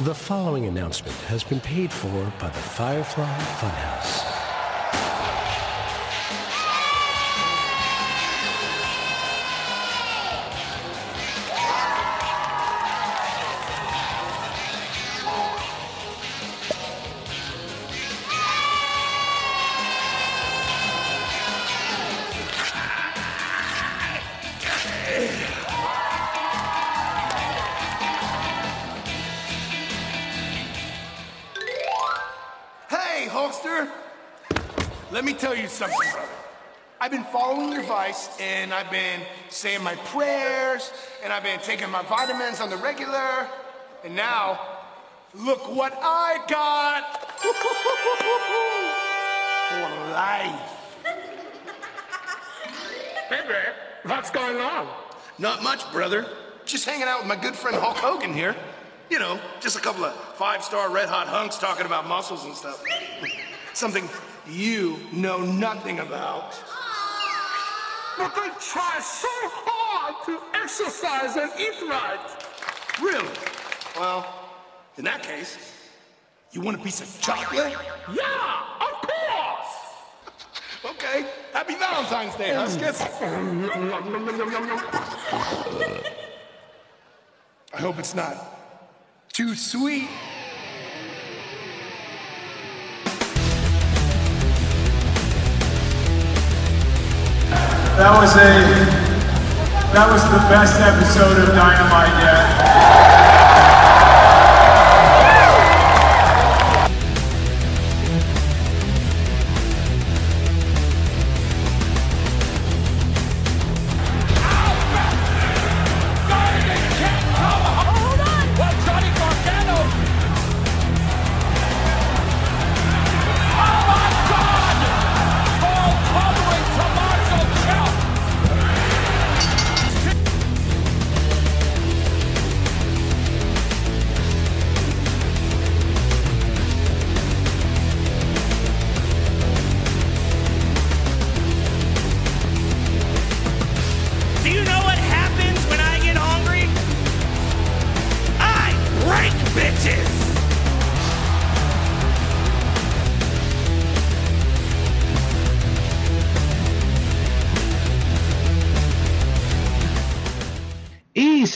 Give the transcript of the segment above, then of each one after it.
The following announcement has been paid for by the Firefly Funhouse. And I've been saying my prayers, and I've been taking my vitamins on the regular, and now, look what I got! For life. Hey, Brad, what's going on? Not much, brother. Just hanging out with my good friend Hulk Hogan here. You know, just a couple of five-star red-hot hunks talking about muscles and stuff. Something you know nothing about. But they try so hard to exercise and eat right. Really? Well, in that case, you want a piece of chocolate? Yeah, of course. Okay. Happy Valentine's Day, Huskus. I hope it's not too sweet. That was a that was the best episode of Dynamite yet.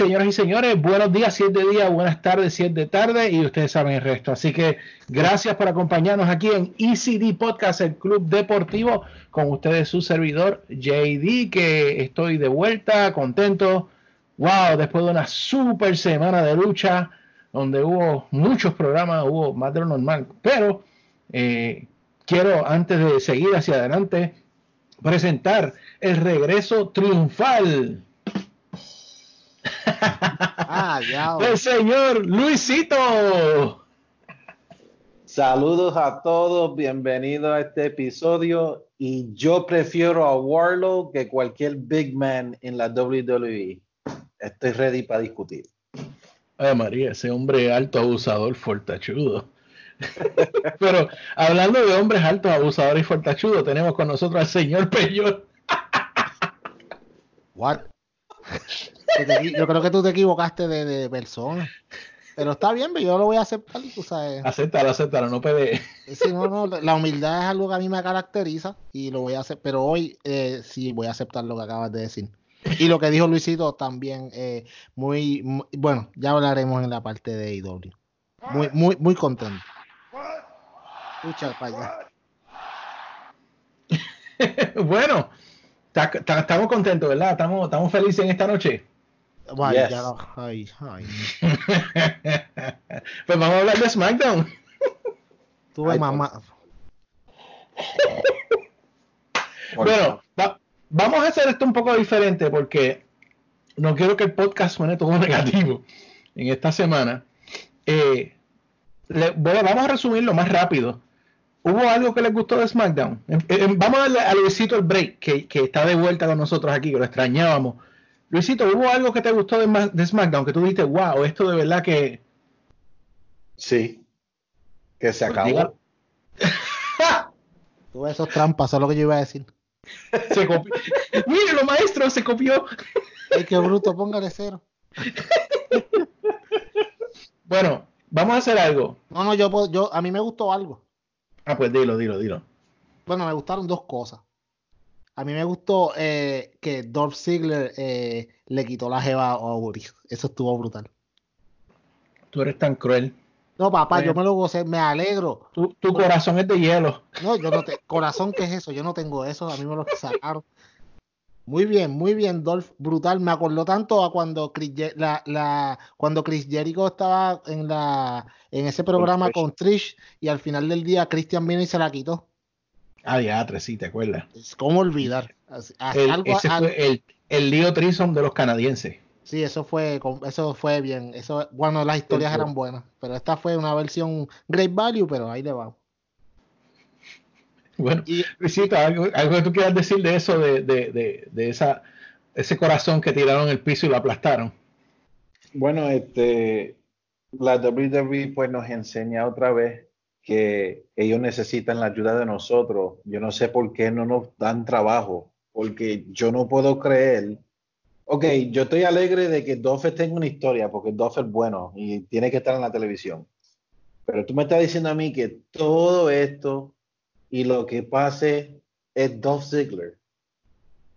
Señoras y señores, buenos días, si es de día, buenas tardes, si es de tarde, y ustedes saben el resto. Así que gracias por acompañarnos aquí en ECD Podcast, el club deportivo, con ustedes su servidor JD, que estoy de vuelta, contento. Wow, después de una super semana de lucha, donde hubo muchos programas, hubo más de lo normal, pero eh, quiero, antes de seguir hacia adelante, presentar el regreso triunfal Ah, ya. del señor Luisito. Saludos a todos, bienvenidos a este episodio. Y yo prefiero a Warlow que cualquier big man en la WWE. Estoy ready para discutir. Ay, María, ese hombre alto abusador, fortachudo. Pero hablando de hombres altos, abusadores y fortachudos, tenemos con nosotros al señor Peyot. What? Te Yo creo que tú te equivocaste de, de persona. Pero está bien, yo lo voy a aceptar, tú sabes. Acéptalo, acéptalo, no pelee. Sí, no, no, la humildad es algo que a mí me caracteriza y lo voy a hacer, pero hoy eh, sí voy a aceptar lo que acabas de decir. Y lo que dijo Luisito también, eh, muy, muy- bueno, ya hablaremos en la parte de IW. Muy, muy, muy contento. Escucha para allá. bueno, ta- ta- estamos contentos, ¿verdad? Estamos, estamos felices en esta noche. Vaya, Yes. ya lo- ay, ay. pues vamos a hablar de SmackDown. Tuve mamá. Bueno, va- vamos a hacer esto un poco diferente porque no quiero que el podcast suene todo negativo en esta semana. Eh, le- bueno, vamos a resumirlo más rápido. ¿Hubo algo que les gustó de SmackDown? Vamos a darle a Luisito el break, que, que está de vuelta con nosotros aquí, que lo extrañábamos. Luisito, ¿hubo algo que te gustó de, Ma- de SmackDown? Que tú dijiste, wow, esto de verdad que... Sí. Que se acabó. Diga- Tuve esos trampas, eso es lo que yo iba a decir. Se copió. Mire, lo maestro se copió. Ay, qué bruto, póngale cero. Bueno, vamos a hacer algo. No, no, yo, puedo- yo, a mí me gustó algo. Ah, pues dilo, dilo, dilo. Bueno, me gustaron dos cosas. A mí me gustó eh, que Dolph Ziggler eh, le quitó la jeva a Uri. Eso estuvo brutal. Tú eres tan cruel. No, papá, yo me lo gocé, me alegro. Tu, tu corazón es de hielo. No, yo no te. Corazón, ¿qué es eso? Yo no tengo eso, a mí me lo sacaron. Muy bien, muy bien, Dolph, brutal. Me acordó tanto a cuando Chris, la, la, cuando Chris Jericho estaba en la en ese programa Trish. con Trish y al final del día Christian vino y se la quitó. Ah, diatre, sí, te acuerdas. ¿Cómo olvidar? Así- así El- algo- ese fue el, el lío Trison de los canadienses. Sí, eso fue, eso fue bien. Eso, bueno, las historias eran buenas, pero esta fue una versión Great Value, pero ahí le vamos. Bueno, Y- Luisito, algo, algo que tú quieras decir de eso, de, de, de, de esa, ese corazón que tiraron el piso y lo aplastaron. Bueno, este, la WWE pues nos enseña otra vez que ellos necesitan la ayuda de nosotros. Yo no sé por qué no nos dan trabajo, porque yo no puedo creer. Ok, yo estoy alegre de que Dolph tenga una historia, porque Dolph es bueno y tiene que estar en la televisión. Pero tú me estás diciendo a mí que todo esto y lo que pase es Dolph Ziggler.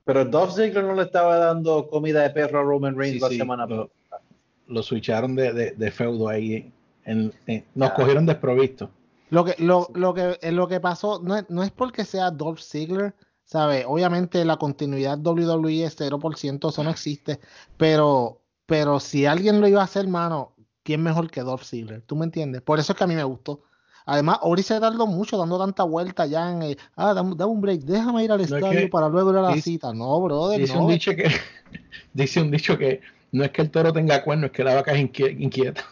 Pero Dolph Ziggler no le estaba dando comida de perro a Roman Reigns Sí, la sí, semana lo, pasada. lo switcharon de, de, de feudo ahí. en- en- nos Ah. cogieron desprovistos. Lo que, lo, lo que, eh, lo que pasó no es, no es porque sea Dolph Ziggler, ¿sabes? Obviamente la continuidad WWE es 0%, eso no existe, pero, pero si alguien lo iba a hacer, mano, ¿quién mejor que Dolph Ziggler? ¿Tú me entiendes? Por eso es que a mí me gustó. Además, Ori se tardó mucho dando tanta vuelta ya en, eh, ah, dame, dame un break, déjame ir al es estadio que para luego ir a la dice- cita. No, brother, Dice no. un dicho que dice un dicho que no es que el toro tenga cuerno, es que la vaca es inquie- inquieta.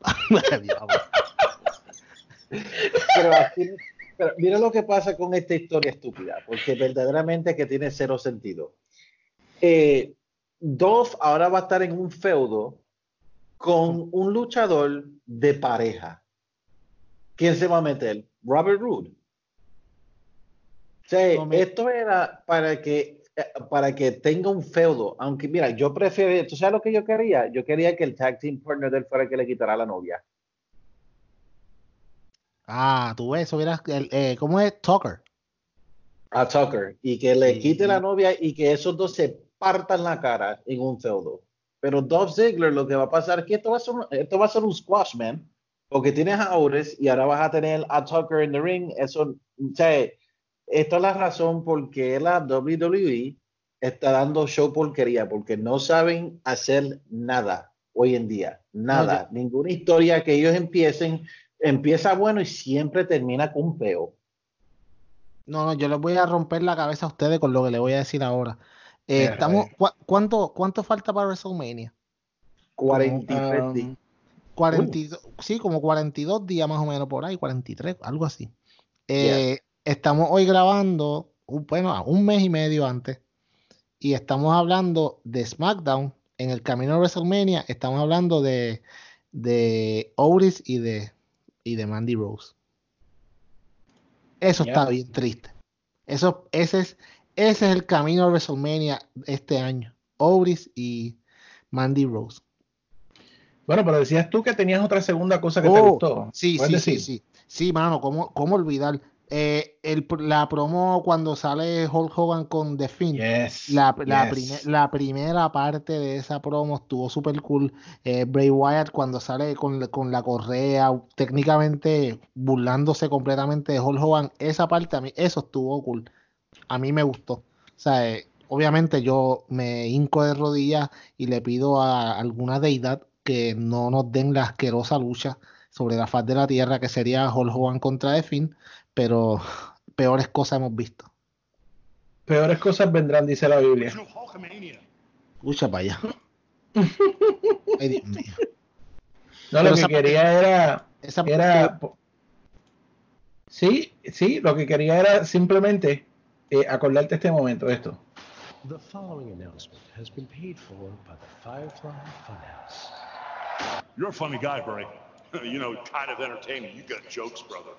Pero, aquí- pero mira lo que pasa con esta historia estúpida, porque verdaderamente que tiene cero sentido. Eh, Dolph ahora va a estar en un feudo con un luchador de pareja. ¿Quién se va a meter? Robert Roode. O sea, No me- esto era para que para que tenga un feudo, aunque mira, yo prefiero, ¿tú sabes lo que yo quería? Yo quería que el tag team partner de él fuera el que le quitara a la novia. Ah, tú ves, eso hubiera, el, eh, ¿cómo es? Tucker. a Tucker y que le Sí. quite la novia y que esos dos se partan la cara en un feudo. Pero Dolph Ziggler lo que va a pasar es que esto va a ser, un- esto va a ser un squash, man. Porque tienes a Otis y ahora vas a tener a Tucker en the ring. Eso, o sea, esta es la razón por qué la WWE está dando show porquería, porque no saben hacer nada hoy en día. Nada. Ninguna historia que ellos empiecen, empieza bueno y siempre termina con un peo. No, no, yo les voy a romper la cabeza a ustedes con lo que les voy a decir ahora. Eh, estamos, rayos. ¿cu- cuánto, ¿Cuánto falta para WrestleMania? 43 Um, días. 42, sí, como 42 días más o menos por ahí, 43, algo así. Eh, Estamos hoy grabando, un- bueno, a un mes y medio antes, y estamos hablando de SmackDown. En el camino a WrestleMania, estamos hablando de, de Otis y de, y de Mandy Rose. Eso está bien triste. Eso, ese, es, ese es el camino a WrestleMania este año. Otis y Mandy Rose. Bueno, pero decías tú que tenías otra segunda cosa que te Oh, gustó. Sí, ¿Puedes sí, sí, sí. Sí, mano, ¿cómo, cómo olvidar? Eh, el, la promo cuando sale Hulk Hogan con The Fiend. Yes, La, la, yes. prime- la primera parte de esa promo estuvo súper cool. Eh, Bray Wyatt cuando sale con, con la correa, técnicamente burlándose completamente de Hulk Hogan, esa parte a mí, eso estuvo cool. A mí me gustó. O sea, eh, obviamente yo me hinco de rodillas y le pido a alguna deidad que no nos den la asquerosa lucha sobre la faz de la tierra que sería Hulk Hogan contra The Fiend, pero peores cosas hemos visto. Peores cosas vendrán, dice la Biblia. Escucha para allá. Ay, Dios mío. No, Pero lo que quería era, Esa era, sí, sí, lo que quería era simplemente eh, acordarte este momento, esto. The following announcement has been paid for by the Firefly Funhouse. You're a funny guy, Bray. you know, kind of entertaining. You got jokes, brother.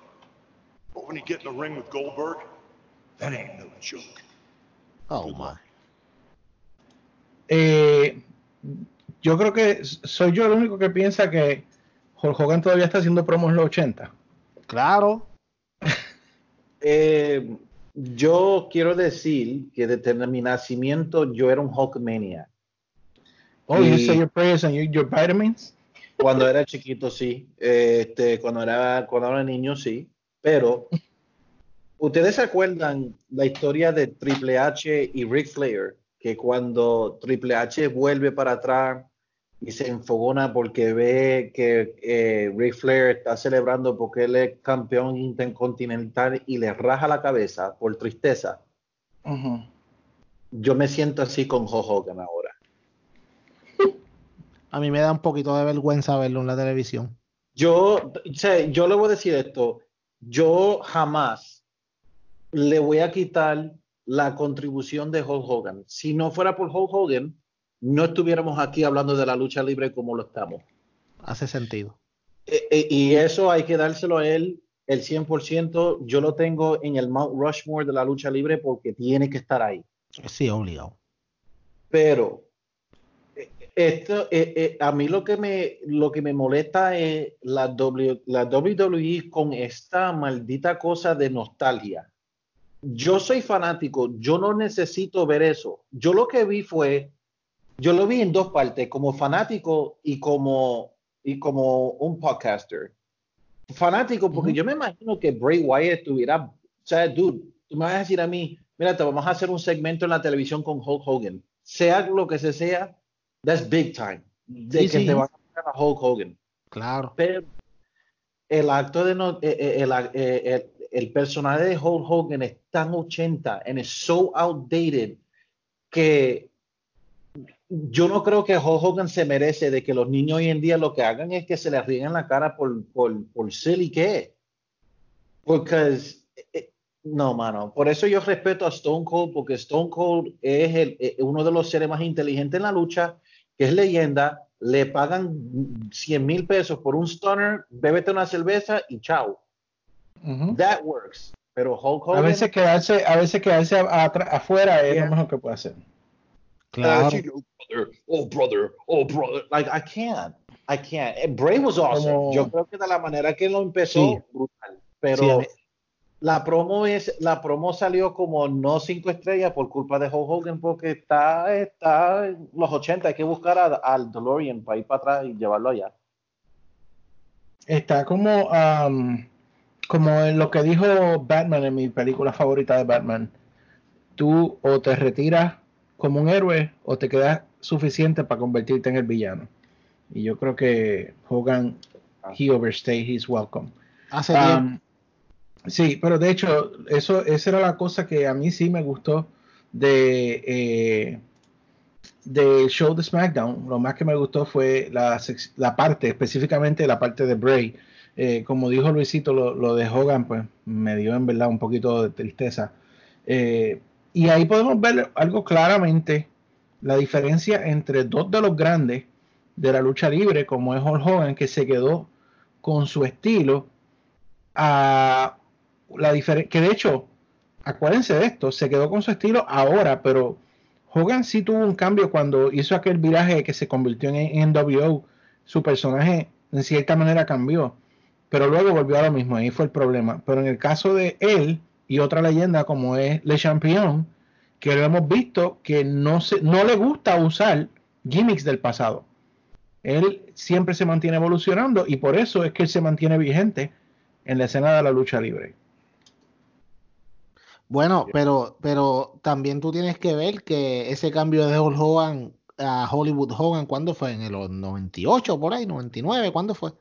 But when you get in the ring with Goldberg, that ain't no joke. Oh, my. Eh, yo creo que soy yo el único que piensa que Hulk Hogan todavía está haciendo promos en los 80. Claro. Eh, yo quiero decir que desde mi nacimiento yo era un Hulkmania. Oh, you Y- say your prayers and your, your vitamins? Cuando era chiquito, sí. Este, cuando era, cuando era niño, sí. Pero, ¿ustedes se acuerdan la historia de Triple H y Ric Flair? Que cuando Triple H vuelve para atrás y se enfogona porque ve que eh, Ric Flair está celebrando porque él es campeón intercontinental y le raja la cabeza por tristeza. Ujú. Yo me siento así con Hulk Hogan ahora. A mí me da un poquito de vergüenza verlo en la televisión. Yo, o sea, yo le voy a decir esto, yo jamás le voy a quitar la contribución de Hulk Hogan. Si no fuera por Hulk Hogan, no estuviéramos aquí hablando de la lucha libre como lo estamos. Hace sentido. E- e- y eso hay que dárselo a él el 100%. Yo lo tengo en el Mount Rushmore de la lucha libre porque tiene que estar ahí. Sí, obligado. pero eh, esto eh, eh, a mí lo que me lo que me molesta es la, w, la WWE con esta maldita cosa de nostalgia. Yo soy fanático, yo no necesito ver eso. Yo lo que vi fue, yo lo vi en dos partes, como fanático y como y como un podcaster. Fanático, porque yo me imagino que Bray Wyatt estuviera, o sea, dude, tú me vas a decir a mí, mira, te vamos a hacer un segmento en la televisión con Hulk Hogan sea lo que se sea, that's big time. De Sí, que sí. te van a a Hulk Hogan. Claro. Pero el acto de no, eh, eh, el, eh, el- el personaje de Hulk Hogan es tan 80 and it's so outdated que yo no creo que Hulk Hogan se merece de que los niños hoy en día lo que hagan es que se les ríen la cara por, por, por silly que. Porque no, mano. Por eso yo respeto a Stone Cold, porque Stone Cold es el- uno de los seres más inteligentes en la lucha, que es leyenda. Le pagan 100 mil pesos por un stunner, bébete una cerveza y chao. Ujú. That works. Pero Hulk A Hogan. veces quedarse, a veces quedarse a- atra- afuera es Yeah. lo mejor que puede hacer. Claro. Uh, you know, brother, oh brother, oh brother. Like I can't, I can't. Bray was awesome. Como- Yo creo que de la manera que lo empezó, Sí. brutal. Pero Sí, a la promo es, la promo salió como no cinco estrellas por culpa de Hulk Hogan porque está, está en los 80. Hay que buscar a- al DeLorean para ir para atrás y llevarlo allá. Está como, am, como en lo que dijo Batman en mi película favorita de Batman. Tú o te retiras como un héroe o te quedas suficiente para convertirte en el villano. Y yo creo que Hogan, he overstayed his welcome. Hace tiempo. Sí, pero de hecho, eso, esa era la cosa que a mí sí me gustó de eh, del show de SmackDown. Lo más que me gustó fue la, la parte, específicamente la parte de Bray. Eh, como dijo Luisito, lo, lo de Hogan, pues me dio en verdad un poquito de tristeza. Eh, y ahí podemos ver algo claramente, la diferencia entre dos de los grandes de la lucha libre, como es Hulk Hogan, que se quedó con su estilo, a que de hecho, acuérdense de esto, se quedó con su estilo ahora, pero Hogan sí tuvo un cambio cuando hizo aquel viraje que se convirtió en NWO, su personaje en cierta manera cambió, pero luego volvió a lo mismo, ahí fue el problema. Pero en el caso de él y otra leyenda como es Le Champion, que lo hemos visto que no, se, no le gusta usar gimmicks del pasado. Él siempre se mantiene evolucionando y por eso es que él se mantiene vigente en la escena de la lucha libre. Bueno, pero, pero también tú tienes que ver que ese cambio de Hulk Hogan a Hollywood Hogan, ¿cuándo fue? ¿En los 98 por ahí? ¿99? ¿Cuándo fue?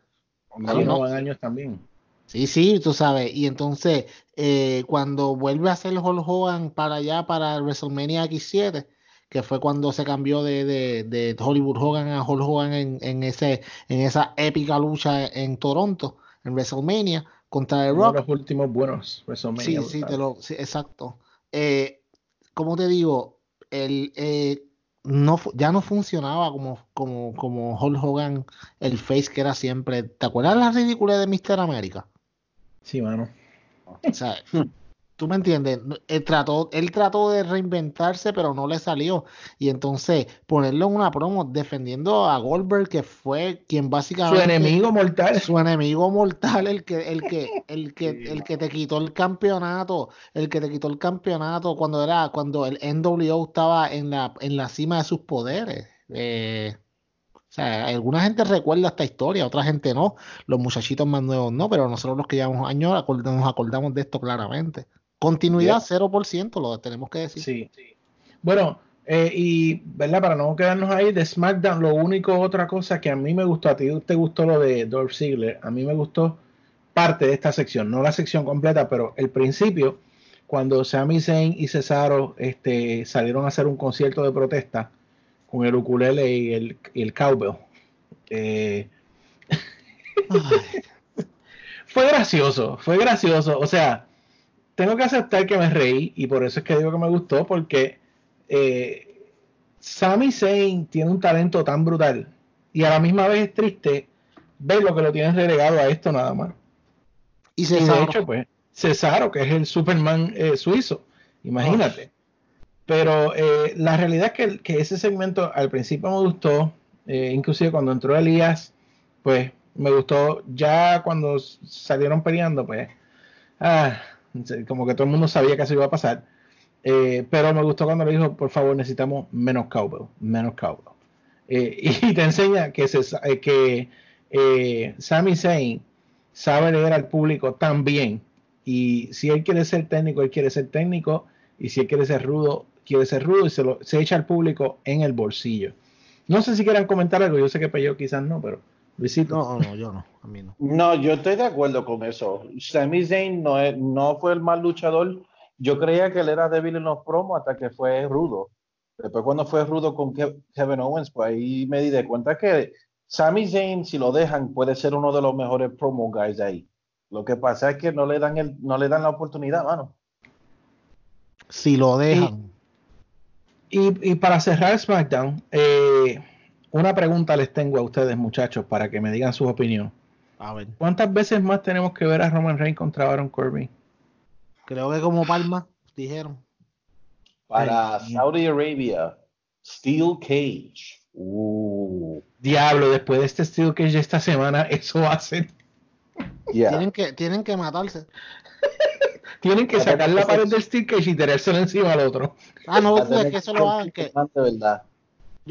Sí, no. años también. Sí, sí, tú sabes. Y entonces, eh, cuando vuelve a hacer Hulk Hogan para allá, para WrestleMania X7, que fue cuando se cambió de, de, de Hollywood Hogan a Hulk Hogan en, en, ese, en esa épica lucha en Toronto, en WrestleMania, contra The Uno Rock. de los últimos buenos WrestleMania. Sí, sí, te lo, sí, exacto. Eh, como te digo, el, eh, no, ya no funcionaba como, como, como Hulk Hogan, el face que era siempre. ¿Te acuerdas la ridícula de Mr. América? Sí, mano. O sea, tú me entiendes, él trató, él trató de reinventarse, pero no le salió. Y entonces ponerlo en una promo defendiendo a Goldberg, que fue quien básicamente Su enemigo mortal. su enemigo mortal, el que, el que, el que, el que te quitó el campeonato, el que te quitó el campeonato cuando era, cuando el NWO estaba en la, en la cima de sus poderes. Eh, o sea, alguna gente recuerda esta historia, otra gente no, los muchachitos más nuevos no, pero nosotros los que llevamos años nos acordamos de esto claramente. Continuidad 0%, lo tenemos que decir. Sí. Bueno, eh, y verdad, para no quedarnos ahí de SmackDown, lo único otra cosa que a mí me gustó, a ti te gustó lo de Dolph Ziggler, a mí me gustó parte de esta sección, no la sección completa, pero el principio, cuando Sami Zayn y Cesaro este, salieron a hacer un concierto de protesta con el ukulele y el, y el cowbell. Eh, fue gracioso, fue gracioso. O sea, tengo que aceptar que me reí y por eso es que digo que me gustó porque eh, Sami Zayn tiene un talento tan brutal y a la misma vez es triste ver lo que lo tienen relegado a esto nada más. Y Y de Cesaro, hecho, pues, Cesaro, que es el Superman eh, suizo, imagínate. Pero eh, la realidad es que, que ese segmento al principio me gustó, eh, inclusive cuando entró Elías, pues me gustó. Ya cuando salieron peleando, pues, ah, como que todo el mundo sabía que eso iba a pasar. Eh, pero me gustó cuando le dijo, por favor, necesitamos menos cowbell, menos cowbell. Eh, y te enseña que, se, eh, que Sami Zayn sabe leer al público tan bien. Y si él quiere ser técnico, él quiere ser técnico. Y si él quiere ser rudo, quiere ser rudo y se, lo, se echa al público en el bolsillo. No sé si quieran comentar algo. Yo sé que Peyo quizás no, pero Luisito. no, no, yo no, a mí no. No, yo estoy de acuerdo con eso. Sami Zayn no, es- no fue el mal luchador. Yo creía que él era débil en los promos hasta que fue rudo. Después cuando fue rudo con Ke- Kevin Owens, pues ahí me di de cuenta que Sami Zayn, si lo dejan, puede ser uno de los mejores promo guys ahí. Lo que pasa es que no le dan el, no le dan la oportunidad, mano. Si lo dejan, Y, y para cerrar SmackDown, eh, una pregunta les tengo a ustedes, muchachos, para que me digan su opinión. a ver, ¿Cuántas veces más tenemos que ver a Roman Reigns contra Baron Corbin? creo que como Palma dijeron. Para Ay, Saudi Arabia, Steel Cage. Uh, Diablo, después de este Steel Cage de esta semana, eso yeah. Tienen que, tienen que matarse. Tienen que A sacar la pared es- del Steel Cage y tirárselo encima al otro. Ah, no, tener que eso lo hagan, que impresionante, ¿verdad?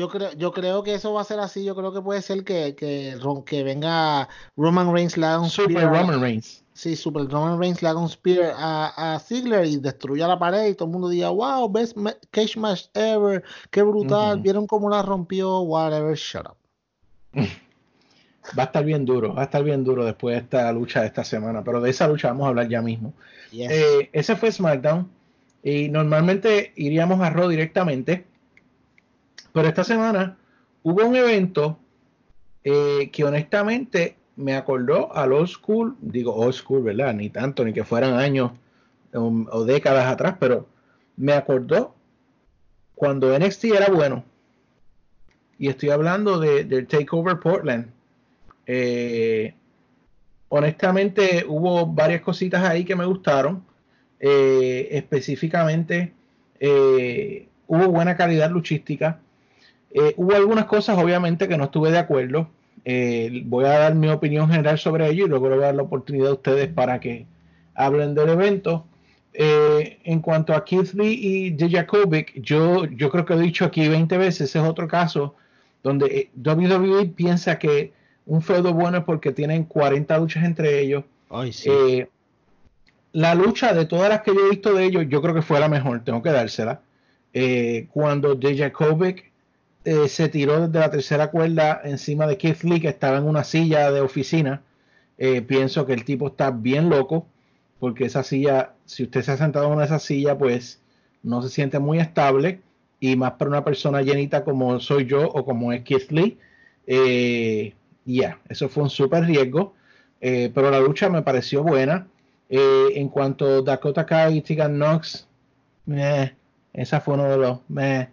Yo creo, yo creo que eso va a ser así. Yo creo que puede ser que, que, que venga Roman Reigns un Super spear Roman Reigns. Sí, Super Roman Reigns un spear a, a Ziggler y destruya la pared y todo el mundo diga, wow, best cage match ever, qué brutal, vieron cómo la rompió, whatever, shut up. Va a estar bien duro, va a estar bien duro después de esta lucha de esta semana, pero de esa lucha vamos a hablar ya mismo. Yes. Eh, ese fue SmackDown y normalmente iríamos a Raw directamente, pero esta semana hubo un evento eh, que honestamente me acordó al old school, digo old school, ¿verdad? Ni tanto, ni que fueran años um, o décadas atrás, pero me acordó cuando NXT era bueno. Y estoy hablando de, del Takeover Portland. Eh, honestamente hubo varias cositas ahí que me gustaron. Eh, específicamente hubo buena calidad luchística. Eh, hubo algunas cosas obviamente que no estuve de acuerdo. Eh, voy a dar mi opinión general sobre ello y luego le voy a dar la oportunidad a ustedes para que hablen del evento. Eh, en cuanto a Keith Lee y Dijakovic, yo, yo creo que he dicho aquí 20 veces, ese es otro caso donde WWE piensa que un feudo bueno es porque tienen 40 luchas entre ellos. Ay, sí. Eh, la lucha de todas las que yo he visto de ellos, yo creo que fue la mejor, tengo que dársela. Eh, cuando Dijakovic eh, se tiró desde la tercera cuerda encima de Keith Lee, que estaba en una silla de oficina, eh, pienso que el tipo está bien loco, porque esa silla, si usted se ha sentado en una de esas sillas, pues no se siente muy estable, y más para una persona llenita como soy yo o como es Keith Lee. Eh, ya, eso fue un súper riesgo, pero la lucha me pareció buena. En cuanto a Dakota Kai y Tegan Knox, meh, esa fue uno de los meh.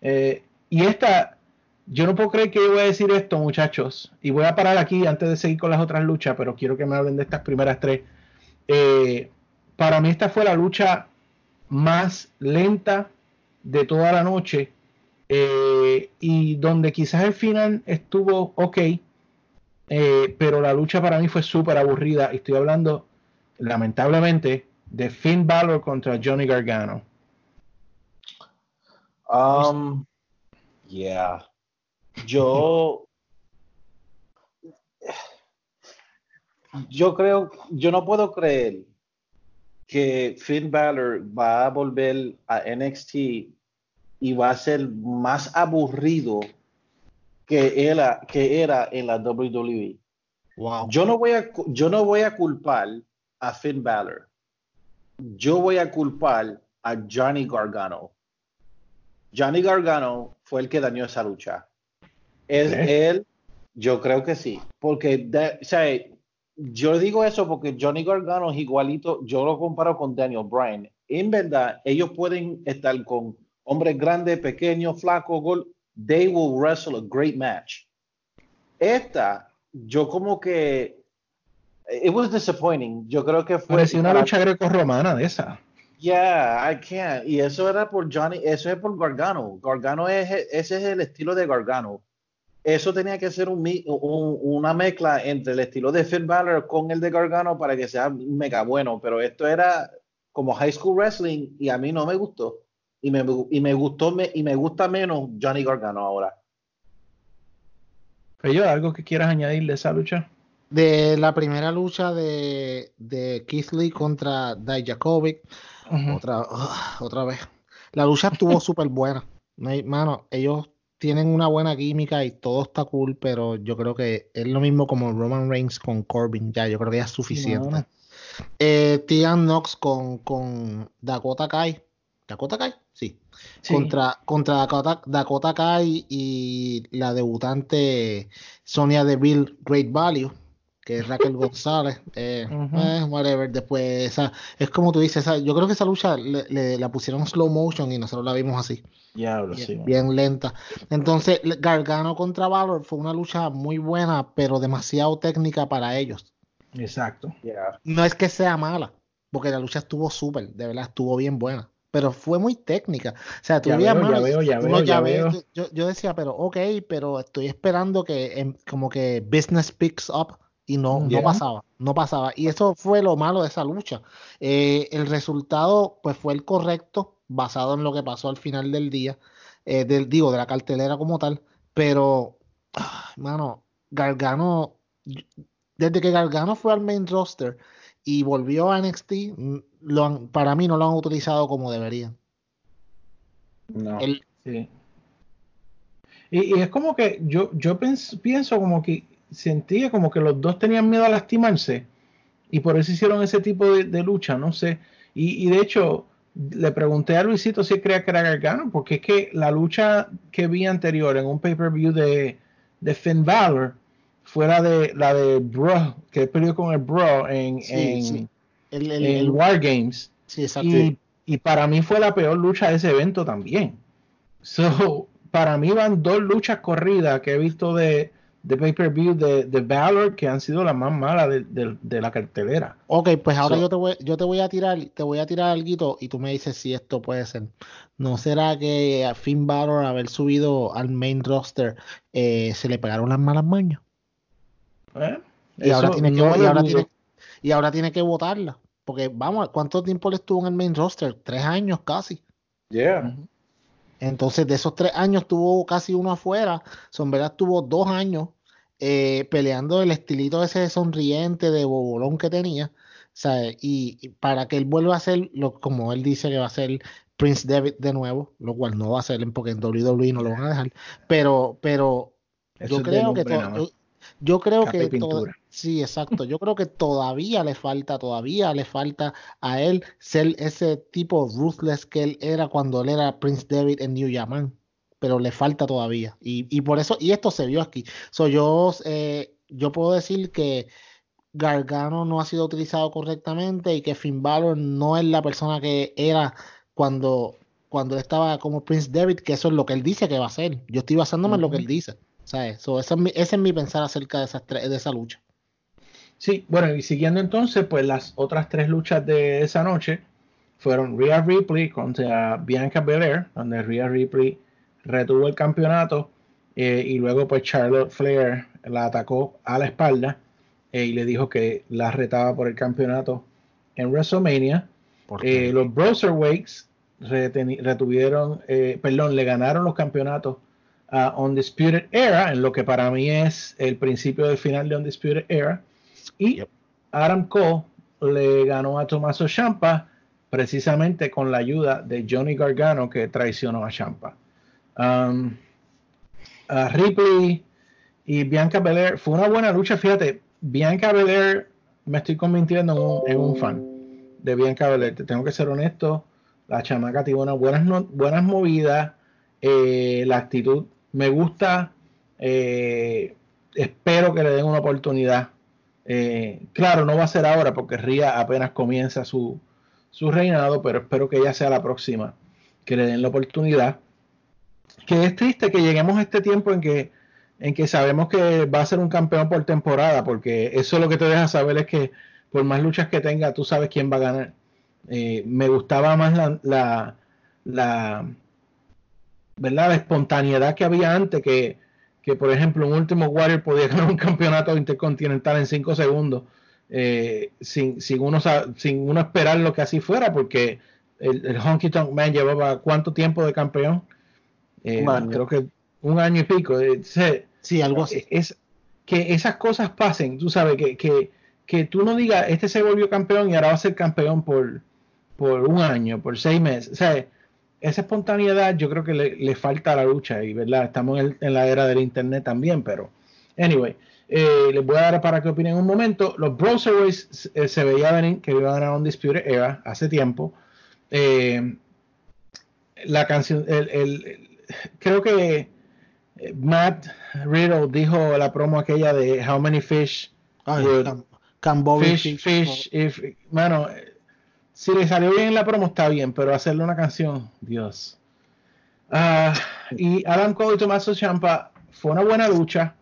Eh, y esta, yo no puedo creer que yo voy a decir esto, muchachos, y voy a parar aquí antes de seguir con las otras luchas, pero quiero que me hablen de estas primeras tres. Eh, para mí esta fue la lucha más lenta de toda la noche eh, y donde quizás el final estuvo ok, eh, pero la lucha para mí fue súper aburrida. Y estoy hablando, lamentablemente, de Finn Balor contra Johnny Gargano. Um, yeah. Yo. Yo creo, yo no puedo creer que Finn Balor va a volver a NXT y va a ser más aburrido que era, que era en la WWE. Wow. Yo no voy a, yo no voy a culpar a Finn Balor. Yo voy a culpar a Johnny Gargano. Johnny Gargano fue el que dañó esa lucha. Es ¿Eh? él, yo creo que sí, porque de- o sea, yo digo eso porque Johnny Gargano es igualito, yo lo comparo con Daniel Bryan. En verdad, ellos pueden estar con hombres grandes, pequeños, flacos, gol, they will wrestle a great match. Esta, yo como que it was disappointing. Yo creo que fue Parecía una lucha greco-romana de esa. Yeah, I can't. Y eso era por Johnny, eso es por Gargano. Gargano es, ese es el estilo de Gargano. Eso tenía que ser un, mi- un- una mezcla entre el estilo de Finn Balor con el de Gargano para que sea mega bueno, pero esto era como high school wrestling y a mí no me gustó. Y me, y me gustó me- y me gusta menos Johnny Gargano ahora. Pero algo que quieras añadir de esa lucha. De la primera lucha de, de Keith Lee contra Dijakovic, Otra, otra vez. La lucha estuvo súper buena. Mano, ellos tienen una buena química y todo está cool, pero yo creo que es lo mismo como Roman Reigns con Corbin. Ya, yo creo que ya es suficiente. mano. Eh, Knox con, con Dakota Kai. ¿Dakota Kai? Sí. Sí. Contra, contra Dakota, Dakota Kai y la debutante Sonia Deville Great Value, que es Raquel González. Eh, Ujú. eh, whatever. Después, esa, es como tú dices, esa- yo creo que esa lucha le, le- la pusieron en slow motion y nosotros la vimos así, Diablo, bien, sí, man. bien lenta. Entonces, Gargano contra Valor fue una lucha muy buena, pero demasiado técnica para ellos. Exacto. Yeah. No es que sea mala, porque la lucha estuvo súper, de verdad, estuvo bien buena. Pero fue muy técnica. O sea, tú Ya veo, ya veo, ya veo, ya veo. Yo, yo decía, pero ok, pero estoy esperando que em, como que business picks up y no, no pasaba, no pasaba. Y eso fue lo malo de esa lucha. Eh, el resultado, pues fue el correcto, basado en lo que pasó al final del día, eh, del, digo, de la cartelera como tal. Pero, ah, mano, Gargano, desde que Gargano fue al main roster y volvió a NXT, mm, lo han- para mí no lo han utilizado como deberían. No. El- Sí. Y, y es como que yo, yo pens- pienso como que sentía como que los dos tenían miedo a lastimarse y por eso hicieron ese tipo de, de lucha, no sé. Y, y de hecho, le pregunté a Luisito si creía que era Gargano, porque es que la lucha que vi anterior en un pay-per-view de, de Finn Balor fue la de, la de Bro, que perdió con el Bro en, Sí, en, sí. el, el- en el- War Games. sí. Y, y para mí fue la peor lucha de ese evento también. So, para mí van dos luchas corridas que he visto de, de pay-per-view de, de Valor que han sido las más malas de, de- de la cartelera. Ok, pues ahora So- yo te voy, yo te voy a tirar, te voy a tirar algo y tú me dices si esto puede ser. ¿No será que a Finn Balor haber subido al main roster eh, se le pegaron las malas mañas? ¿Eh? Y ahora Eso tiene que, no y lo ahora dudo. tiene, y ahora tiene que votarla. Porque vamos, ¿cuánto tiempo le estuvo en el main roster? Tres años casi. Yeah. Entonces, de esos tres años tuvo casi uno afuera. Verdad, tuvo dos años eh, peleando el estilito ese sonriente de bobolón que tenía. ¿sabe? Y, y para que él vuelva a ser, lo, como él dice que va a ser Prince David de nuevo, lo cual no va a ser porque en WWE no lo van a dejar. Pero, pero Eso yo creo que nombre to- nada más. Yo, creo que sí, exacto. Yo creo que todavía le falta, todavía le falta a él ser ese tipo ruthless que él era cuando él era Prince David en New Japan. Pero le falta todavía. Y, y por eso, y esto se vio aquí. So, yo, eh, yo puedo decir que Gargano no ha sido utilizado correctamente y que Finn Balor no es la persona que era cuando, cuando estaba como Prince David, que eso es lo que él dice que va a ser. Yo estoy basándome en lo que él dice. ¿Sabes? So, ese, es mi, ese es mi pensar acerca de, esas tres- de esa lucha. Sí, bueno, y siguiendo entonces, pues las otras tres luchas de esa noche fueron Rhea Ripley contra Bianca Belair, donde Rhea Ripley retuvo el campeonato eh, y luego pues Charlotte Flair la atacó a la espalda eh, y le dijo que la retaba por el campeonato en WrestleMania. Eh, los Broserweights retuvieron, eh, perdón, le ganaron los campeonatos a Undisputed Era, en lo que para mí es el principio del final de Undisputed Era. Y Adam Cole le ganó a Tommaso Ciampa precisamente con la ayuda de Johnny Gargano que traicionó a Ciampa. Um, a Ripley y Bianca Belair fue una buena lucha, fíjate, Bianca Belair me estoy convirtiendo en un, fan de Bianca Belair, te tengo que ser honesto, la chamaca tiene unas buenas, buenas movidas, eh, la actitud me gusta, eh, espero que le den una oportunidad. Eh, claro, no va a ser ahora porque Ria apenas comienza su, su reinado, pero espero que ella sea la próxima que le den la oportunidad. Que es triste que lleguemos a este tiempo en que, en que sabemos que va a ser un campeón por temporada, porque eso lo que te deja saber es que por más luchas que tenga, tú sabes quién va a ganar. Eh, me gustaba más la, la, ¿verdad? la espontaneidad que había antes, que, que por ejemplo un último Warrior podía ganar un campeonato intercontinental en 5 segundos, eh, sin, sin, uno, sin uno esperar lo que así fuera, porque el, el Honky Tonk Man llevaba cuánto tiempo de campeón, eh, creo que un año y pico. Eh, sí, algo así. Es, que esas cosas pasen, tú sabes, que, que, que tú no digas, este se volvió campeón y ahora va a ser campeón por, por un año, por seis meses. O sea, esa espontaneidad yo creo que le, le falta a la lucha y, ¿verdad? Estamos en, en, la era del internet también, pero, anyway, eh, les voy a dar para que opinen un momento. Los Browserways eh, se veía venir que iban a ganar un Disputed Era hace tiempo. Eh, la canción, el, el, creo que Matt Riddle dijo la promo aquella de How many fish Ay, would can, can Bobby fish, fish, if, mano, si le salió bien la promo está bien, pero hacerle una canción, Dios. Uh, y Adam Cole y Tommaso Ciampa fue una buena lucha.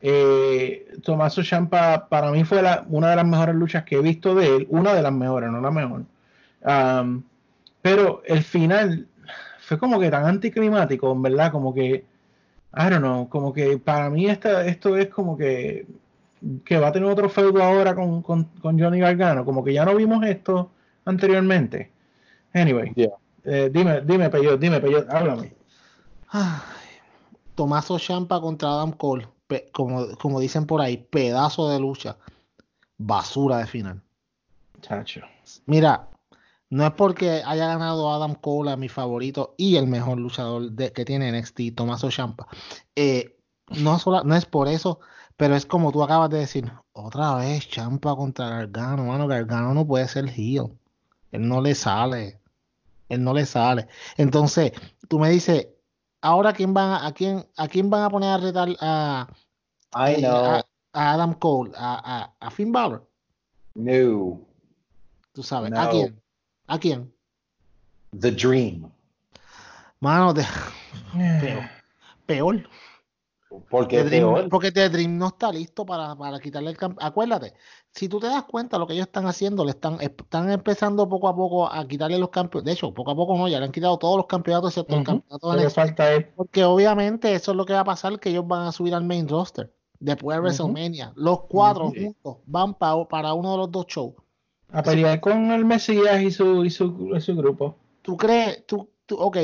Eh, Tommaso Ciampa para mí fue una de las mejores luchas que he visto de él, una de las mejores, no la mejor. Pero el final fue como que tan anticlimático, en verdad, como que, I don't know, como que para mí esta, esto es como que que va a tener otro feudo ahora con, con, con Johnny Gargano, como que ya no vimos esto anteriormente. Anyway, Yeah. eh, dime, dime, Peyot, dime, Peyot, háblame. Ay, Tomaso Champa contra Adam Cole, pe- como, como dicen por ahí, pedazo de lucha, basura de final. Chacho. Mira, no es porque haya ganado Adam Cole a mi favorito y el mejor luchador de, que tiene NXT, Tomaso Champa. Eh, no, sola- no es por eso, pero es como tú acabas de decir, otra vez Champa contra Gargano, mano, Gargano no puede ser heel. Él no le sale. Él no le sale. Entonces, tú me dices, ahora quién van a, a quién a quién van a poner a retar a, I eh, know. a, a Adam Cole, a, a, a Finn Balor, No. tú sabes, ¿a quién? ¿A quién? The Dream. Mano, de, peor. Peor. Porque The Dream- porque The Dream no está listo para, para quitarle el campeonato. Acuérdate, si tú te das cuenta lo que ellos están haciendo, le están, están empezando poco a poco a quitarle los campeonatos. De hecho, poco a poco no, ya le han quitado todos los campeonatos excepto el campeonato de falta es Porque obviamente eso es lo que va a pasar, que ellos van a subir al main roster después de. WrestleMania. Los cuatro juntos van pa- para uno de los dos shows. a pelear con el Mesías y su, y su, y su grupo. ¿Tú crees? Tú, tú, ok.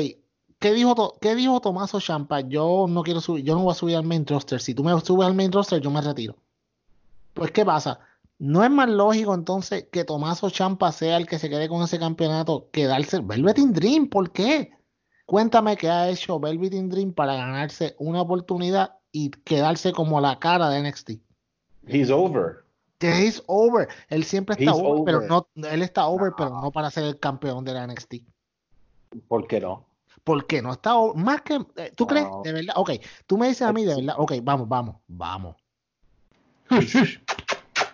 ¿Qué dijo, ¿Qué dijo Tomaso Champa? Yo no quiero subir, yo no voy a subir al main roster. Si tú me subes al main roster, yo me retiro. Pues, ¿qué pasa? ¿No es más lógico entonces que Tomaso Champa sea el que se quede con ese campeonato que darse el Velvet in Dream? ¿Por qué? Cuéntame qué ha hecho Velvet in Dream para ganarse una oportunidad y quedarse como la cara de NXT. He's over. Que es over. Él siempre está He's over, pero no, él está over, pero no para ser el campeón de la NXT. ¿Por qué no? Porque no está o- más que eh, tú crees de verdad ok tú me dices a mí de verdad ok vamos vamos vamos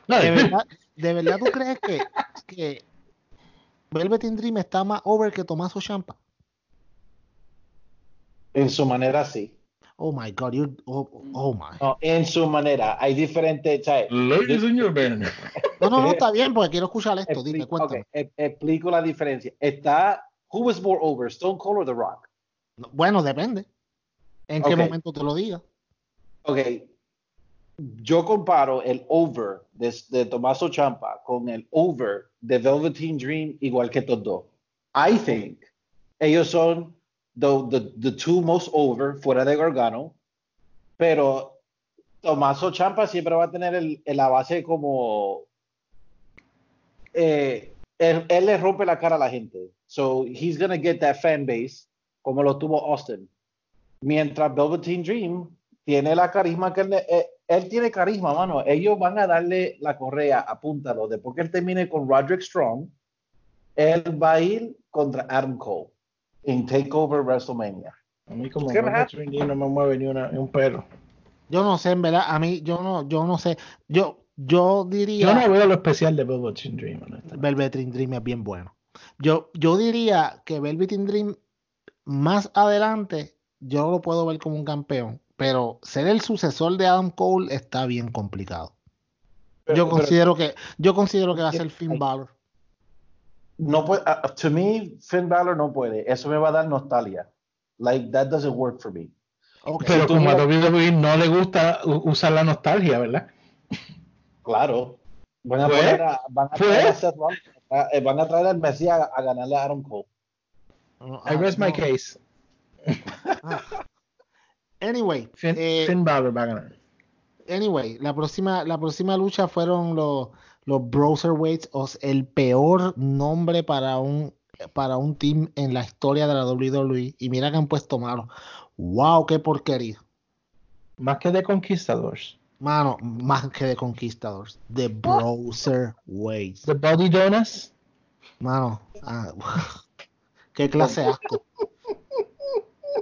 de verdad de verdad tú crees que que Velvet in Dream está más over que Tomaso Champa En su manera sí. Oh my God, you're, oh, oh my. No, en su manera. Hay diferentes. Ladies and gentlemen. No, no, no, está bien, porque quiero escuchar esto. Dime, cuéntame. e- explico la diferencia. Está. Who was more over, Stone Cold or The Rock? Bueno, depende. ¿En qué Ok. momento te lo diga? Ok. Yo comparo el over de, de Tommaso Champa con el over de Velveteen Dream igual que estos dos. I think ellos son the, the, the two most over fuera de Gargano, pero Tommaso Champa siempre va a tener el, el- la base como eh, él, él le rompe la cara a la gente. So he's gonna get that fan base como lo tuvo Austin. Mientras Velveteen Dream tiene la carisma que él, le- eh, él tiene carisma, mano. Ellos van a darle la correa, apúntalo. Después que él termine con Roderick Strong, él va a ir contra Adam Cole en Takeover WrestleMania. A mí como ¿Qué me Velvet Dream no me mueve ni, una, ni un pelo. Yo no sé, en verdad, a mí, yo no, yo no sé. Yo, yo diría. Yo no veo lo especial de Velvet Dream. honestamente. Velvet Dream es bien bueno. Yo, yo diría que Velvet Dream más adelante yo lo puedo ver como un campeón, pero ser el sucesor de Adam Cole está bien complicado. Pero- yo pero considero que yo considero que va a ser Finn. Balor. no puede, uh, to me, Finn Balor no puede. Eso me va a dar nostalgia. Like, that doesn't work for me. Ok. Pero como a WWE no le gusta usar la nostalgia, ¿verdad? Claro. Van a, ¿Fue? poner a, van a ¿Fue? traer a Seth Rollins, a- eh, van a traer al Mesías a, a ganarle a Adam Cole. I rest my case. Anyway, Finn, eh, Finn Balor va a ganar. anyway, la próxima, la próxima lucha fueron los, los Browserweights, el peor nombre para un, para un team en la historia de la WWE. Y mira que han puesto malo. Wow, qué porquería. Más que de Conquistadors. Mano, más que de Conquistadors. The Browserweights. The Body Donuts. Mano, ah, qué clase de asco.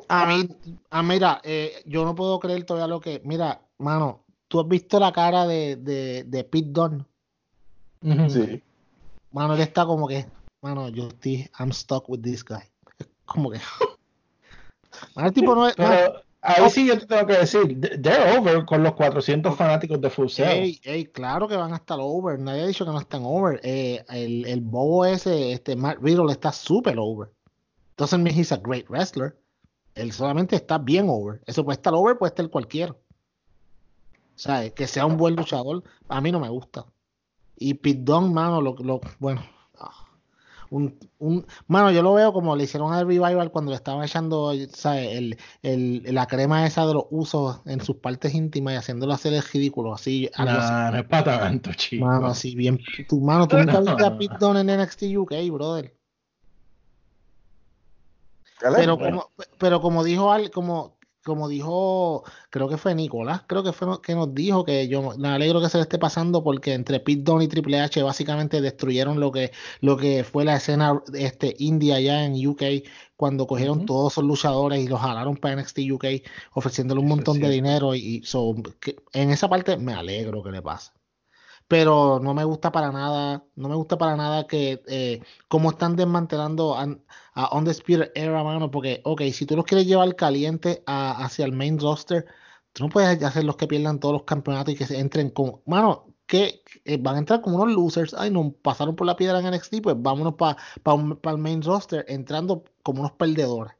A mí, ah, mira, eh, yo no puedo creer todavía lo que. Mira, mano, tú has visto la cara de, de, de Pete. Ujú. Sí. Mano, él está como que, mano, yo estoy, I'm stuck with this guy. Es como que. Mano, el tipo no es. Pero ahí sí yo te tengo que decir, th- they're over con los 400 fanáticos de Full Sail. Ey, ey, claro que van a estar over. Nadie ha dicho que no están over. Eh, el, el bobo ese, este Matt Riddle, está súper over. Doesn't mean he's a great wrestler. Él solamente está bien over. Eso puede estar over, puede estar cualquiera. O sea, que sea un buen luchador, a mí no me gusta. Y Pete Dunne, mano, lo, lo- bueno. Un, un, mano, yo lo veo como le hicieron al Revival cuando le estaban echando, ¿sabes? El, el, la crema esa de los usos en sus partes íntimas y haciéndolo hacer el ridículo, así. Nah, no es para tanto, chico. Mano, así bien. Tu mano, tú nunca viste a. Pete Dunne en NXT UK, brother. Pero como, pero como dijo al, como, como dijo, creo que fue Nicolás, creo que fue que nos dijo que yo me alegro que se le esté pasando porque entre Pete Dunne y Triple H básicamente destruyeron lo que, lo que fue la escena este indie allá en UK cuando cogieron todos esos luchadores y los jalaron para NXT UK ofreciéndole un montón de dinero y, y so, que- en esa parte me alegro que le pase. Pero no me gusta para nada, no me gusta para nada que eh, como están desmantelando a, a Undisputed Era, mano, porque, ok, si tú los quieres llevar caliente a- hacia el main roster, tú no puedes hacer los que pierdan todos los campeonatos y que se entren con, mano, que eh, van a entrar como unos losers, ay, no, pasaron por la piedra en NXT, pues vámonos para el main roster, entrando como unos perdedores.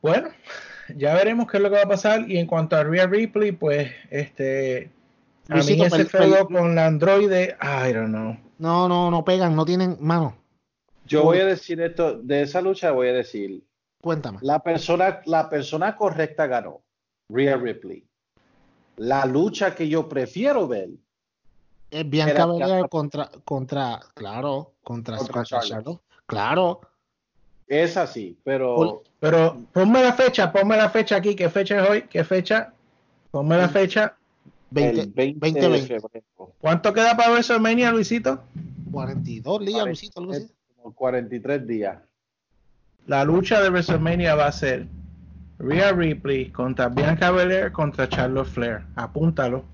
Bueno, ya veremos qué es lo que va a pasar. Y en cuanto a Rhea Ripley, pues, este. A mí Luisito, ese feudo pel- con la androide, I don't know. No, no, no pegan, no tienen, mano, Yo voy a decir esto, de esa lucha voy a decir, cuéntame. la persona, la persona correcta ganó, Rhea Ripley. La lucha que yo prefiero ver, Es Bianca Belair contra, contra, claro, contra, Contra contra Charlotte. Charlotte. Claro, es así, pero Pero ponme la fecha, ponme la fecha aquí. ¿Qué fecha es hoy? ¿Qué fecha? Ponme la fecha. 20, el 20, 20, de 20. febrero, ¿Cuánto queda para WrestleMania, Luisito? 42 días, Cuarenta- Luisito, algo así. como 43 días. La lucha de WrestleMania va a ser Rhea Ripley contra Bianca Belair contra Charlotte Flair. Apúntalo.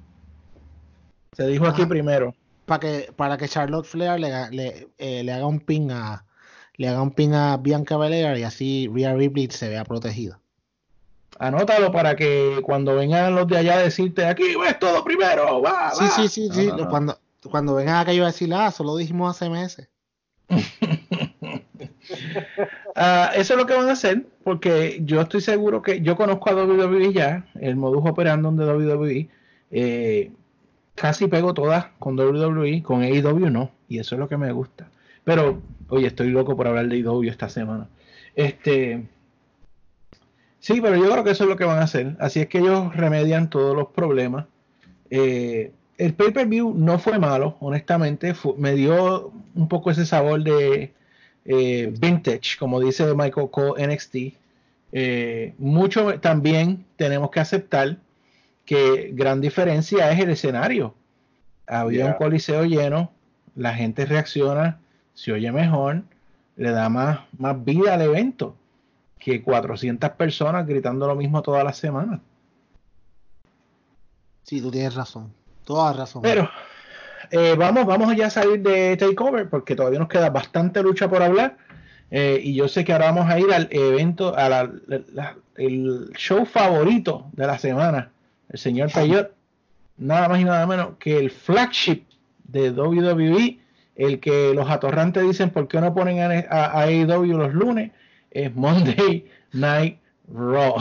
Se dijo aquí primero. Para que, para que Charlotte Flair le, le, eh, le haga un ping a, le haga un pin a Bianca Belair y así Rhea Ripley se vea protegida. Anótalo para que cuando vengan los de allá a decirte aquí ves todo primero. Va, Sí, va". sí, sí, No, sí. no, no. Cuando, cuando vengan acá yo voy a decir, ah, solo dijimos hace meses. Ah, eso es lo que van a hacer, porque yo estoy seguro que yo conozco a WWE ya, el modus operandum de WWE. eh, casi pego todas con WWE, con AEW no, y eso es lo que me gusta. Pero, oye, estoy loco por hablar de AEW esta semana. Este. Sí, pero yo creo que eso es lo que van a hacer. Así es que ellos remedian todos los problemas. Eh, el pay-per-view no fue malo, honestamente. me dio un poco ese sabor de eh, vintage, como dice Michael Cole NXT. Eh, mucho también tenemos que aceptar que gran diferencia es el escenario. Había un coliseo lleno, la gente reacciona, se oye mejor, le da más, más vida al evento que 400 personas gritando lo mismo todas las semanas. Sí, tú tienes razón. Toda razón. Pero eh, vamos, vamos ya a salir de Takeover porque todavía nos queda bastante lucha por hablar. Eh, y yo sé que ahora vamos a ir al evento, a la- la- el show favorito de la semana, el señor Peyot, nada más y nada menos que el flagship de WWE, el que los atorrantes dicen por qué no ponen a, a- a AEW los lunes, es Monday Night Raw.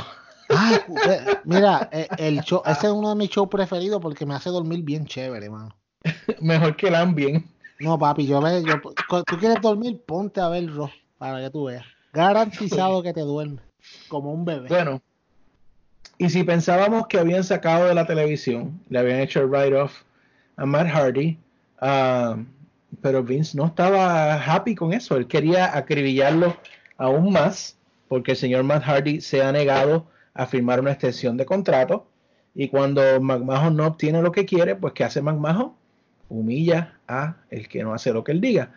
Ah, eh, mira, eh, el show, ese es uno de mis shows preferidos porque me hace dormir bien chévere, mano. Mejor que el Ambien. No, papi, yo ve, yo, tú quieres dormir, ponte a ver Raw para que tú veas. Garantizado que te duermes, como un bebé. Bueno, y si pensábamos que habían sacado de la televisión, le habían hecho el write-off a Matt Hardy, ah, pero Vince no estaba happy con eso. Él quería acribillarlo aún más, porque el señor Matt Hardy se ha negado a firmar una extensión de contrato. Y cuando McMahon no obtiene lo que quiere, pues ¿qué hace McMahon? Humilla a el que no hace lo que él diga.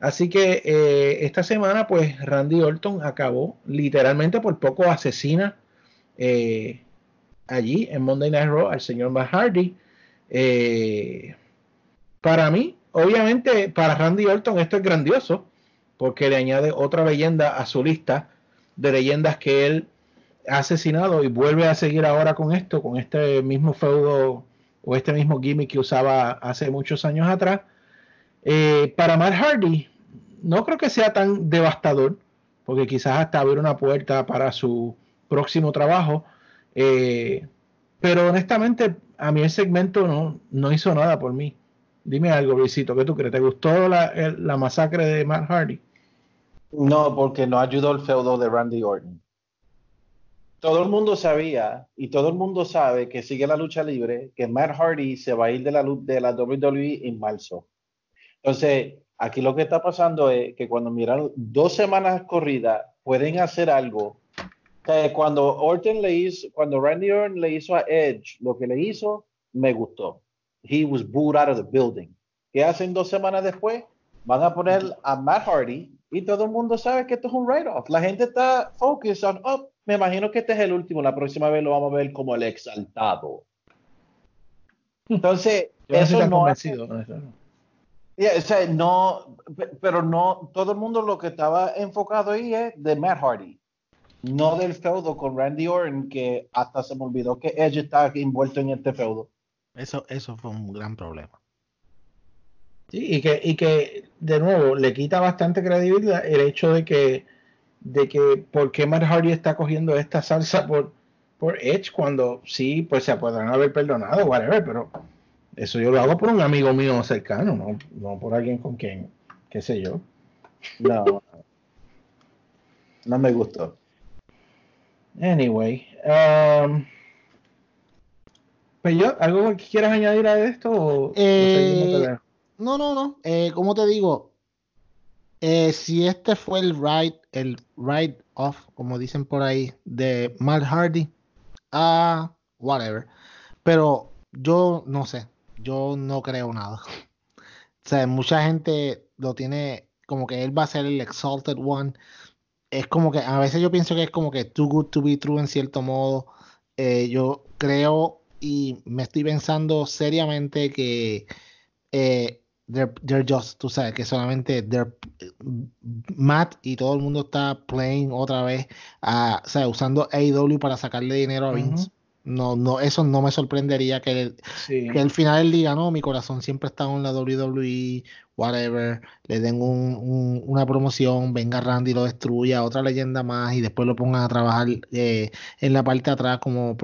Así que eh, esta semana, pues Randy Orton acabó literalmente por poco asesina eh, allí en Monday Night Raw al señor Matt Hardy. Eh, para mí, obviamente, para Randy Orton esto es grandioso porque le añade otra leyenda a su lista de leyendas que él ha asesinado y vuelve a seguir ahora con esto, con este mismo feudo o este mismo gimmick que usaba hace muchos años atrás. Eh, para Matt Hardy, no creo que sea tan devastador, porque quizás hasta abre una puerta para su próximo trabajo. Eh, pero honestamente, a mí el segmento no, no hizo nada por mí. Dime algo, Luisito, ¿qué tú crees? ¿Te gustó la, la masacre de Matt Hardy? No, porque no ayudó el feudo de Randy Orton. Todo el mundo sabía y todo el mundo sabe que sigue la lucha libre, que Matt Hardy se va a ir de la, de la WWE en marzo. Entonces, aquí lo que está pasando es que cuando miran dos semanas corridas, pueden hacer algo. Cuando Orton le hizo, cuando Randy Orton le hizo a Edge lo que le hizo, me gustó. He was booed out of the building. ¿Qué hacen dos semanas después? Van a poner a Matt Hardy y todo el mundo sabe que esto es un write-off. La gente está focused on, oh, me imagino que este es el último. La próxima vez lo vamos a ver como el exaltado. Entonces, Yo eso no hace-. Yeah, o sea, no, pe- pero no, todo el mundo lo que estaba enfocado ahí es de Matt Hardy, no del feudo con Randy Orton, que hasta se me olvidó que Edge está envuelto en este feudo. Eso, eso fue un gran problema. Sí, y que, y que de nuevo le quita bastante credibilidad el hecho de que, de que por qué Matt Hardy está cogiendo esta salsa por, por Edge cuando sí, pues se podrán haber perdonado, whatever, pero eso yo lo hago por un amigo mío cercano, no, no por alguien con quien, qué sé yo. No, no me gustó. Anyway, um, yo, ¿algo que quieras añadir a esto? O, Eh, No, no, no. Eh, como te digo, eh, si este fue el ride, el ride off, como dicen por ahí, de Matt Hardy, ah, whatever. Pero yo no sé, yo no creo nada. O sea, mucha gente lo tiene como que él va a ser el exalted one. Es como que a veces yo pienso que es como que too good to be true en cierto modo. Eh, yo creo y me estoy pensando seriamente que eh, they're, they're just, tú sabes, que solamente they're, Matt y todo el mundo está playing otra vez, a, o sea, usando AEW para sacarle dinero a Vince. No, no, eso no me sorprendería que, el- Sí. que al final del día, no, mi corazón siempre está en la WWE, whatever, le den un- un- una promoción, venga Randy, lo destruya, otra leyenda más y después lo pongan a trabajar eh, en la parte de atrás como,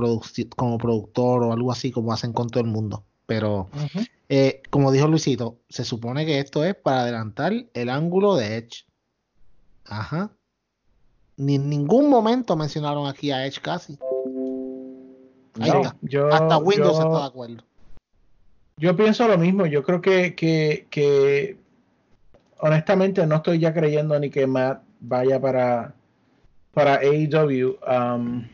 como productor o algo así como hacen con todo el mundo. Pero, eh, como dijo Luisito, se supone que esto es para adelantar el ángulo de Edge. Ajá. Ni en ningún momento mencionaron aquí a Edge casi. Ahí No, está. yo- Hasta Windows yo- está de acuerdo. Yo pienso lo mismo. Yo creo que, que, que honestamente no estoy ya creyendo ni que Matt vaya para, para AEW. Um,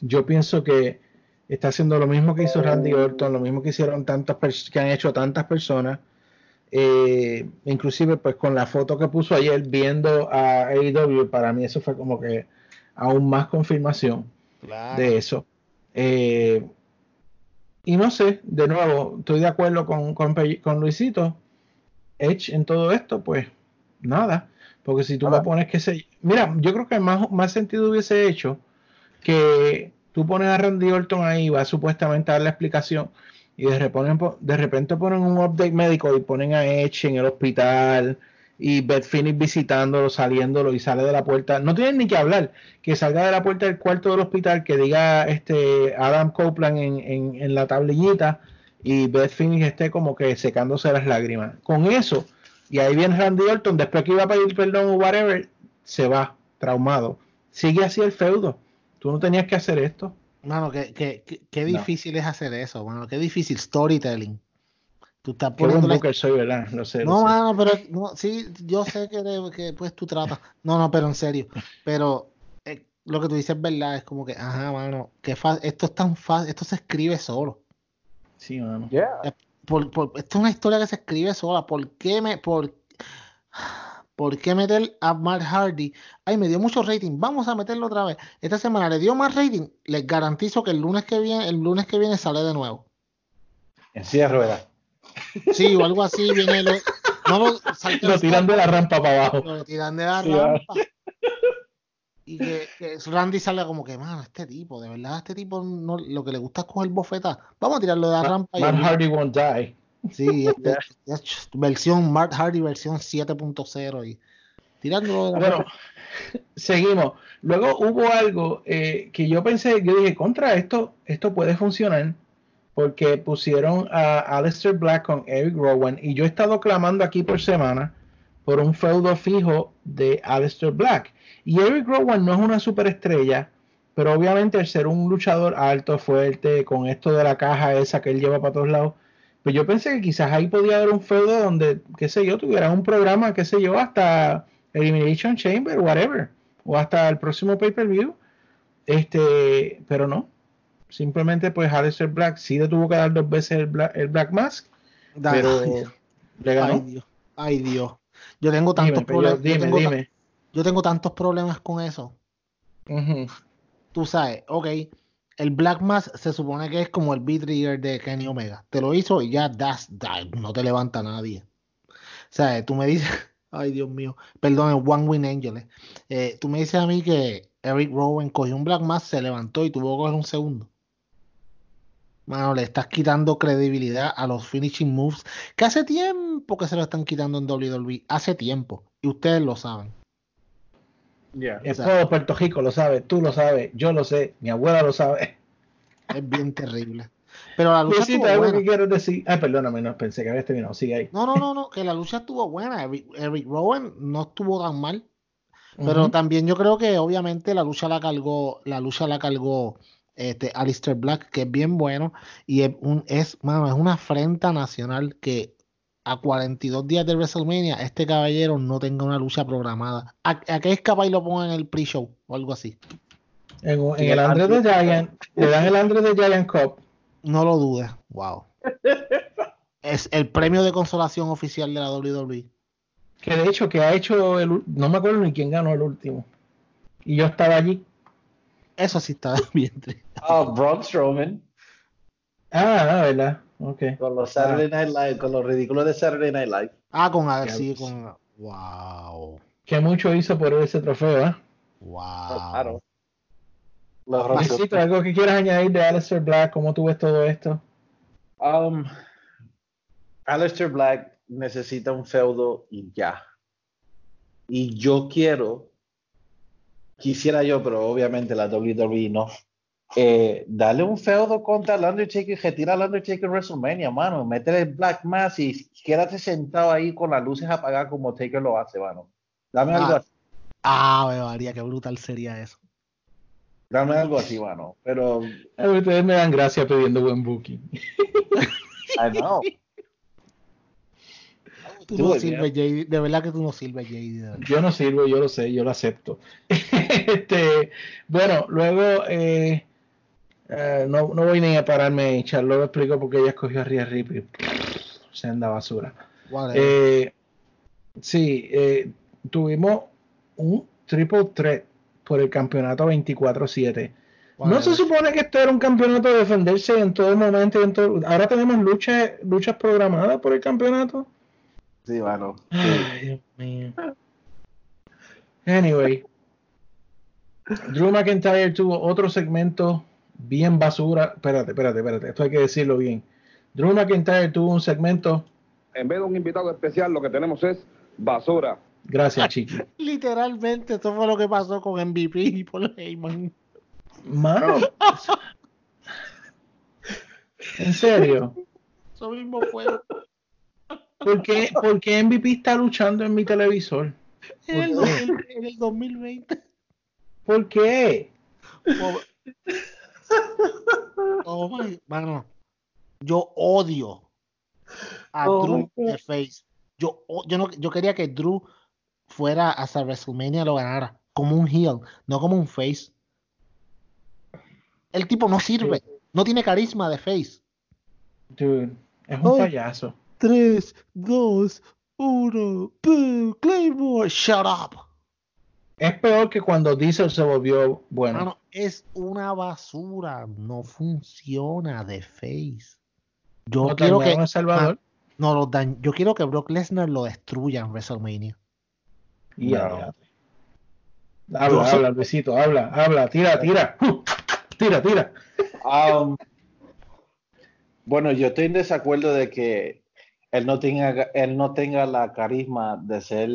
yo pienso que está haciendo lo mismo que hizo Randy Orton, lo mismo que hicieron tantas que han hecho tantas personas. Eh, inclusive pues con la foto que puso ayer viendo a AEW, para mí eso fue como que aún más confirmación de eso. Eh, y no sé, de nuevo, estoy de acuerdo con, con, Luisito. Edge en todo esto, pues nada. Porque si tú me pones que se. Mira, yo creo que más, más sentido hubiese hecho que tú pones a Randy Orton ahí, va supuestamente a dar la explicación, y de repente, de repente ponen un update médico y ponen a Edge en el hospital y Beth Phoenix visitándolo, saliéndolo y sale de la puerta. No tienen ni que hablar, que salga de la puerta del cuarto del hospital, que diga este Adam Copeland en, en, en la tablillita y Beth Phoenix esté como que secándose las lágrimas. Con eso, y ahí viene Randy Orton, después que iba a pedir perdón o whatever, se va, traumado. Sigue así el feudo. Tú no tenías que hacer esto. Mano, qué, qué, qué, qué No. difícil es hacer eso, mano. Qué difícil storytelling. Tú estás Qué buen la- soy, ¿verdad? Lo sé. lo No, sé. mano, pero no, sí, yo sé que, de- que, pues tú tratas. No, no, pero en serio. Pero eh, lo que tú dices es verdad, es como que, ajá, mano, que fa- esto es tan fácil, esto se escribe solo. Sí, mano. Por, por- esto es una historia que se escribe sola. ¿Por qué me, por, por qué meter a Mark Hardy? Ay, me dio mucho rating. Vamos a meterlo otra vez. Esta semana le dio más rating. Les garantizo que el lunes que viene, el lunes que viene sale de nuevo. En silla de ruedas. Sí, o algo así viene. Lo, no lo, salte- Lo tiran de la rampa para abajo. lo tiran de la Sí, rampa. Y que, que Randy salga como que, mano, este tipo, de verdad, este tipo no, lo que le gusta es coger bofeta. Vamos a tirarlo de la rampa. y Matt. Hardy won't die. Sí, este, es versión Mark Hardy, versión 7.0 y tirándolo de la Bueno, rampa. seguimos. Luego hubo algo eh, que yo pensé, yo dije, contra esto, esto puede funcionar, porque pusieron a Aleister Black con Eric Rowan, y yo he estado clamando aquí por semana por un feudo fijo de Aleister Black. Y Eric Rowan no es una superestrella, pero obviamente al ser un luchador alto, fuerte, con esto de la caja esa que él lleva para todos lados, pues yo pensé que quizás ahí podía haber un feudo donde, qué sé yo, tuviera un programa, qué sé yo, hasta Elimination Chamber, whatever, o hasta el próximo pay-per-view. Este, pero no. Simplemente, pues, Aleister Black sí le tuvo que dar dos veces el Black, el Black Mask, Da- pero ay, le ganó. ay, Dios, ay, Dios. Yo tengo tantos problemas. dime, yo, tengo, ta- dime. yo tengo tantos problemas con eso. Tú sabes, ok, el Black Mask se supone que es como el B-Trigger de Kenny Omega. Te lo hizo y ya das, da- no te levanta nadie. O sea, tú me dices, ay Dios mío, perdón, el One Win Angel. eh. Eh, tú me dices a mí que Eric Rowan cogió un Black Mask, se levantó y tuvo que coger un segundo. Mano, le estás quitando credibilidad a los finishing moves que hace tiempo que se lo están quitando en WWE. Hace tiempo. Y ustedes lo saben. Es O sea- todo Puerto Rico lo sabe, tú lo sabes, yo lo sé, mi abuela lo sabe. Es bien terrible. Pero la lucha Luisita, estuvo algo buena. que quieres decir. Ay, perdóname, no pensé que habías terminado. Sigue ahí. No, no, no, no, que la lucha estuvo buena. Eric, Eric Rowan no estuvo tan mal. Pero también yo creo que obviamente la lucha la cargó, la lucha la cargó este Alistair Black, que es bien bueno. Y es un, es, mano, es una afrenta nacional que a 42 días de WrestleMania, este caballero no tenga una lucha programada. ¿A, a qué es capaz y lo pongan en el pre-show o algo así? En, en el Andre de Giant, le dan el Andre de Giant Cup. No lo dudes. Wow. Es el premio de consolación oficial de la. WWE. Que de hecho, que ha hecho, el, no me acuerdo ni quién ganó el último. Y yo estaba allí. Eso sí está bien triste. Ah, Braun Strowman. Ah, ah, ¿verdad? Ok. Con los Saturday Night Live, con los ridículos de Saturday Night Live. Ah, con a ver, sí, con. Wow. Que mucho hizo por ese trofeo, ¿eh? Wow. Claro. Luisito, algo que quieras añadir de Aleister Black, ¿cómo tú ves todo esto? Um, Aleister Black necesita un feudo y ya. Y yo quiero, quisiera yo, pero obviamente la WWE no, eh, darle un feudo contra el Undertaker y retira al Undertaker en WrestleMania, mano. Métele el Black Mass y quédate sentado ahí con las luces apagadas como Taker lo hace, mano. Dame algo Ah. así. Ah, me María, qué brutal sería eso. Dame algo así, mano. Pero, Eh, Ustedes me dan gracia pidiendo buen booking. I know. Tú Do no it, sirves, JD. De verdad que tú no sirves, JD. Yo no sirvo, yo lo sé, yo lo acepto. este, bueno, luego eh, eh, no, no voy ni a pararme a echar, lo explico porque ella escogió a Rhea Ripley. Se anda basura. Eh, sí, eh, tuvimos un triple threat por el campeonato 24-7. No se supone que esto era un campeonato de defenderse en todo momento. y En todo... Ahora tenemos luchas, luchas programadas por el campeonato. Sí, mano. Sí. Ay, Dios mío. Anyway, Drew McIntyre tuvo otro segmento bien basura. Espérate, espérate, espérate. Esto hay que decirlo bien. Drew McIntyre tuvo un segmento. En vez de un invitado especial, lo que tenemos es basura. Gracias, Chiqui. Literalmente, esto fue lo que pasó con MVP y Paul Heyman. Mano. En serio. Eso mismo fue. ¿Por qué, por qué MVP está luchando en mi televisor? En el, ¿Por qué? en- en el 2020. ¿Por qué? Oh my, mano. Yo odio a Oh Drew de Face. Yo, yo, no, yo quería que Drew fuera hasta WrestleMania lo ganara. Como un heel, no como un face. El tipo no sirve. No tiene carisma de face. Dude, es un Ay. payaso. 3, 2, 1. Claymore. Shut up. Es peor que cuando Diesel se volvió bueno. Mano, es una basura. No funciona de face. Yo quiero que. Salvador. Ah, no, lo dañ- yo quiero que Brock Lesnar lo destruya en WrestleMania. Y No. ya, ya. Habla, habla, Luisito, habla, habla, tira, tira. Tira, tira. Um, bueno, yo estoy en desacuerdo de que él no tenga, él no tenga la carisma de ser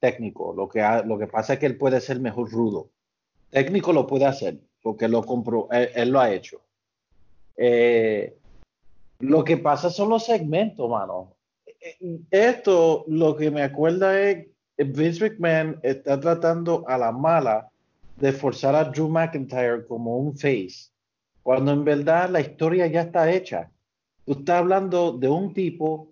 técnico. Lo que, lo que pasa es que él puede ser mejor rudo. Técnico lo puede hacer, porque lo compró, él, lo ha hecho. Eh, lo que pasa son los segmentos, mano. Esto, lo que me acuerda es Vince McMahon está tratando a la mala de forzar a Drew McIntyre como un face, cuando en verdad la historia ya está hecha. Tú estás hablando de un tipo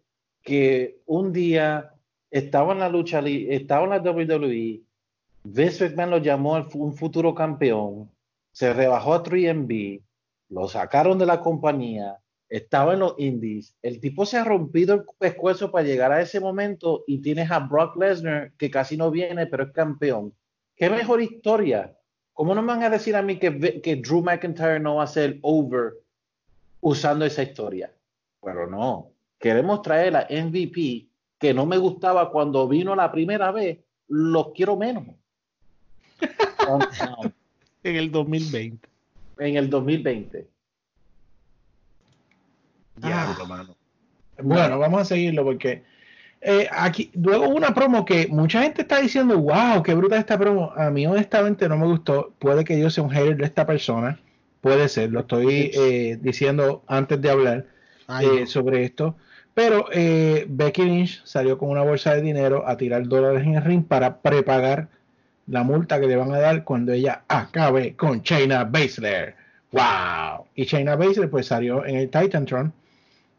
que un día estaba en la lucha, estaba en la WWE, Vince McMahon lo llamó un futuro campeón, se rebajó a 3MB, lo sacaron de la compañía, estaba en los indies, el tipo se ha rompido el pescuezo para llegar a ese momento y tienes a Brock Lesnar que casi no viene, pero es campeón. ¿Qué mejor historia? ¿Cómo no me van a decir a mí que Drew McIntyre no va a ser over usando esa historia? Pero no, queremos traer a MVP que no me gustaba cuando vino la primera vez, lo quiero menos. En el 2020. en el 2020. Diablo, mano. Bueno, vamos a seguirlo porque eh, aquí luego hubo una promo que mucha gente está diciendo, wow, qué bruta esta promo. A mí honestamente no me gustó. Puede que yo sea un hater de esta persona, puede ser. Lo estoy eh, diciendo antes de hablar Ay, eh, no. sobre esto. Pero eh, Becky Lynch salió con una bolsa de dinero a tirar dólares en el ring para prepagar la multa que le van a dar cuando ella acabe con Shayna Baszler. ¡Wow! Y Shayna Baszler pues salió en el Titantron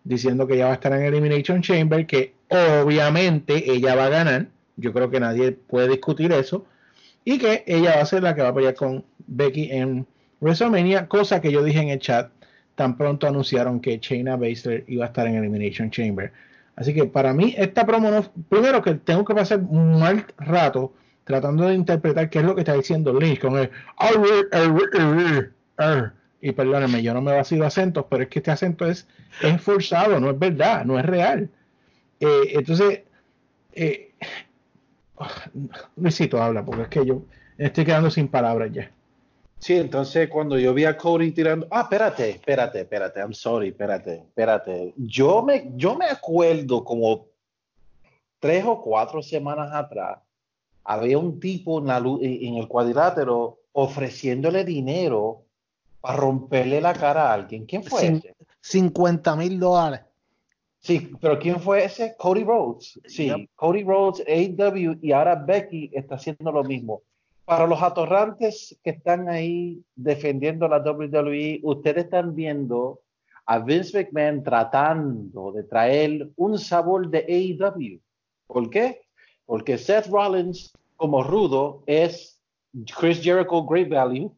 diciendo que ella va a estar en Elimination Chamber, que obviamente ella va a ganar. Yo creo que nadie puede discutir eso. Y que ella va a ser la que va a pelear con Becky en WrestleMania, cosa que yo dije en el chat tan pronto anunciaron que Shayna Baszler iba a estar en Elimination Chamber. Así que para mí esta promo no, primero que tengo que pasar un mal rato tratando de interpretar qué es lo que está diciendo Lynch con el y perdónenme, yo no me vacilo acentos, pero es que este acento es, es forzado, no es verdad, no es real. Eh, entonces, eh, Luisito habla, porque es que yo estoy quedando sin palabras ya. Sí, entonces cuando yo vi a Cody tirando, ah, espérate, espérate, espérate, I'm sorry, espérate, espérate. Yo me, yo me acuerdo como tres o cuatro semanas atrás, había un tipo en, la, lu- en el cuadrilátero ofreciéndole dinero para romperle la cara a alguien. ¿Quién fue Cin- ese? 50 mil dólares. Sí, pero ¿quién fue ese? Cody Rhodes. Sí, Yep. Cody Rhodes, AEW y ahora Becky está haciendo lo mismo. Para los atorrantes que están ahí defendiendo la WWE, ustedes están viendo a Vince McMahon tratando de traer un sabor de AEW. ¿Por qué? Porque Seth Rollins, como rudo, es Chris Jericho Great Value.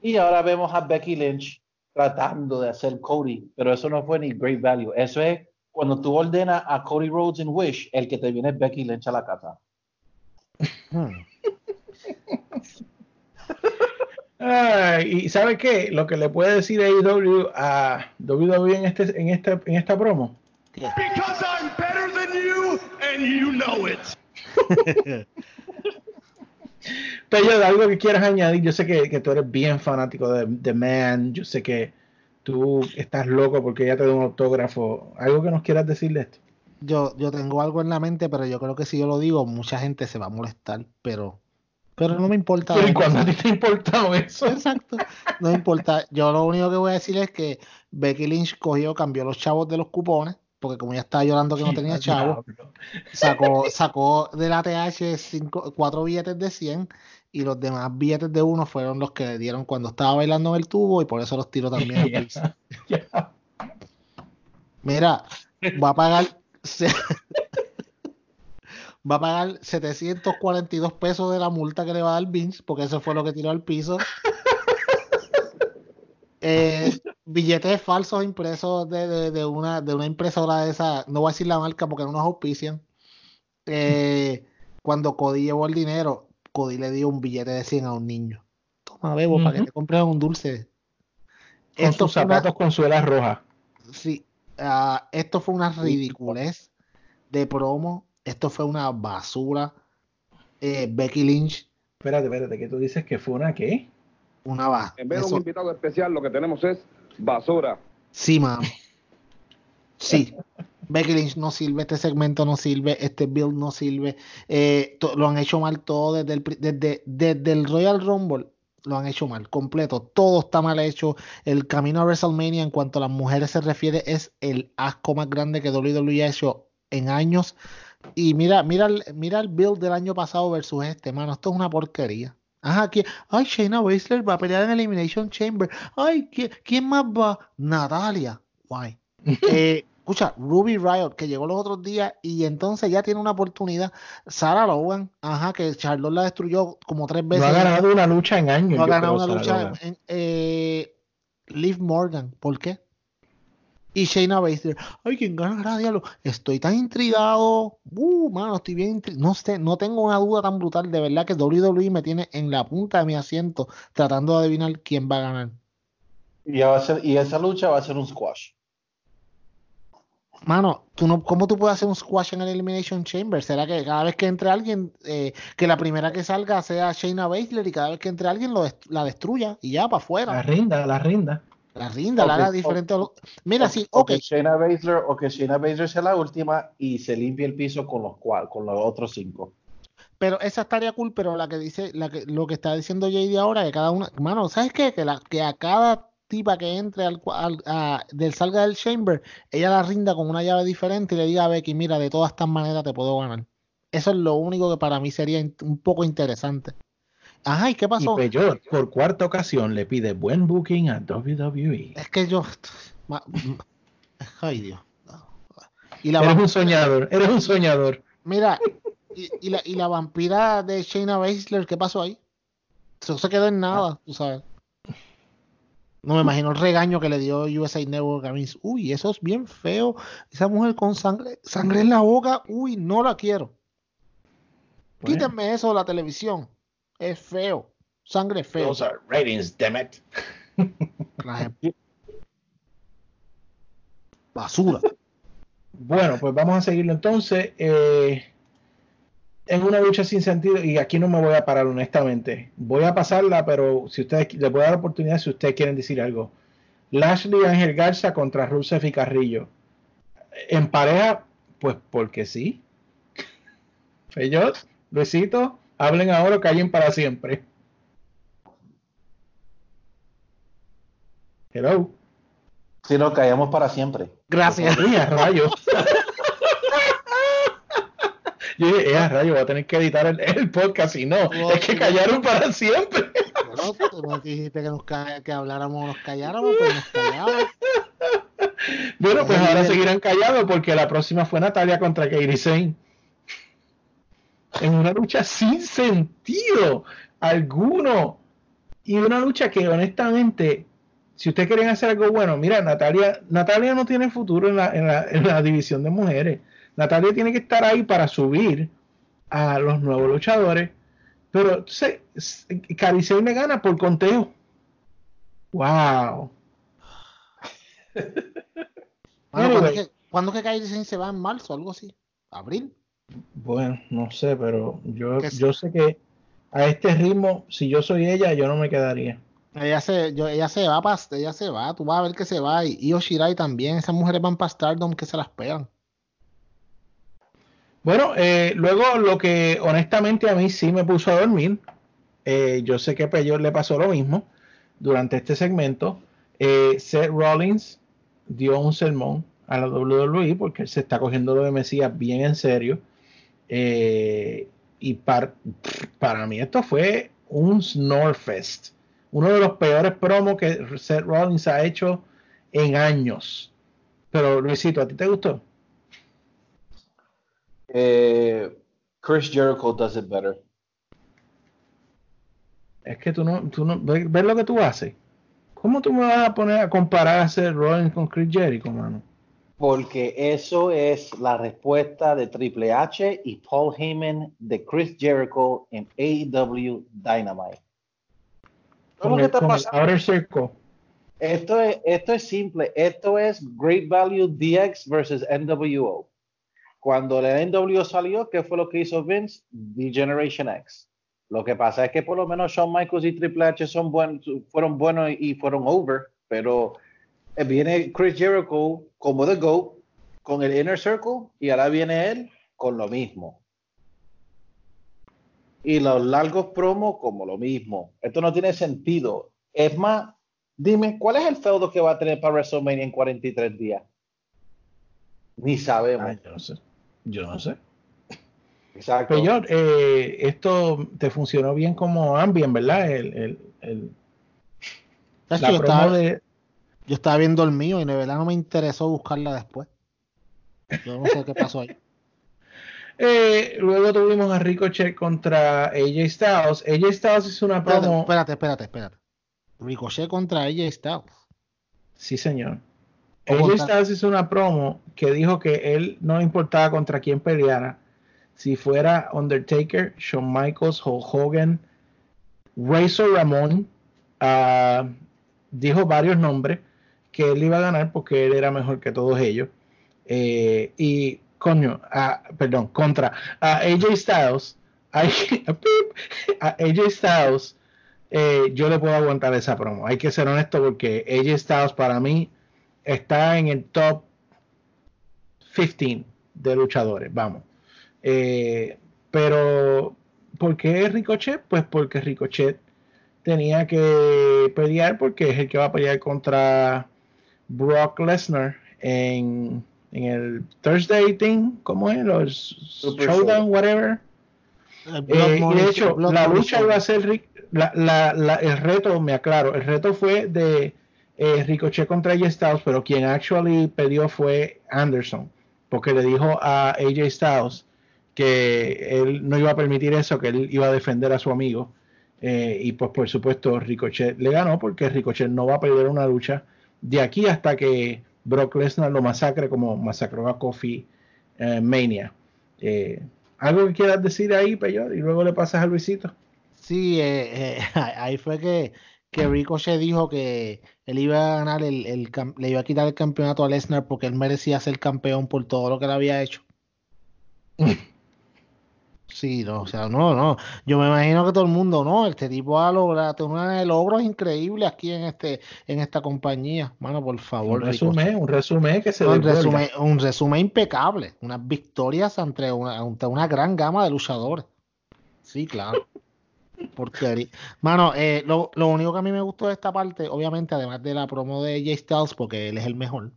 Y ahora vemos a Becky Lynch tratando de hacer Cody, pero eso no fue ni Great Value. Eso es cuando tú ordenas a Cody Rhodes en Wish, el que te viene es Becky Lynch a la casa. Ay, y ¿sabe qué? Lo que le puede decir AEW a WWE en, este, en, esta, en esta promo. Because I'm better than you, and you know it. Pero algo que quieras añadir, yo sé que, que tú eres bien fanático de, de Man, yo sé que tú estás loco porque ella te da un autógrafo. ¿Algo que nos quieras decir de esto? Yo, yo tengo algo en la mente, pero yo creo que si yo lo digo, mucha gente se va a molestar, pero, pero no me importa. Pero ¿y cuándo a ti te ha importado eso? Exacto. No me importa. Yo lo único que voy a decir es que Becky Lynch cogió, cambió los chavos de los cupones, porque como ya estaba llorando que no tenía chavos, sacó, sacó de la TH cinco, cuatro billetes de 100 y los demás billetes de uno fueron los que le dieron cuando estaba bailando en el tubo y por eso los tiró también al piso. Mira, va a pagar va a pagar 742 pesos de la multa que le va a dar Vince, porque eso fue lo que tiró al piso. Eh, billetes falsos impresos de, de- de una, de una impresora de esa, no voy a decir la marca porque no nos auspician. Eh, cuando Cody llevó el dinero, Cody le dio un billete de 100 a un niño. Toma, bebo, para que te compres un dulce. Con Esto sus fue una- zapatos con suela roja. Sí, ah, esto fue una ridiculez de promo. Esto fue una basura. Eh, Becky Lynch, Espérate, espérate, que tú dices que fue una qué? una basura. En vez de un invitado especial, lo que tenemos es basura. Sí, mami. Sí. Becky Lynch no sirve, este segmento no sirve, este build no sirve. Eh, to- lo han hecho mal todo desde el, desde, desde el Royal Rumble. Lo han hecho mal, completo. Todo está mal hecho. El camino a WrestleMania en cuanto a las mujeres se refiere es el asco más grande que WWE ha hecho en años. Y mira, mira, mira el build del año pasado versus este, mano. Esto es una porquería. Ajá, ¿quién? Ay, Shayna Baszler va a pelear en Elimination Chamber. Ay, ¿quién, quién más va? Natalia. Guay. Eh, escucha, Ruby Riot, que llegó los otros días y entonces ya tiene una oportunidad. Sarah Logan, ajá, que Charlotte la destruyó como tres No veces. ha ganado una lucha en años. No ha ganado una lucha. Logan. En, eh, Liv Morgan, ¿por qué? Y Shayna Baszler, ay, ¿quién ganará, diablo? Estoy tan intrigado. Uh, mano, estoy bien intri- No sé, no tengo una duda tan brutal. De verdad que WWE me tiene en la punta de mi asiento tratando de adivinar quién va a ganar. Y, va a ser- y esa lucha va a ser un squash. Mano, tú no, ¿cómo tú puedes hacer un squash en el Elimination Chamber? ¿Será que cada vez que entre alguien, eh, que la primera que salga sea Shayna Baszler y cada vez que entre alguien lo dest- la destruya y ya para La afuera? rinda, la rinda. La rinda, la haga diferente. Mira, O- sí, o ok. que Shayna Baszler, o que Shayna Baszler sea la última y se limpie el piso con los cual, con los otros cinco. Pero esa estaría cool, pero la que dice, la que, lo que está diciendo JD ahora, que cada una, mano, ¿sabes qué? Que, la, que a cada tipa que entre al, al- a- del salga del chamber, ella la rinda con una llave diferente y le diga a Becky, mira, de todas estas maneras te puedo ganar. Eso es lo único que para mí sería un poco interesante. Ajá, ¿y qué Y pasó? Peyot, por cuarta ocasión, le pide buen booking a WWE. Es que yo, ay Dios. Y la Eres un soñador, eres un soñador. Mira, y, y la, y la vampira de Shayna Baszler, ¿qué pasó ahí? Eso se quedó en nada, tú sabes. No me imagino el regaño que le dio USA Network a mí. Uy, eso es bien feo. Esa mujer con sangre, sangre en la boca, uy, no la quiero. Bueno. Quítenme eso de la televisión. Es feo. Sangre feo. Those are ratings, damn it. Basura. Bueno, pues vamos a seguirlo entonces. Eh, es una lucha sin sentido y aquí no me voy a parar honestamente. Voy a pasarla, pero si ustedes les voy a dar la oportunidad si ustedes quieren decir algo. Lashley Ángel Garza contra Rusev y Carrillo. En pareja, pues porque sí. Ellos, Luisito, hablen ahora o callen para siempre. Hello. Si nos callamos para siempre. Gracias. Uy, a rayo. Yo dije, eh, a rayo, voy a tener que editar el, el podcast y no, es que callaron para siempre. Bueno, tú me dijiste que, nos que habláramos o nos calláramos, pues nos callamos. Bueno, pues ahora seguirán callados porque la próxima fue Natalia contra Kairi Sane. En una lucha sin sentido alguno. Y una lucha que honestamente, si ustedes quieren hacer algo bueno, mira, Natalia, Natalia no tiene futuro en la, en la, en la división de mujeres. Natalia tiene que estar ahí para subir a los nuevos luchadores. Pero entonces, Kairi Sane le gana por conteo. Wow. Bueno, ¿cuándo, es que, ¿Cuándo que se va en marzo? Algo así. ¿Abril? Bueno, no sé, pero yo, yo sé que a este ritmo, si yo soy ella, yo no me quedaría. Ella se, yo, ella se va, pa- ella se va, tú vas a ver que se va. Y Io Shirai también, esas mujeres van para Stardom que se las pegan. Bueno, eh, luego lo que honestamente a mí sí me puso a dormir, eh, yo sé que a Peyor le pasó lo mismo durante este segmento. Eh, Seth Rollins dio un sermón a la WWE porque él se está cogiendo lo de Mesías bien en serio. Eh, y par- para mí esto fue un Snorfest. Uno de los peores promos que Seth Rollins ha hecho en años. Pero Luisito, ¿a ti te gustó? Eh, Chris Jericho does it better. Es que tú no, tú no, ve- ves lo que tú haces. ¿Cómo tú me vas a poner a comparar a Seth Rollins con Chris Jericho, mano? Porque eso es la respuesta de Triple H y Paul Heyman de Chris Jericho en AEW Dynamite. Con que el, está con el pasando- Outer Circle. Esto es, esto es simple. Esto es Great Value DX versus NWO. Cuando la NWO salió, ¿qué fue lo que hizo Vince? The Generation X. Lo que pasa es que por lo menos Shawn Michaels y Triple H son buen- fueron buenos y fueron over, pero viene Chris Jericho como The GOAT con el Inner Circle y ahora viene él con lo mismo. Y los largos promos como lo mismo. Esto no tiene sentido. Es más, dime, ¿cuál es el feudo que va a tener para WrestleMania en 43 días? Ni sabemos. Ay, yo no sé. Yo no sé. Exacto. Peyor, eh, esto te funcionó bien como ambient, ¿verdad? El, el, el- Tacho, la yo, promo estaba, de, yo estaba viendo el mío y de verdad no me interesó buscarla después. Yo no sé qué pasó ahí. Eh, luego tuvimos a Ricochet contra AJ Styles. AJ Styles hizo una promo. espérate, espérate, espérate. Ricochet contra AJ Styles. Sí, señor. ¿Cómo AJ? Styles hizo una promo que dijo que él no importaba contra quién peleara. Si fuera Undertaker, Shawn Michaels, Hulk Hogan, Razor Ramón, ah, dijo varios nombres que él iba a ganar porque él era mejor que todos ellos. Eh, y, coño, ah, perdón, contra a AJ Styles, a AJ Styles, eh, yo le puedo aguantar esa promo. Hay que ser honesto porque AJ Styles para mí está en el top 15 de luchadores, vamos. Eh, pero, ¿por qué Ricochet? Pues porque Ricochet tenía que pelear porque es el que va a pelear contra Brock Lesnar en, en el Thursday thing, ¿cómo es? Los Super Showdown, Show. whatever. El Eh, Blood y de hecho, Blood la lucha iba a ser Ric- la, la- la- el reto, me aclaro, el reto fue de eh, Ricochet contra AJ Styles, pero quien actually perdió fue Anderson, porque le dijo a AJ Styles que él no iba a permitir eso, que él iba a defender a su amigo. Eh, y pues por supuesto Ricochet le ganó porque Ricochet no va a perder una lucha de aquí hasta que Brock Lesnar lo masacre como masacró a Kofi eh, Mania. Eh, ¿Algo que quieras decir ahí, Peyor? Y luego le pasas a Luisito. Sí, eh, ahí fue que, que Ricochet dijo que él iba a ganar el, el le iba a quitar el campeonato a Lesnar porque él merecía ser campeón por todo lo que le había hecho. Sí, no, o sea, no, no. Yo me imagino que todo el mundo, no, este tipo ha logrado unos logros increíbles aquí en este, en esta compañía. Mano, por favor, Un resumen, un resumen que se un resumen, un resumen impecable, unas victorias ante una, ante una gran gama de luchadores. Sí, claro. Porquería. Mano, eh, lo, lo único que a mí me gustó de esta parte, obviamente, además de la promo de AJ Styles, porque él es el mejor,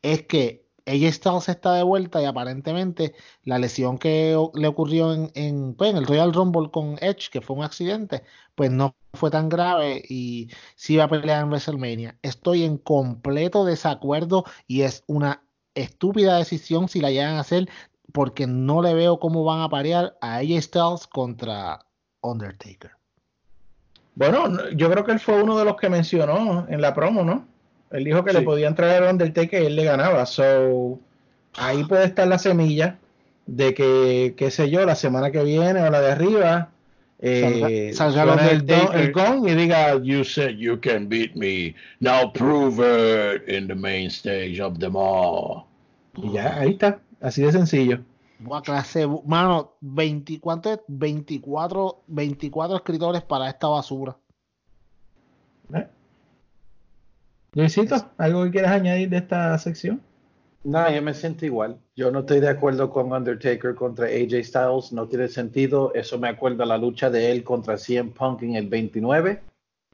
es que AJ Styles está de vuelta y aparentemente la lesión que le ocurrió pues, en el Royal Rumble con Edge, que fue un accidente, pues no fue tan grave y sí va a pelear en WrestleMania. Estoy en completo desacuerdo y es una estúpida decisión si la llegan a hacer porque no le veo cómo van a parear a AJ Styles contra Undertaker. Bueno, no- yo creo que él fue uno de los que mencionó en la promo, ¿no? Él dijo que le podían traer a Undertaker y él le ganaba. So, ahí puede estar la semilla de que, qué sé yo, la semana que viene o la de arriba, eh, Salga- salga suena el, don- el gong y diga, you said you can beat me, now prove it in the main stage of them all. Y ya, ahí está, así de sencillo. Buah, clase, mano, 20, ¿cuánto es? 24, 24 escritores para esta basura. ¿Eh? Luisito, ¿algo que quieras añadir de esta sección? No, yo me siento igual. Yo no estoy de acuerdo con Undertaker contra AJ Styles. No tiene sentido. Eso me acuerda a la lucha de él contra CM Punk en el 29,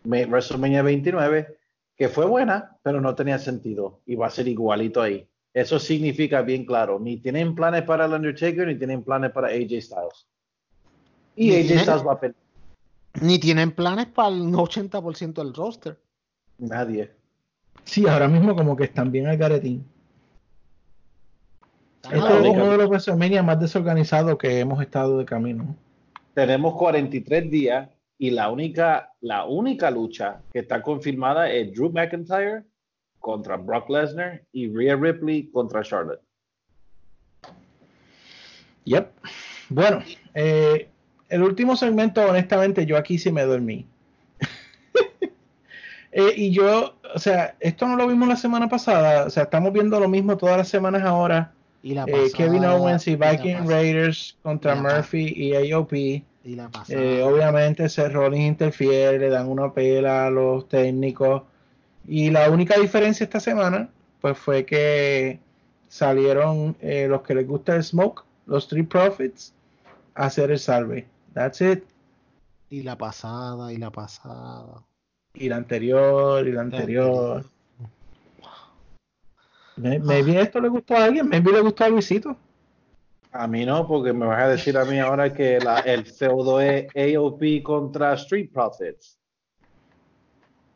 me- WrestleMania 29, que fue buena, pero no tenía sentido. Y va a ser igualito ahí. Eso significa bien claro. Ni tienen planes para el Undertaker, ni tienen planes para AJ Styles. Y AJ Styles va a pelear. Ni tienen planes para el 80% del roster. Nadie. Sí, ahora mismo como que están bien al garetín. Ah, Este es uno de los WrestleMania más desorganizados que hemos estado de camino. Tenemos 43 días y la única, la única lucha que está confirmada es Drew McIntyre contra Brock Lesnar y Rhea Ripley contra Charlotte. Yep. Bueno, eh, el último segmento, honestamente, yo aquí sí me dormí. Eh, y yo, o sea, esto no lo vimos la semana pasada, o sea, estamos viendo lo mismo todas las semanas ahora. Y la Eh, Kevin Owens y Viking Raiders contra y Murphy y AOP. Y la pasada. Eh, obviamente Seth Rollins interfiere, le dan una pela a los técnicos. Y la única diferencia esta semana, pues fue que salieron los que les gusta el smoke, los Street Profits, a hacer el salve. That's it. y la pasada, y la pasada. Y la anterior, y la anterior. May- Maybe esto le gustó a alguien, maybe le gustó a Luisito. A mí no, porque me vas a decir a mí ahora que la- el feudo es AOP contra Street Profits.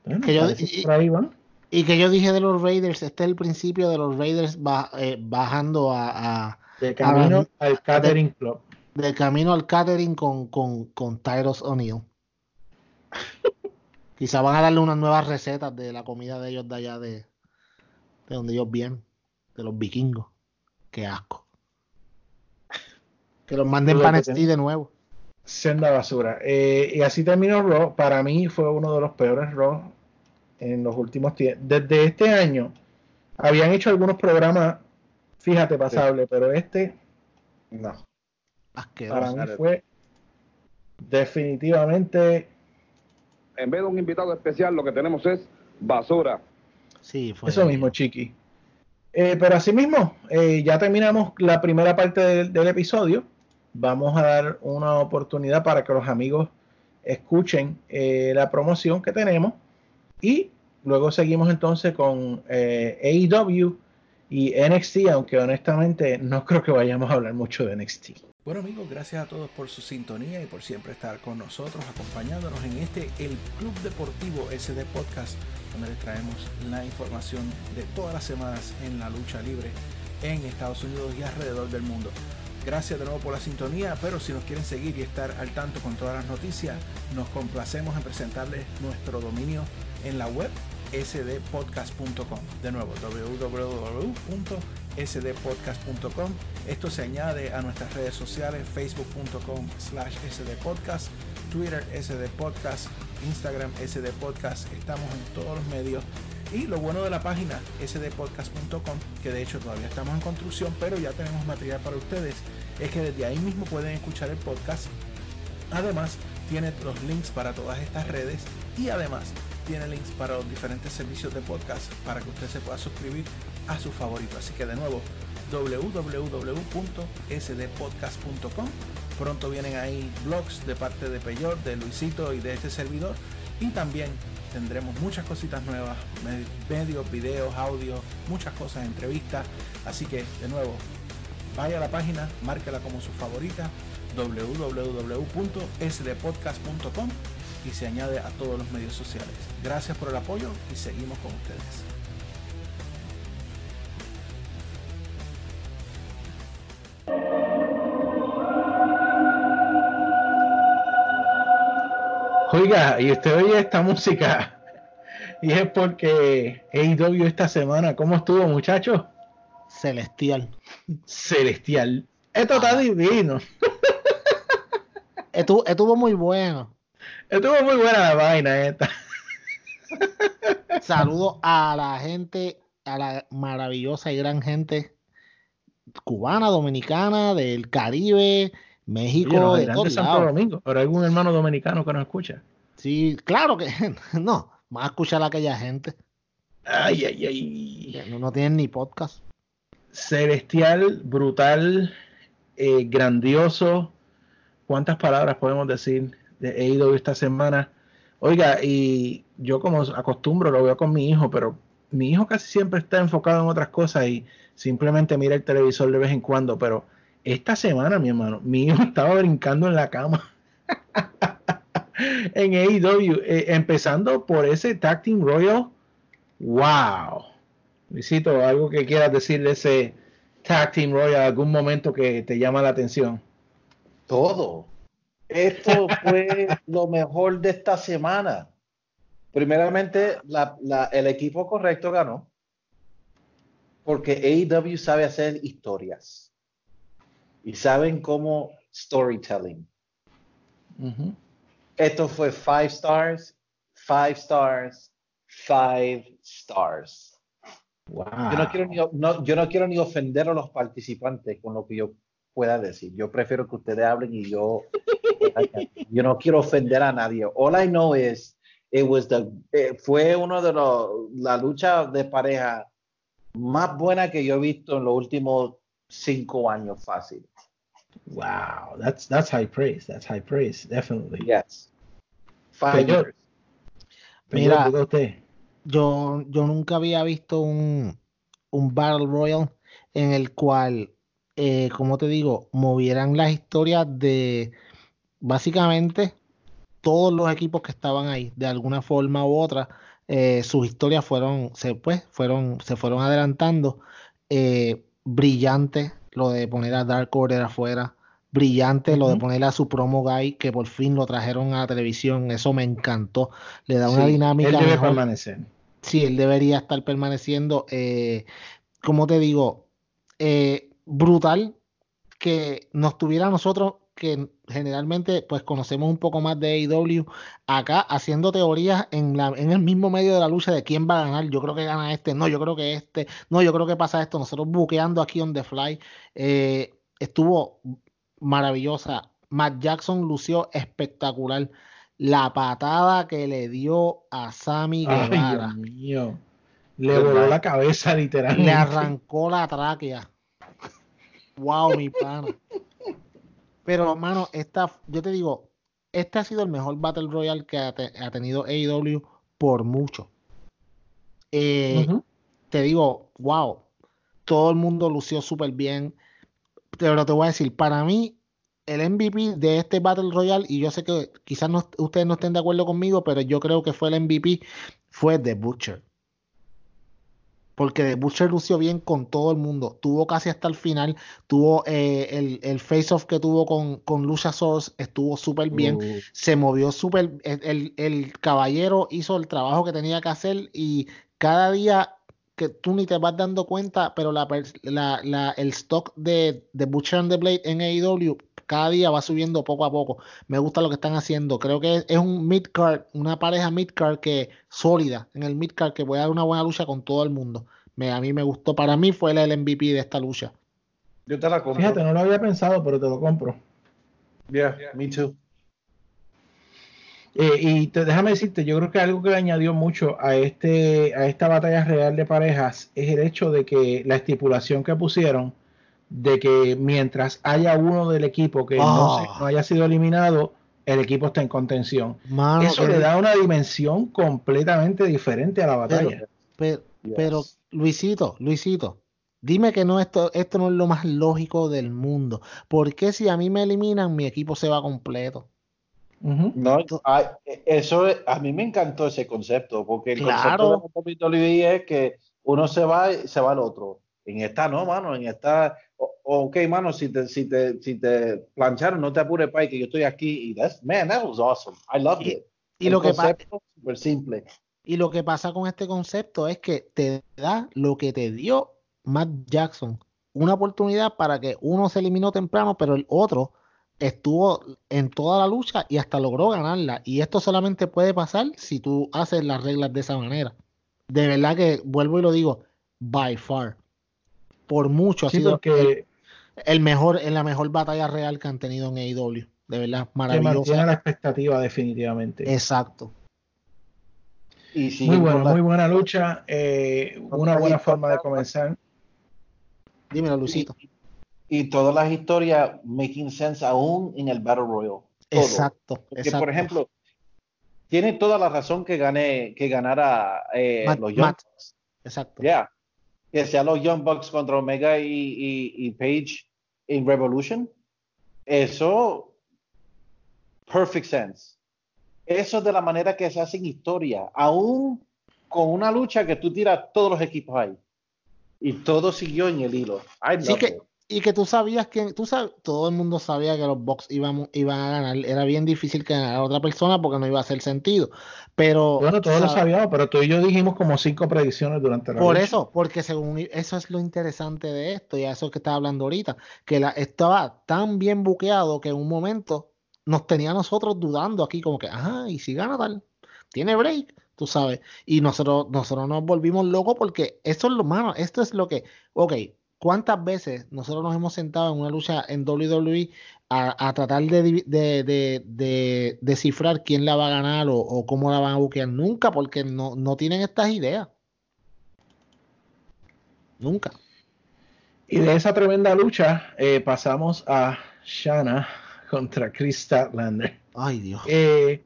Bueno, Que yo- y- por ahí van. Y que yo dije de los Raiders, este es el principio de los Raiders ba- eh, bajando a, a- De camino al Catering Club. del camino al catering con, con, con Tyros O'Neill. Quizá van a darle unas nuevas recetas de la comida de ellos de allá de, de donde ellos vienen, de los vikingos. Qué asco. Que los manden para de nuevo. Senda basura. Eh, y así terminó Raw. Para mí fue uno de los peores Raw en los últimos tiempos. Desde este año habían hecho algunos programas, fíjate, pasables, pero este No. Asqueroso. para mí fue definitivamente En vez de un invitado especial, lo que tenemos es basura. Sí, fue. eso mismo, Chiqui. Eh, pero así mismo, eh, ya terminamos la primera parte del, del episodio. Vamos a dar una oportunidad para que los amigos escuchen eh, la promoción que tenemos y luego seguimos entonces con eh, AEW y NXT, aunque honestamente no creo que vayamos a hablar mucho de NXT. Bueno amigos, gracias a todos por su sintonía y por siempre estar con nosotros, acompañándonos en este, el Club Deportivo SD Podcast, donde les traemos la información de todas las semanas en la lucha libre en Estados Unidos y alrededor del mundo. Gracias de nuevo por la sintonía, pero si nos quieren seguir y estar al tanto con todas las noticias, nos complacemos en presentarles nuestro dominio en la web sdpodcast.com. De nuevo, www.sdpodcast.com. Esto se añade a nuestras redes sociales, facebook.com slash sdpodcast, Twitter, SD Podcast, Instagram, SD Podcast. Estamos en todos los medios. Y lo bueno de la página sdpodcast.com, que de hecho todavía estamos en construcción, pero ya tenemos material para ustedes, es que desde ahí mismo pueden escuchar el podcast. Además, tiene los links para todas estas redes y además tiene links para los diferentes servicios de podcast para que usted se pueda suscribir a su favorito. Así que de nuevo, www.sdpodcast.com. Pronto vienen ahí blogs de parte de Peyor, de Luisito y de este servidor. Y también tendremos muchas cositas nuevas, medios, videos, audio, muchas cosas, entrevistas. Así que de nuevo, vaya a la página, márquela como su favorita, www.sdpodcast.com y se añade a todos los medios sociales. Gracias por el apoyo y seguimos con ustedes. Oiga, y usted oye esta música y es porque AEW esta semana, ¿cómo estuvo muchachos? Celestial. Celestial. Esto está divino. Estuvo, estuvo muy bueno. Estuvo muy buena la vaina esta. Saludo a la gente, a la maravillosa y gran gente cubana, dominicana, del Caribe, México, Oye, de todos Santo. Domingo, pero hay algún hermano dominicano que nos escucha. Sí, claro que no, más escuchar a aquella gente Ay, ay, ay. no, no tienen ni podcast. Celestial, brutal, eh, grandioso. ¿Cuántas palabras podemos decir de AEW esta semana? Oiga, y yo como acostumbro, lo veo con mi hijo, pero mi hijo casi siempre está enfocado en otras cosas y simplemente mira el televisor de vez en cuando, pero esta semana, mi hermano, mi hijo estaba brincando en la cama. en AEW, eh, empezando por ese Tag Team Royal. ¡Wow! Luisito, algo que quieras decir de ese Tag Team Royal, algún momento que te llama la atención. Todo. Esto fue lo mejor de esta semana. Primeramente, la- la- el equipo correcto ganó. Porque AEW sabe hacer historias. Y saben cómo storytelling. Ujú. Esto fue five stars, five stars, five stars. Wow. Yo no quiero ni, no, yo no quiero ni ofender a los participantes con lo que yo pueda decir. Yo prefiero que ustedes hablen y yo, yo no quiero ofender a nadie. All I know is it was the, eh, fue uno de los, la lucha de pareja más buena que yo he visto en los últimos cinco años fácil. Wow, that's that's high praise. That's high praise, definitely. Yes. Five Señor. Mira, usted. Yo, yo nunca había visto un, un Battle Royal en el cual, eh, como te digo, movieran las historias de básicamente todos los equipos que estaban ahí, de alguna forma u otra, eh, sus historias fueron, se, pues, fueron, se fueron adelantando. Eh, brillante lo de poner a Dark Order afuera. Brillante lo de poner a su promo guy, que por fin lo trajeron a la televisión. Eso me encantó. Le da una dinámica. Él debe mejor. permanecer. Sí, él debería estar permaneciendo. Eh, como te digo, eh, brutal que nos tuviera a nosotros, que generalmente pues conocemos un poco más de AEW, acá haciendo teorías en, la, en el mismo medio de la lucha de quién va a ganar. Yo creo que gana este, no, yo creo que este, no, yo creo que pasa esto. Nosotros buqueando aquí on the fly. Eh, estuvo maravillosa. Matt Jackson lució espectacular. La patada que le dio a Sammy Ay, Guevara. Dios mío. Le voló la cabeza literalmente. Le arrancó la tráquea. Wow, mi pana. Pero, hermano, esta, yo te digo, este ha sido el mejor Battle Royale que ha, te- ha tenido AEW por mucho. Eh. Te digo, wow, todo el mundo lució súper bien. Pero te voy a decir, para mí, el MVP de este Battle Royale, y yo sé que quizás no- ustedes no estén de acuerdo conmigo, pero yo creo que fue el MVP, fue The Butcher. Porque The Butcher lució bien con todo el mundo. Tuvo casi hasta el final. Tuvo eh, el, el face-off que tuvo con, con Luchasaurus. Estuvo súper bien. Uh, Se movió súper. El, el- el caballero hizo el trabajo que tenía que hacer. Y cada día que tú ni te vas dando cuenta, pero la, la- la- el stock de, de Butcher and the Blade en AEW cada día va subiendo poco a poco. Me gusta lo que están haciendo. Creo que es, un mid-card, una pareja mid-card que sólida en el mid-card que puede dar una buena lucha con todo el mundo. Me, a mí me gustó. Para mí fue el MVP de esta lucha. Yo te la compro. Fíjate, no lo había pensado, pero te lo compro. Yeah, me too. Eh, y te, déjame decirte, yo creo que algo que le añadió mucho a este a esta batalla real de parejas es el hecho de que la estipulación que pusieron de que mientras haya uno del equipo que no, Ah. se- no haya sido eliminado, el equipo está en contención. Mano, Eso le da una dimensión completamente diferente a la batalla. Pero, Yes. pero, Luisito, Luisito, dime que no esto, esto no es lo más lógico del mundo. ¿Por qué si a mí me eliminan, mi equipo se va completo? Ujú. No, ay, eso es- a mí me encantó ese concepto, porque el Claro. concepto de la WWE es que uno se va y se va al otro. En esta no, mano, en esta, o- ok, mano, si te, si te, si te plancharon, no te apures, pai, que yo estoy aquí. Y that's, man, that was awesome. I loved Y- it. Y El lo, que súper simple. y lo que pasa con este concepto es que te da lo que te dio Matt Jackson. Una oportunidad para que uno se eliminó temprano, pero el otro estuvo en toda la lucha y hasta logró ganarla. Y esto solamente puede pasar si tú haces las reglas de esa manera. De verdad que vuelvo y lo digo, by far. Por mucho ha Sí, sido porque el mejor, en la mejor batalla real que han tenido en AEW. De verdad, maravilloso. mantiene la expectativa definitivamente. Exacto. Y Muy bueno, muy buena lucha, eh, una buena forma de comenzar. Dímelo, Luisito. y todas las historias making sense aún en el Battle Royal. Todo. Exacto. Porque, exacto. por ejemplo, tiene toda la razón que gane, que ganara eh, Matt- los Young Matt. Exacto. Yeah. Que sea los Young Bucks contra Omega y, y, y Page en Revolution. Eso, perfect sense. Eso es de la manera que se hace en historia. Aún con una lucha que tú tiras todos los equipos ahí. Y todo siguió en el hilo. I Sí love que, it. Y que tú sabías que, tú sabes, todo el mundo sabía que los Bucks iban, iban a ganar. Era bien difícil que ganara otra persona porque no iba a hacer sentido. Pero Bueno, todos lo sabíamos, pero tú y yo dijimos como cinco predicciones durante la Por lucha. eso, porque según eso es lo interesante de esto, y a eso que estaba hablando ahorita, que la, estaba tan bien buqueado que en un momento nos tenía a nosotros dudando aquí, como que, ajá, y si gana tal, tiene break, tú sabes. Y nosotros, nosotros nos volvimos locos porque eso es lo malo, esto es lo que, ok, ¿cuántas veces nosotros nos hemos sentado en una lucha en WWE a, a tratar de, de, de- de descifrar quién la va a ganar o, o cómo la van a buquear? Nunca, porque no, no tienen estas ideas. Nunca. Y de esa tremenda lucha eh, pasamos a Shana contra Chris Statlander. Ay, Dios. Eh,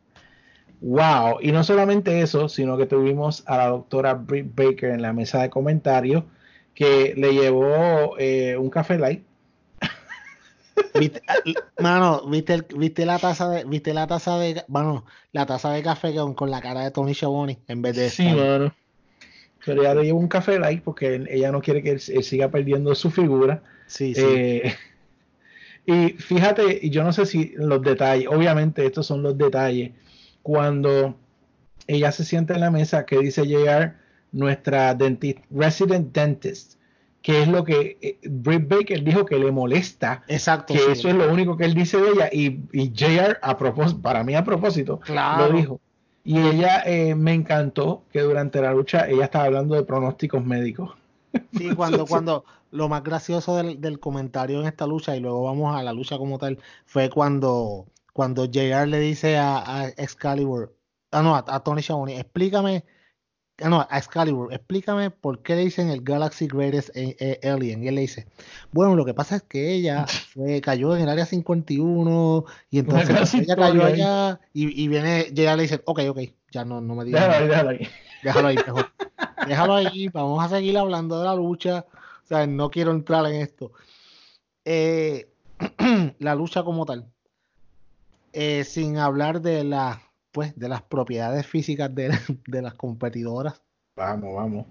wow, y no solamente eso, sino que tuvimos a la doctora Britt Baker en la mesa de comentarios que le llevó eh, un café light. ¿Viste, mano, ¿viste, el- viste la taza de, viste la taza de, bueno, la taza de café con, con la cara de Tony Schiavone en vez de Sí, esta? mano. Pero ella le llevó un café light porque él- ella no quiere que él, él siga perdiendo su figura. Sí, sí. Eh, y fíjate, y yo no sé si los detalles, obviamente estos son los detalles, cuando ella se sienta en la mesa que dice llegar nuestra dentist, resident dentist, que es lo que eh, Britt Baker dijo que le molesta, Exacto. que sí. eso es lo único que él dice de ella, y, y JR a propósito, para mí a propósito, Claro. lo dijo. Y ella eh, me encantó que durante la lucha ella estaba hablando de pronósticos médicos. Sí, cuando, cuando lo más gracioso del, del comentario en esta lucha, y luego vamos a la lucha como tal, fue cuando, cuando JR le dice a, a Excalibur, ah, no, a, a Tony Schiavone, explícame, no, a Excalibur, explícame por qué le dicen el Galaxy Greatest eh, eh, Alien. Y él le dice, bueno, lo que pasa es que ella fue, cayó en el área 51 y entonces ella cayó allá y, y viene, JR le dice, ok, ok, ya no, no me digas. Déjalo nada". ahí, déjalo ahí. Déjalo ahí, mejor. Déjalo ahí, vamos a seguir hablando de la lucha. O sea, no quiero entrar en esto. Eh, la lucha como tal. Eh, sin hablar de la, pues, de las propiedades físicas de, de las competidoras. Vamos, vamos.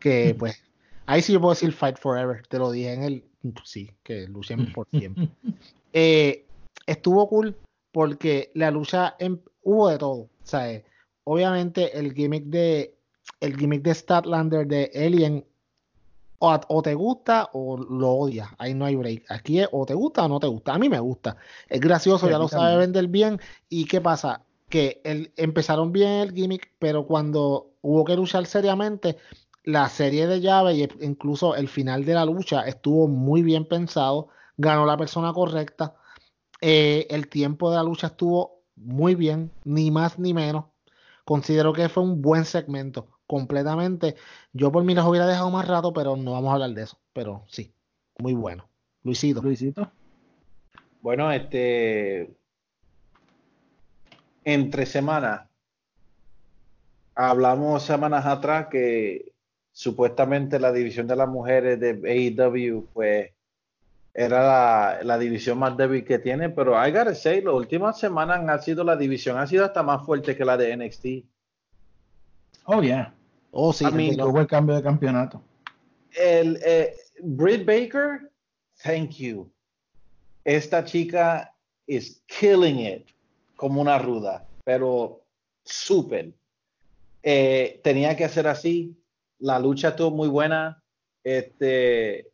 Que pues, ahí sí yo puedo decir Fight Forever. Te lo dije en el. Sí, que luchen por siempre. Eh, estuvo cool porque la lucha em- hubo de todo. Eh, obviamente el gimmick de el gimmick de Statlander de Alien o, te gusta o lo odias. Ahí no hay break. Aquí es o te gusta o no te gusta. A mí me gusta. Es gracioso, Sí, ya lo sabe vender bien. ¿Y qué pasa? Que el, empezaron bien el gimmick, pero cuando hubo que luchar seriamente, la serie de llaves y e- incluso el final de la lucha estuvo muy bien pensado. Ganó la persona correcta. Eh, el tiempo de la lucha estuvo muy bien, ni más ni menos. Considero que fue un buen segmento, completamente. Yo por mí los hubiera dejado más rato, pero no vamos a hablar de eso. Pero sí, muy bueno. Luisito. Luisito. Bueno, este. Entre semanas. Hablamos semanas atrás que supuestamente la división de las mujeres de AEW, pues, era la, la división más débil que tiene, pero I gotta say, las últimas semanas ha sido la división, ha sido hasta más fuerte que la de NXT. Oh, yeah. Oh, sí, I mean, desde luego. Tuvo el cambio de campeonato. El, eh, Britt Baker, thank you. Esta chica is killing it como una ruda, pero súper. Eh, tenía que hacer así. La lucha estuvo muy buena. Este,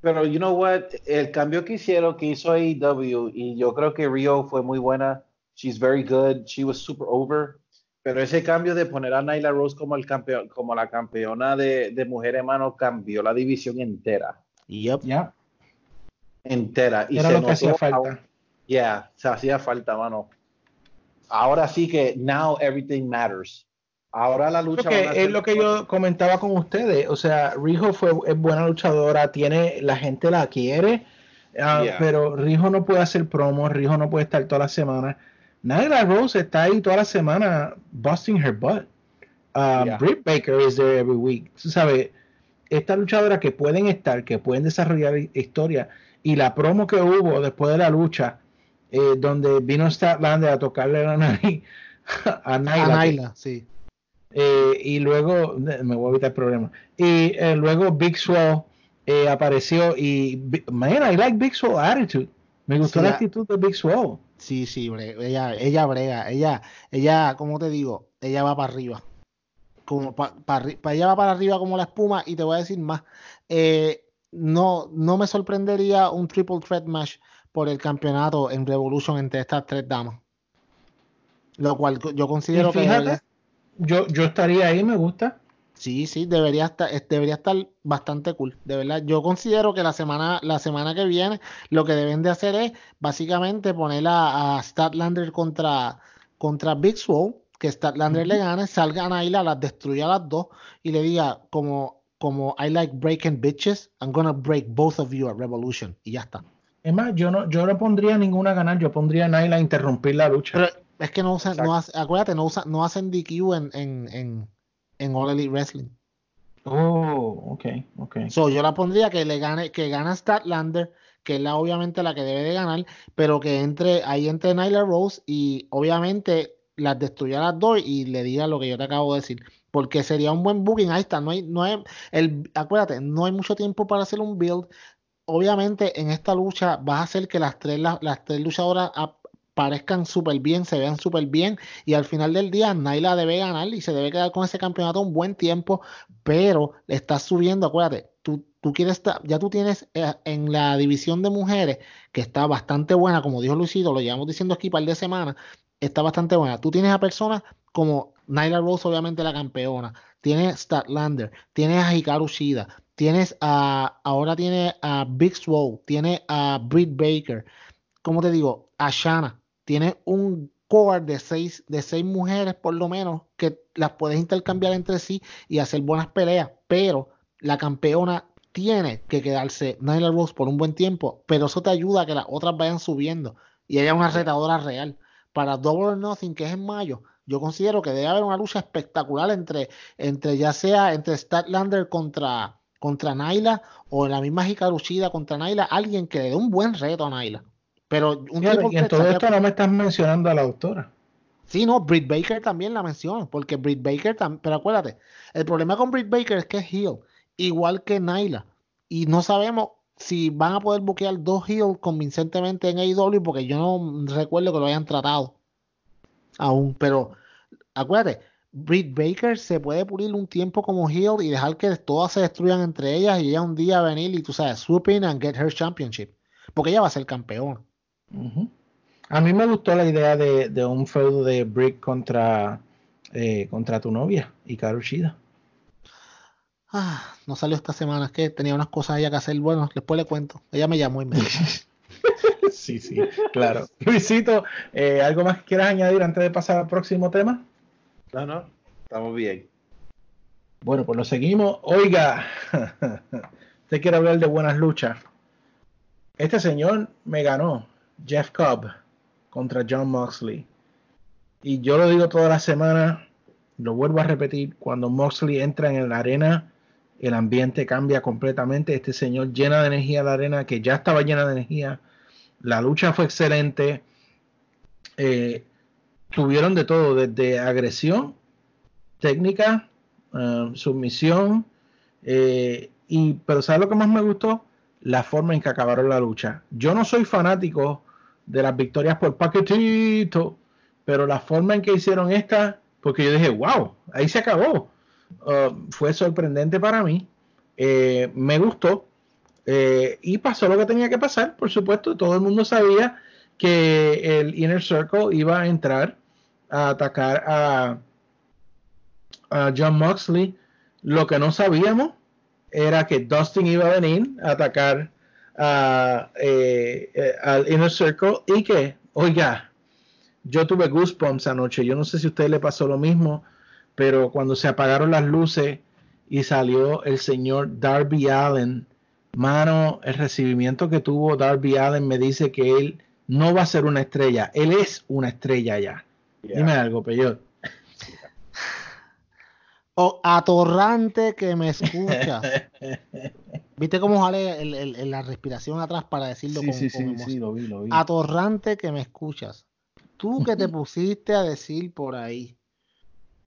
pero you know what? El cambio que hicieron, que hizo AEW, y yo creo que Rio fue muy buena. She's very good. She was super over. Pero ese cambio de poner a Nyla Rose como, el campeón, como la campeona de, de mujeres, hermano, cambió la división entera. Yep. Ya. Entera. Y Era se lo que hacía falta. Yeah, se hacía falta, mano. Ahora sí que now everything matters. Ahora la lucha. Es lo que yo comentaba con ustedes. O sea, Rijo fue, es buena luchadora, tiene, la gente la quiere, ah, Yeah. pero Rijo no puede hacer promos, Rijo no puede estar toda la semana. Nyla Rose está ahí toda la semana busting her butt. Um, Yeah. Britt Baker is there every week. Sabes, esta luchadora que pueden estar, que pueden desarrollar hi- historia, y la promo que hubo después de la lucha, eh, donde vino Statlander a tocarle la nariz a Naila, sí. eh, y luego, me voy a evitar el problema. Y eh, luego Big Swell apareció y, man, I like Big Swell attitude. Me gustó Sí, la actitud de Big Swell. Sí, sí, ella, ella brega, ella, ella, como te digo, ella va para arriba. Como pa- pa arri- pa- ella va para arriba como la espuma, y te voy a decir más. eh, no, no me sorprendería un triple threat match por el campeonato en Revolution entre estas tres damas. Lo cual yo considero que fíjate, yo, yo estaría ahí, me gusta. sí, sí, debería estar, es- debería estar bastante cool, de verdad. Yo considero que la semana, la semana que viene lo que deben de hacer es básicamente poner a, a Statlander contra, contra Big Swole, que Statlander le gane, salga a Naila, las destruya a las dos y le diga como, como I like breaking bitches, I'm gonna break both of you at Revolution y ya está. Es más, yo no, yo no pondría ninguna a ganar, yo pondría a Nyla a interrumpir la lucha. Pero es que no usan, no hace- acuérdate, no, usan, no hacen DQ en, en, en, en All Elite Wrestling. oh, ok, ok. So, yo la pondría que le gane, que gana Statlander, que es la obviamente la que debe de ganar, pero que entre, ahí entre Nyla Rose y obviamente las destruya a las dos y le diga lo que yo te acabo de decir. Porque sería un buen booking. Ahí está, no hay, no hay, el, acuérdate, no hay mucho tiempo para hacer un build. Obviamente, en esta lucha vas a hacer que las tres, las, tres luchadoras parezcan súper bien, se vean súper bien, y al final del día Nyla debe ganar y se debe quedar con ese campeonato un buen tiempo, pero le estás subiendo, acuérdate, tú, tú quieres estar, ya tú tienes eh, en la división de mujeres, que está bastante buena, como dijo Luisito, lo llevamos diciendo aquí par de semanas, está bastante buena. Tú tienes a personas como Nyla Rose, obviamente la campeona, tienes Statlander, tienes a Hikaru Shida, tienes a, ahora tienes a Big Swole, tienes a Britt Baker, como te digo, a Shana, tienes un core de seis, de seis mujeres por lo menos que las puedes intercambiar entre sí y hacer buenas peleas, pero la campeona tiene que quedarse Nyla Rose por un buen tiempo, pero eso te ayuda a que las otras vayan subiendo y es una retadora real. Para Double or Nothing, que es en mayo, yo considero que debe haber una lucha espectacular entre, entre ya sea entre Statlander contra, contra Nyla o la misma Hikaru Shida contra Nyla, alguien que le dé un buen reto a Nyla. Pero un Fíjate, triple y en todo esto no me estás mencionando a la autora. Sí, no, Britt Baker también la menciono, porque Britt Baker también, pero acuérdate, el problema con Britt Baker es que es heel, igual que Nyla, y no sabemos si van a poder buquear dos heel convincentemente en AEW, porque yo no recuerdo que lo hayan tratado aún, pero acuérdate, Britt Baker se puede pulir un tiempo como heel y dejar que todas se destruyan entre ellas y ella un día venir y tú sabes, swoop in and get her championship. Porque ella va a ser campeona. Ujú. A mí me gustó la idea de, de un feudo de Brick contra, eh, contra tu novia, Hikaru Shida. Ah, no salió esta semana, es que tenía unas cosas ella que hacer. Bueno, después le cuento. Ella me llamó y me dijo. Sí, sí, claro. Luisito, eh, ¿algo más que quieras añadir antes de pasar al próximo tema? No, no, estamos bien. Bueno, pues lo seguimos. Oiga, usted quiere hablar de buenas luchas. Este señor me ganó, Jeff Cobb, contra John Moxley. Y yo lo digo toda la semana, lo vuelvo a repetir, cuando Moxley entra en la arena, el ambiente cambia completamente. Este señor llena de energía la arena, que ya estaba llena de energía. La lucha fue excelente. Eh, tuvieron de todo, desde agresión, técnica, uh, sumisión, eh, y, pero ¿sabes lo que más me gustó? La forma en que acabaron la lucha. Yo no soy fanático de las victorias por paquetito, pero la forma en que hicieron esta, porque yo dije, wow, ahí se acabó. Uh, fue sorprendente para mí. Eh, me gustó. Eh, y pasó lo que tenía que pasar, por supuesto. Todo el mundo sabía que el Inner Circle iba a entrar a atacar a, John Moxley. Lo que no sabíamos era que Dustin iba a venir a atacar a, eh, eh, al Inner Circle y que, oiga, yo tuve goosebumps anoche. Yo no sé si a usted le pasó lo mismo, pero cuando se apagaron las luces y salió el señor Darby Allen, mano, el recibimiento que tuvo Darby Allen me dice que él no va a ser una estrella, él es una estrella ya. Yeah. Dime algo, Peyot. O atorrante que me escuchas. ¿Viste cómo sale el- el- el- la respiración atrás para decirlo Sí, con, sí, con sí, emoción? sí, lo vi, lo vi. Atorrante que me escuchas. Tú que te pusiste a decir por ahí.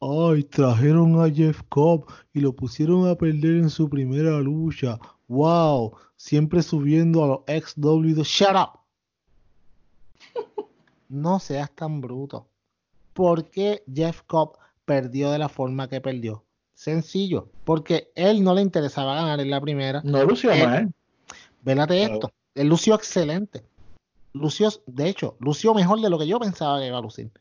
Ay, trajeron a Jeff Cobb y lo pusieron a perder en su primera lucha. Wow, siempre subiendo a los ex. Shut up. No seas tan bruto. ¿Por qué Jeff Cobb perdió de la forma que perdió? Sencillo, porque él no le interesaba ganar en la primera. No lució Eh, mal. Vélate esto. Él lució excelente. Lució, de hecho, lució mejor de lo que yo pensaba que iba a lucir.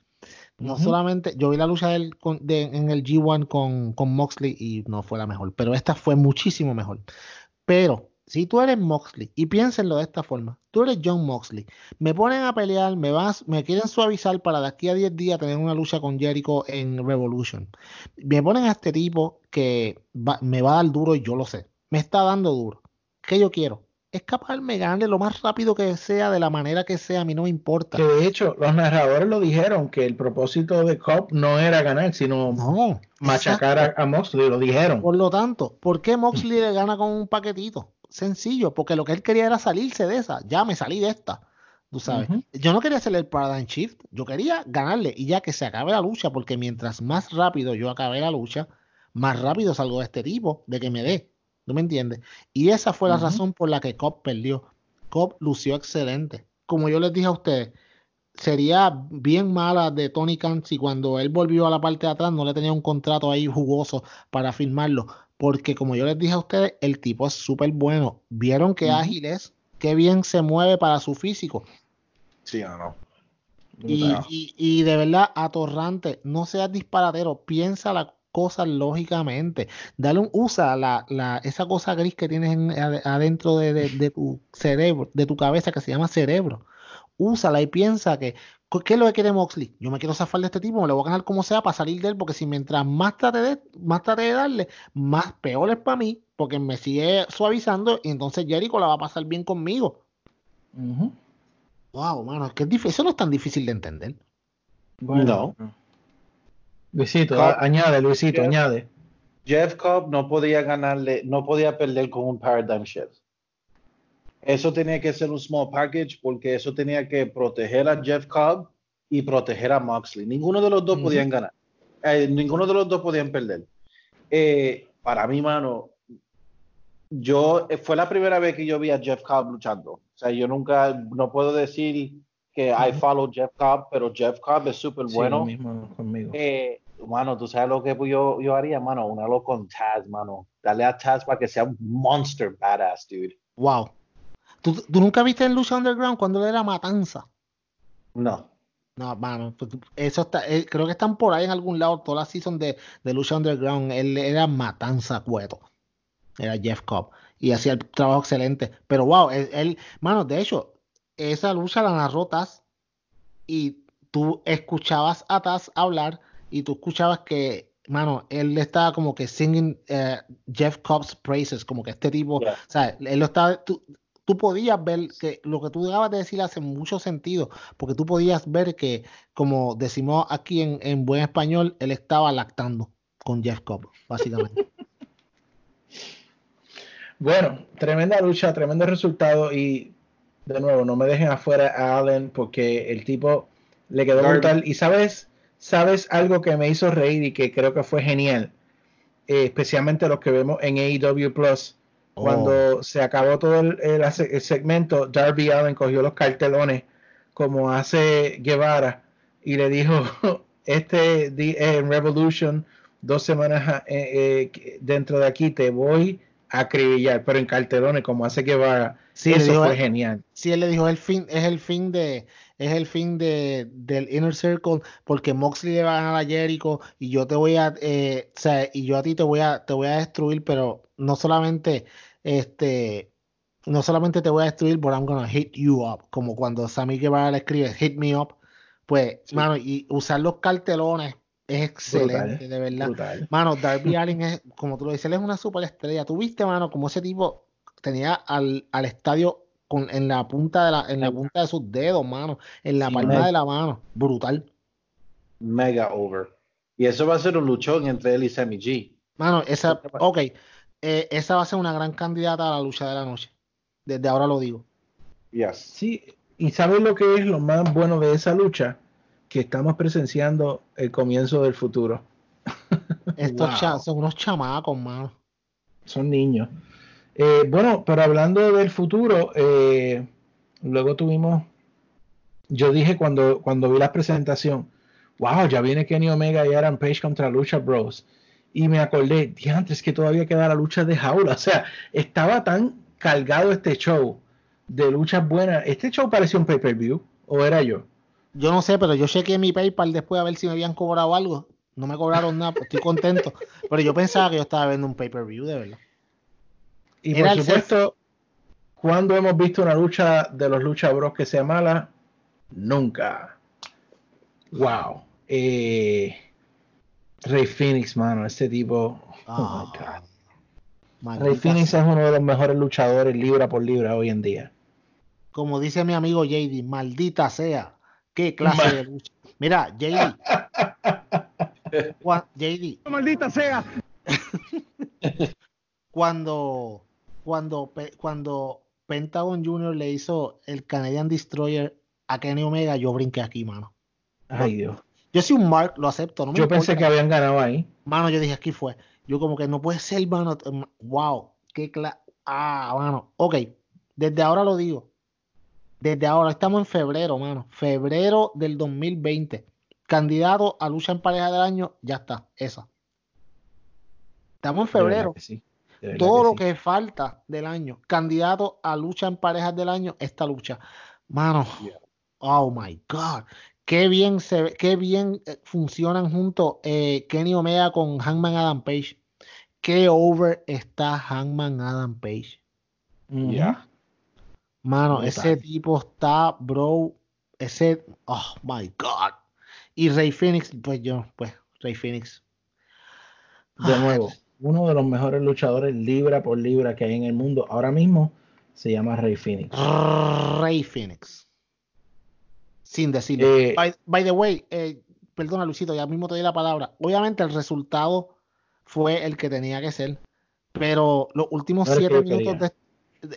No solamente, yo vi la lucha de él con- de- en el G1 con, con Moxley y no fue la mejor, pero esta fue muchísimo mejor. Pero si tú eres Moxley, y piénsenlo de esta forma, tú eres John Moxley, me ponen a pelear, me vas, me quieren suavizar para de aquí a 10 días tener una lucha con Jericho en Revolution. Me ponen a este tipo que va- me va a dar duro y yo lo sé. Me está dando duro. ¿Qué yo quiero? Escaparme, ganarle lo más rápido que sea, de la manera que sea, a mí no me importa. Que de hecho, los narradores lo dijeron, que el propósito de Cobb no era ganar, sino No, machacar a, a Moxley, lo dijeron. Por lo tanto, ¿por qué Moxley le gana con un paquetito? Sencillo, porque lo que él quería era salirse de esa. Ya me salí de esta. Tú sabes. Yo no quería hacerle el paradigm shift. Yo quería ganarle y ya que se acabe la lucha, porque mientras más rápido yo acabe la lucha, más rápido salgo de este tipo, de que me dé. ¿Tú me entiendes? Y esa fue la razón por la que Cobb perdió. Cobb lució excelente. Como yo les dije a ustedes, sería bien mala de Tony Khan si cuando él volvió a la parte de atrás no le tenía un contrato ahí jugoso para firmarlo. Porque como yo les dije a ustedes, el tipo es súper bueno. ¿Vieron qué ágil es? Qué bien se mueve para su físico. Sí o no. Y, y- y de verdad, atorrante, no seas disparatero, piensa las cosas lógicamente. Dale un, usa la, la, esa cosa gris que tienes en- ade- adentro de, de- de tu cerebro, de tu cabeza que se llama cerebro. Úsala y piensa que, ¿qué es lo que quiere Moxley? Yo me quiero zafar de este tipo, me lo voy a ganar como sea para salir de él, porque si mientras más trate de, más trate de darle, más peor es para mí, porque me sigue suavizando y entonces Jericho la va a pasar bien conmigo. Wow, mano, es que es difícil, eso no es tan difícil de entender. Bueno. Luisito, Cobb. añade, Luisito, Jeff. añade. Jeff Cobb no podía ganarle, no podía perder con un paradigm shift. Eso tenía que ser un small package porque eso tenía que proteger a Jeff Cobb y proteger a Moxley. Ninguno de los dos podían ganar. Eh, ninguno de los dos podían perder. Eh, para mí, mano, yo eh, fue la primera vez que yo vi a Jeff Cobb luchando. O sea, yo nunca, no puedo decir que I follow Jeff Cobb, pero Jeff Cobb es súper Sí, bueno. lo mismo conmigo. Eh, mano, tú sabes lo que yo, yo haría, mano, una lo con Taz, mano. Dale a Taz para que sea un monster badass, dude. Wow. ¿Tú, tú nunca viste en Lucha Underground cuando él era Matanza? No. No, mano, pues, eso está, eh, creo que están por ahí en algún lado, toda la season de, de Lucha Underground, él era Matanza Cueto, era Jeff Cobb, y hacía el trabajo excelente, pero wow, él, él- mano, de hecho, esa lucha la narró Taz, y tú escuchabas a Taz hablar, y tú escuchabas que, mano, él estaba como que singing eh, Jeff Cobb's praises, como que este tipo, Yeah. o sea, él lo estaba, tú, tú podías ver que lo que tú acabas de decir hace mucho sentido, porque tú podías ver que, como decimos aquí en, en buen español, él estaba lactando con Jeff Cobb, básicamente. Bueno, tremenda lucha, tremendo resultado y de nuevo, no me dejen afuera a Allen porque el tipo le quedó brutal. Y sabes, sabes algo que me hizo reír y que creo que fue genial, Eh, especialmente los que vemos en AEW Plus. Oh. Cuando se acabó todo el, el- el segmento, Darby Allen cogió los cartelones como hace Guevara y le dijo, este di- eh, Revolution, dos semanas eh, eh, dentro de aquí te voy a acribillar, pero en cartelones como hace Guevara. Sí, Eso dijo- fue genial. Sí, él le dijo, el fin, es el fin de, es el fin de, del Inner Circle, porque Moxley le va a ganar a Jericho y yo te voy a, eh, o sea, y yo a ti te voy a, te voy a destruir, pero no solamente, este, no solamente te voy a destruir, but I'm gonna hit you up, como cuando Sammy Guevara le escribe hit me up, pues, mano, y usar los cartelones es excelente, de verdad. brutal. Mano, Darby Allin es, como tú lo dices, él es una superestrella. Tú viste, mano, como ese tipo tenía al, al estadio con, en la punta de la, en la punta de sus dedos, mano, en la Sí, palma de la mano. Brutal. Mega over. Y eso va a ser un luchón entre él y Sammy G. Mano, esa, ok, eh, esa va a ser una gran candidata a la lucha de la noche. Desde ahora lo digo. Yes. Sí, y ¿sabes lo que es lo más bueno de esa lucha? Que estamos presenciando el comienzo del futuro. Estos Wow. cha- son unos chamacos, mano. Son niños. Eh, bueno, pero hablando del futuro, eh, luego tuvimos, yo dije cuando, cuando vi la presentación, wow, ya viene Kenny Omega y Adam Page contra Lucha Bros. Y me acordé, diantres, que todavía queda la lucha de jaula. O sea, estaba tan cargado este show de luchas buenas. Este show parecía un pay-per-view, ¿o era yo? Yo no sé, pero yo chequeé mi PayPal después a ver si me habían cobrado algo. No me cobraron nada, pues estoy contento. Pero yo pensaba que yo estaba viendo un pay-per-view, de verdad. Y Era por supuesto, cuando hemos visto una lucha de los Lucha Bros que sea mala? Nunca. Wow. Eh, Rey Phoenix, mano, este tipo. Oh my God. Maldita Rey Phoenix sea. es uno de los mejores luchadores libra por libra hoy en día. Como dice mi amigo JD, maldita sea. ¿Qué clase Ma- de lucha? Mira, JD. JD. Maldita sea. Cuando, cuando, cuando Pentagon Jr. le hizo el Canadian Destroyer a Kenny Omega, yo brinqué aquí, mano. Ay, Dios. Yo soy un Mark, lo acepto. No me Yo pensé que habían ganado ahí. Mano, yo dije, aquí fue. Yo como que no puede ser, mano. Wow, qué cla... Ah, mano. Ok, desde ahora lo digo. Desde ahora, estamos en febrero, mano. Febrero del 2020. Candidato a lucha en pareja del año, ya está, esa. Estamos en febrero. que sí, Todo lo sí. que falta del año. Candidato a lucha en parejas del año, esta lucha. Mano, oh my God. Qué bien se qué bien eh, funcionan juntos eh, Kenny Omega con Hangman Adam Page. Qué over está Hangman Adam Page. Yeah. Mano, ese tipo está, bro. Ese, oh my God. Y Rey Phoenix, pues yo, pues, Rey Phoenix. De Ah. nuevo, uno de los mejores luchadores libra por libra que hay en el mundo ahora mismo se llama Rey Phoenix. Rey Phoenix. Sin decirlo. Eh, by, by the way, eh, perdona Luisito, ya mismo te doy la palabra. Obviamente el resultado fue el que tenía que ser, pero los últimos No siete minutos de,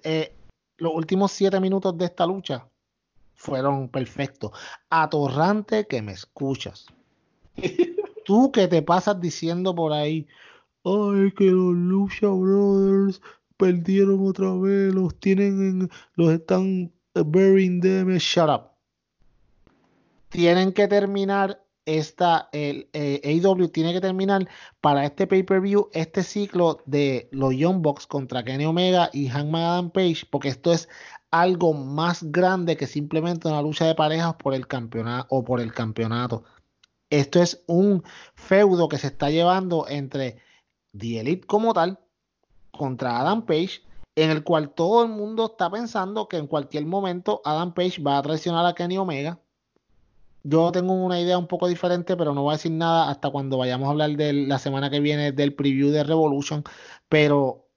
eh, los últimos siete minutos de esta lucha fueron perfectos. Atorrante que me escuchas. Tú que te pasas diciendo por ahí, ay, que los Lucha Brothers perdieron otra vez, los tienen en, los están burying them, shut up. Tienen que terminar esta, el eh, AEW tiene que terminar para este pay-per-view, este ciclo de los Young Bucks contra Kenny Omega y Hangman Adam Page, porque esto es algo más grande que simplemente una lucha de parejas por el campeonato o por el campeonato. Esto es un feudo que se está llevando entre The Elite como tal contra Adam Page, en el cual todo el mundo está pensando que en cualquier momento Adam Page va a traicionar a Kenny Omega yo tengo una idea un poco diferente, pero no voy a decir nada hasta cuando vayamos a hablar de la semana que viene del preview de Revolution. Pero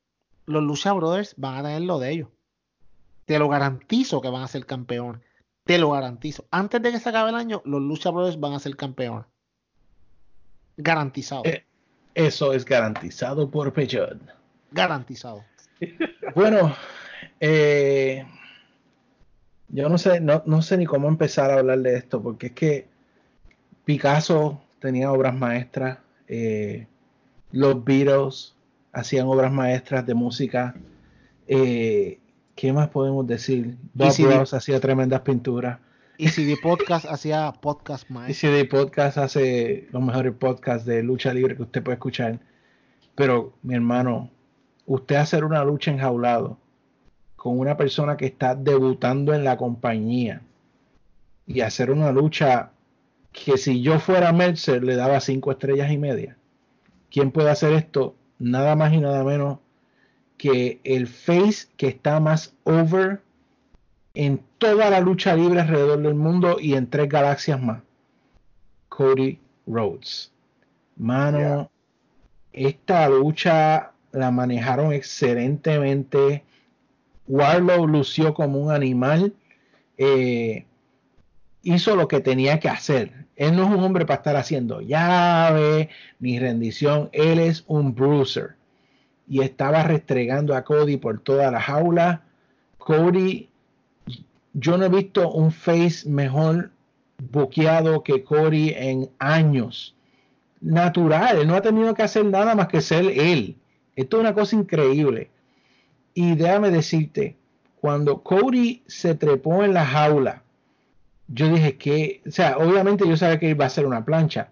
los Lucha Brothers van a tener lo de ellos. Te lo garantizo que van a ser campeones. Te lo garantizo. Antes de que se acabe el año, los Lucha Brothers van a ser campeones. Garantizado. Eh, eso es garantizado por Pechot. Garantizado. bueno, eh, yo no sé, no, no sé ni cómo empezar a hablar de esto, porque es que Picasso tenía obras maestras, eh, los Beatles hacían obras maestras de música. Eh, ¿Qué más podemos decir? Bob Ross hacía tremendas pinturas. Y CD Podcast hacía podcast maestros. Y CD Podcast hace los mejores podcasts de lucha libre que usted puede escuchar. Pero, mi hermano, usted hacer una lucha enjaulado con una persona que está debutando en la compañía y hacer una lucha que si yo fuera Mercer le daba cinco estrellas y media. ¿Quién puede hacer esto? Nada más y nada menos que el face que está más over en toda la lucha libre alrededor del mundo y en tres galaxias más. Cody Rhodes. Mano, esta lucha la manejaron excelentemente. Warlow lució como un animal, eh, hizo lo que tenía que hacer. Él no es un hombre para estar haciendo llave ni rendición, él es un bruiser. Y estaba restregando a Cody por toda la jaula. Cody, yo no he visto un face mejor buqueado que Cody en años. Natural, él no ha tenido que hacer nada más que ser él. Esto es una cosa increíble. Y déjame decirte, cuando Cody se trepó en la jaula, yo dije que, o sea, obviamente yo sabía que iba a ser una plancha,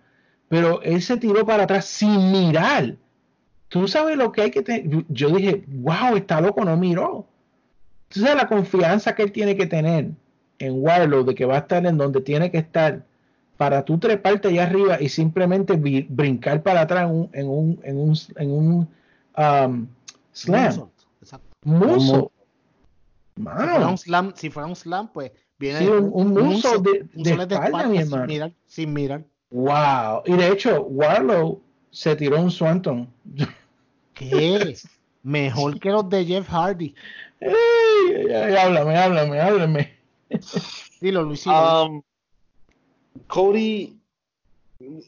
pero él se tiró para atrás sin mirar. Tú sabes lo que hay que tener. Yo dije, wow, está loco, no miró. Entonces la confianza que él tiene que tener en Warlow de que va a estar en donde tiene que estar para tú treparte allá arriba y simplemente brincar para atrás en un, en un, en un, en un um, slam. Muso. Si fuera un slam, si fuera un slam, pues viene sí, un, un, muso, de, de, de, espalda, mi hermano. Sin mirar, sin mirar. Wow. Y de hecho, Warlow se tiró un Swanton. ¿Qué? Mejor que los de Jeff Hardy. Ey, háblame, háblame, háblame. Dilo, Luisito. Um, Cody,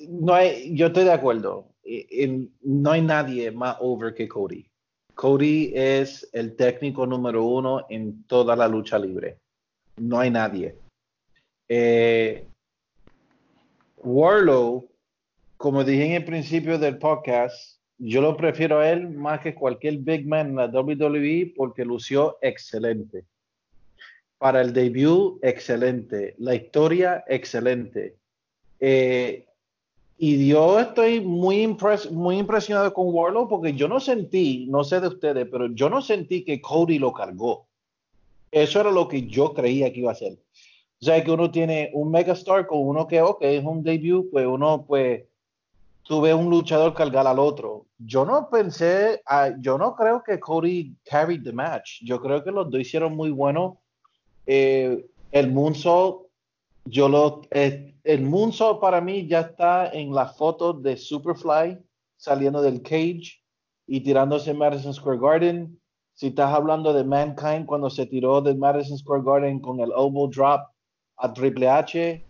no hay, yo estoy de acuerdo. No hay nadie más over que Cody. Cody es el técnico número uno en toda la lucha libre. No hay nadie. Eh, Warlow, como dije en el principio del podcast, yo lo prefiero a él más que cualquier big man en la WWE porque lució excelente. Para el debut, excelente. La historia, excelente. Eh, y yo estoy muy, impres muy impresionado con Warlow porque yo no sentí, no sé de ustedes, pero yo no sentí que Cody lo cargó. Eso era lo que yo creía que iba a ser. O sea, que uno tiene un megastar con uno que, ok, es un debut, pues uno, pues, tuve un luchador cargar al otro. Yo no pensé, uh, yo no creo que Cody carried the match. Yo creo que los dos hicieron muy bueno. Eh, el moonsault yo lo, eh, el Moonsault para mí ya está en la foto de Superfly saliendo del cage y tirándose en Madison Square Garden. Si estás hablando de Mankind cuando se tiró del Madison Square Garden con el elbow drop a Triple H,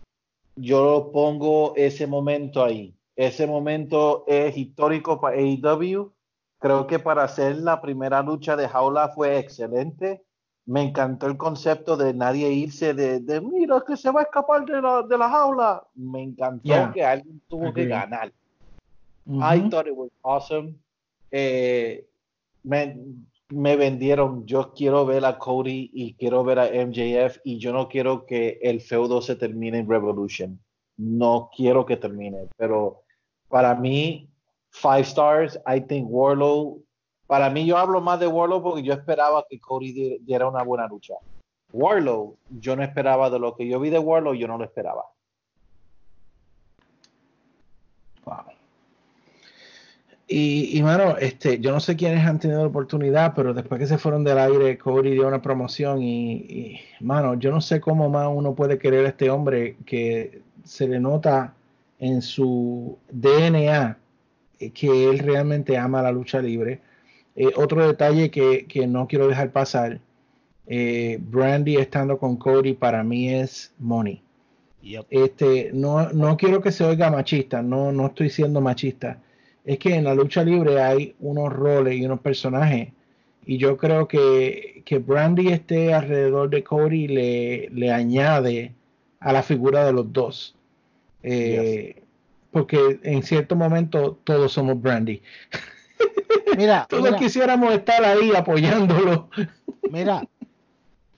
yo pongo ese momento ahí. Ese momento es histórico para AEW. Creo que para hacer la primera lucha de jaula fue excelente me encantó el concepto de nadie irse de, de mira que se va a escapar de la, de la jaula. Me encantó que alguien tuvo que ganar. I thought it was awesome. Eh, me, me, vendieron. Yo quiero ver a Cody y quiero ver a MJF y yo no quiero que el feudo se termine en Revolution. no quiero que termine, pero para mí, five stars, I think Warlow, para mí yo hablo más de Warlow porque yo esperaba que Cody di- diera una buena lucha. Warlow, yo no esperaba de lo que yo vi de Warlow, yo no lo esperaba. Wow. Y, y mano, este, yo no sé quiénes han tenido la oportunidad, pero después que se fueron del aire, Cody dio una promoción y, y, mano, yo no sé cómo más uno puede querer a este hombre que se le nota en su DNA eh, que él realmente ama la lucha libre. Eh, otro detalle que, que no quiero dejar pasar, eh, Brandy estando con Cody para mí es money. Yep. Este, no, no quiero que se oiga machista, no, no estoy siendo machista. Es que en la lucha libre hay unos roles y unos personajes. Y yo creo que, que Brandy esté alrededor de Cody le, le añade a la figura de los dos. Eh, Porque en cierto momento todos somos Brandy. Mira, Todos mira, quisiéramos estar ahí apoyándolo. mira,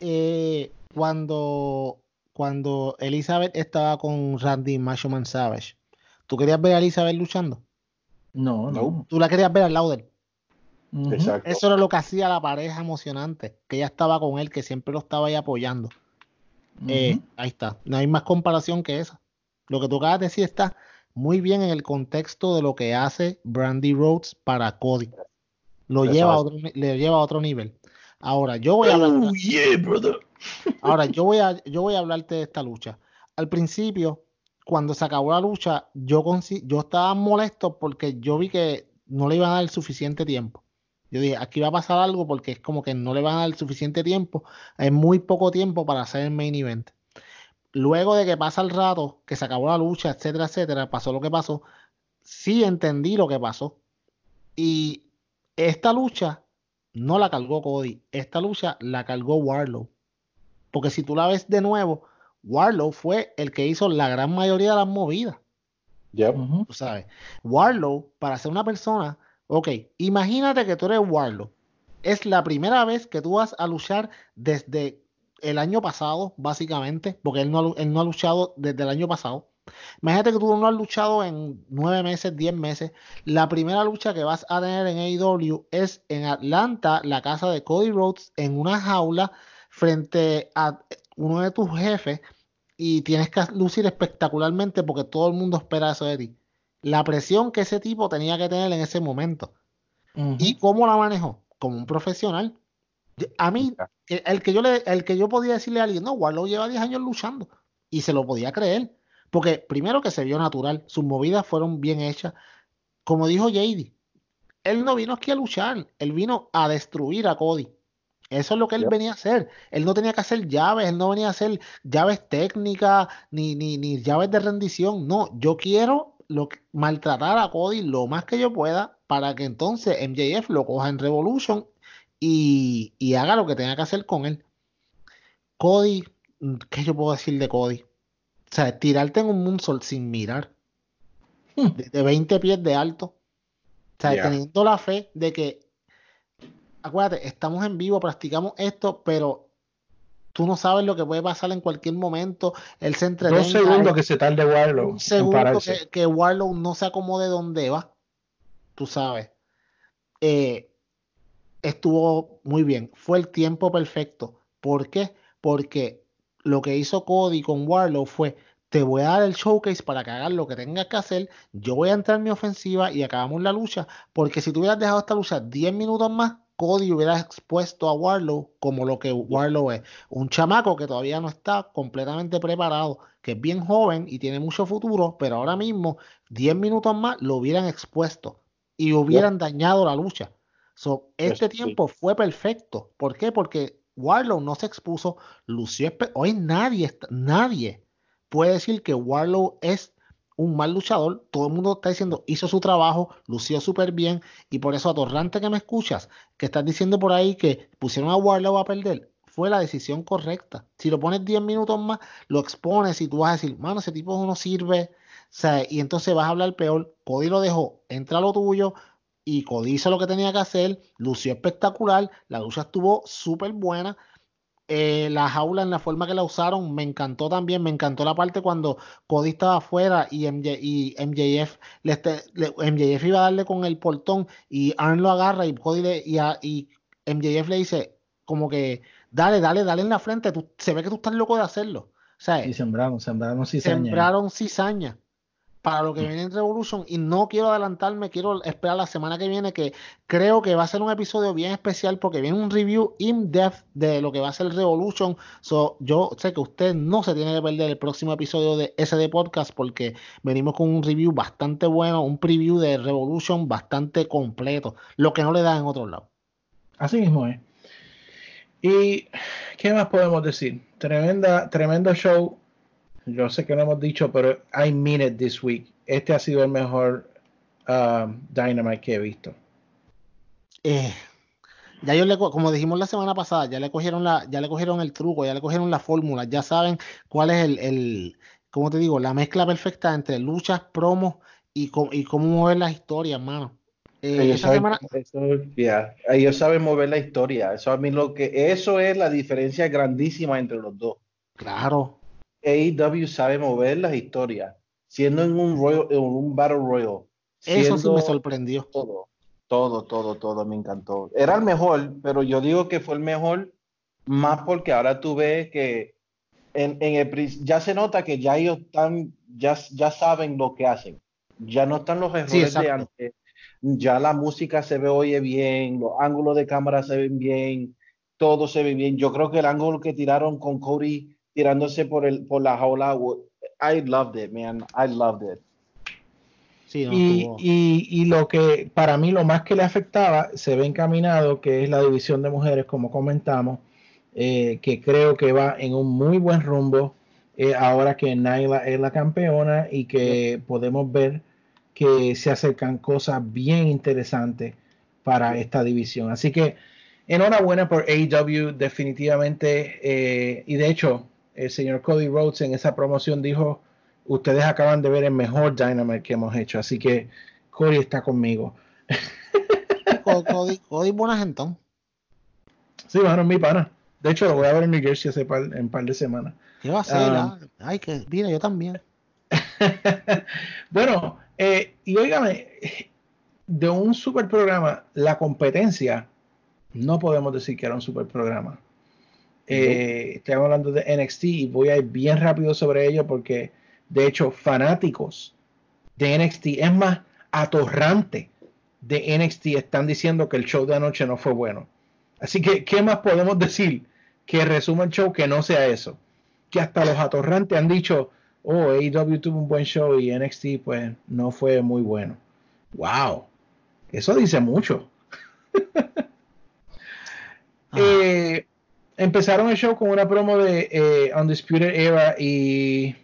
eh, cuando, cuando Elizabeth estaba con Randy Macho Man Savage, ¿tú querías ver a Elizabeth luchando? No, no. ¿Tú la querías ver al lado de él? Exacto. Eso era lo que hacía la pareja emocionante, que ella estaba con él, que siempre lo estaba ahí apoyando. Eh, ahí está. No hay más comparación que esa. Lo que tú acabas de decir está muy bien en el contexto de lo que hace Brandy Rhodes para Cody. Lo lleva a otro, le lleva a otro nivel. Ahora, yo voy a hablar, Oh, yeah, brother. ahora yo voy a, yo voy a hablarte de esta lucha. Al principio, cuando se acabó la lucha, yo, yo estaba molesto porque yo vi que no le iban a dar el suficiente tiempo. Yo dije, aquí va a pasar algo porque es como que no le van a dar el suficiente tiempo. Es muy poco tiempo para hacer el main event. Luego de que pasa el rato, que se acabó la lucha, etcétera, etcétera, pasó lo que pasó. Sí entendí lo que pasó. Y esta lucha no la cargó Cody. Esta lucha la cargó Warlow. Porque si tú la ves de nuevo, Warlow fue el que hizo la gran mayoría de las movidas. Yep. Tú sabes, Warlow, para ser una persona, ok, imagínate que tú eres Warlow. Es la primera vez que tú vas a luchar desde el año pasado, básicamente, porque él no, él no ha luchado desde el año pasado. Imagínate que tú no has luchado en nueve meses, diez meses. La primera lucha que vas a tener en AEW es en Atlanta, la casa de Cody Rhodes, en una jaula frente a uno de tus jefes y tienes que lucir espectacularmente porque todo el mundo espera eso de ti. La presión que ese tipo tenía que tener en ese momento. ¿Y cómo la manejó? Como un profesional. A mí, el, que yo le, el que yo podía decirle a alguien, no, Warlow lleva 10 años luchando. Y se lo podía creer. Porque primero que se vio natural, sus movidas fueron bien hechas. Como dijo JD, él no vino aquí a luchar, él vino a destruir a Cody. Eso es lo que él venía a hacer. Él no tenía que hacer llaves, él no venía a hacer llaves técnicas ni, ni, ni llaves de rendición. No, yo quiero lo que- maltratar a Cody lo más que yo pueda para que entonces MJF lo coja en Revolution y, y haga lo que tenga que hacer con él. Cody, mm, ¿qué yo puedo decir de Cody? O sea, tirarte en un moonsault sin mirar. De, de 20 pies de alto. O sea, Yeah. teniendo la fe de que, acuérdate, estamos en vivo, practicamos esto, pero tú no sabes lo que puede pasar en cualquier momento. Él se entretenga. Dos segundos que se tarde Warlow un segundo que, que Warlow no se acomode donde va. Tú sabes. Eh, estuvo muy bien. Fue el tiempo perfecto. ¿Por qué? Porque lo que hizo Cody con Warlow fue, te voy a dar el showcase para que hagas lo que tengas que hacer, yo voy a entrar en mi ofensiva y acabamos la lucha, porque si tú hubieras dejado esta lucha 10 minutos más, Cody hubiera expuesto a Warlow como lo que Warlow es, un chamaco que todavía no está completamente preparado, que es bien joven y tiene mucho futuro, pero ahora mismo 10 minutos más lo hubieran expuesto y hubieran dañado la lucha. So, este Eso sí. tiempo fue perfecto. ¿Por qué? Porque Warlow no se expuso, lució. Hoy nadie, nadie puede decir que Warlow es un mal luchador. Todo el mundo está diciendo, hizo su trabajo, lució súper bien. Y por eso, atorrante que me escuchas, que estás diciendo por ahí que pusieron a Warlow a perder, fue la decisión correcta. Si lo pones 10 minutos más, lo expones y tú vas a decir, mano, ese tipo no sirve. O sea, y entonces vas a hablar peor. Cody lo dejó, entra lo tuyo. Y Cody hizo lo que tenía que hacer, lució espectacular, la lucha estuvo súper buena. Eh, la jaula en la forma que la usaron me encantó también. Me encantó la parte cuando Cody estaba afuera y, MJ, y MJF, le, este- le- MJF iba a darle con el portón y Arn lo agarra y Cody le, y, a- y MJF le dice como que dale, dale, dale en la frente. tú- se ve que tú estás loco de hacerlo. O sea, Y sembraron, sembraron cizaña. sembraron cizaña para lo que viene en Revolution y no quiero adelantarme, quiero esperar la semana que viene que creo que va a ser un episodio bien especial porque viene un review in depth de lo que va a ser Revolution. So, yo sé que usted no se tiene que perder el próximo episodio de SD Podcast porque venimos con un review bastante bueno, un preview de Revolution bastante completo, lo que no le da en otro lado. Así mismo es. ¿Y qué más podemos decir? Tremenda, tremendo show. Yo sé que lo hemos dicho, pero I mean it this week. Este ha sido el mejor um, Dynamite que he visto. Eh, ya ellos le, co- como dijimos la semana pasada, ya le cogieron la, ya le cogieron el truco, ya le cogieron la fórmula, ya saben cuál es el, el, ¿cómo te digo? La mezcla perfecta entre luchas, promos y, y cómo mover las historias, mano. Eh, Ellos saben, semana, eso, yeah, ellos saben mover la historia. Eso a mí lo que eso es la diferencia grandísima entre los dos. claro, AEW sabe mover las historias, siendo en un Royal, en un Battle Royal. eso sí me sorprendió. Todo, todo, todo, todo me encantó. Era el mejor, pero yo digo que fue el mejor más porque ahora tú ves que en, en el, ya se nota que ya ellos están, ya, ya saben lo que hacen. Ya no están los errores de antes. Ya la música se ve oye bien, los ángulos de cámara se ven bien, todo se ve bien. Yo creo que el ángulo que tiraron con Cody tirándose por el por la jaula, I loved it, man. I loved it. Sí, no, Y, y, y lo que para mí lo más que le afectaba se ve encaminado, que es la división de mujeres, como comentamos, eh, que creo que va en un muy buen rumbo eh, ahora que Naila es la campeona y que podemos ver que se acercan cosas bien interesantes para esta división. Así que enhorabuena por AEW, definitivamente. eh, y de hecho, el señor Cody Rhodes en esa promoción dijo, ustedes acaban de ver el mejor Dynamite que hemos hecho. Así que Cody está conmigo. Co- Cody, Cody buena gentón. Sí, bueno, es mi pana. De hecho, lo voy a ver en New Jersey hace par- en un par de semanas. ¿Qué va a hacer? Ah? Ay, que mira, yo también. bueno, eh, y óigame, de un super programa, la competencia, no podemos decir que era un super programa. Eh, Estamos hablando de NXT y voy a ir bien rápido sobre ello porque, de hecho, fanáticos de NXT, es más, atorrante de NXT están diciendo que el show de anoche no fue bueno. Así que, ¿qué más podemos decir que resuma el show que no sea eso? Que hasta los atorrantes han dicho, oh, AEW tuvo un buen show y NXT pues no fue muy bueno. Wow, eso dice mucho. Eh, empezaron el show con una promo de eh, Undisputed Era y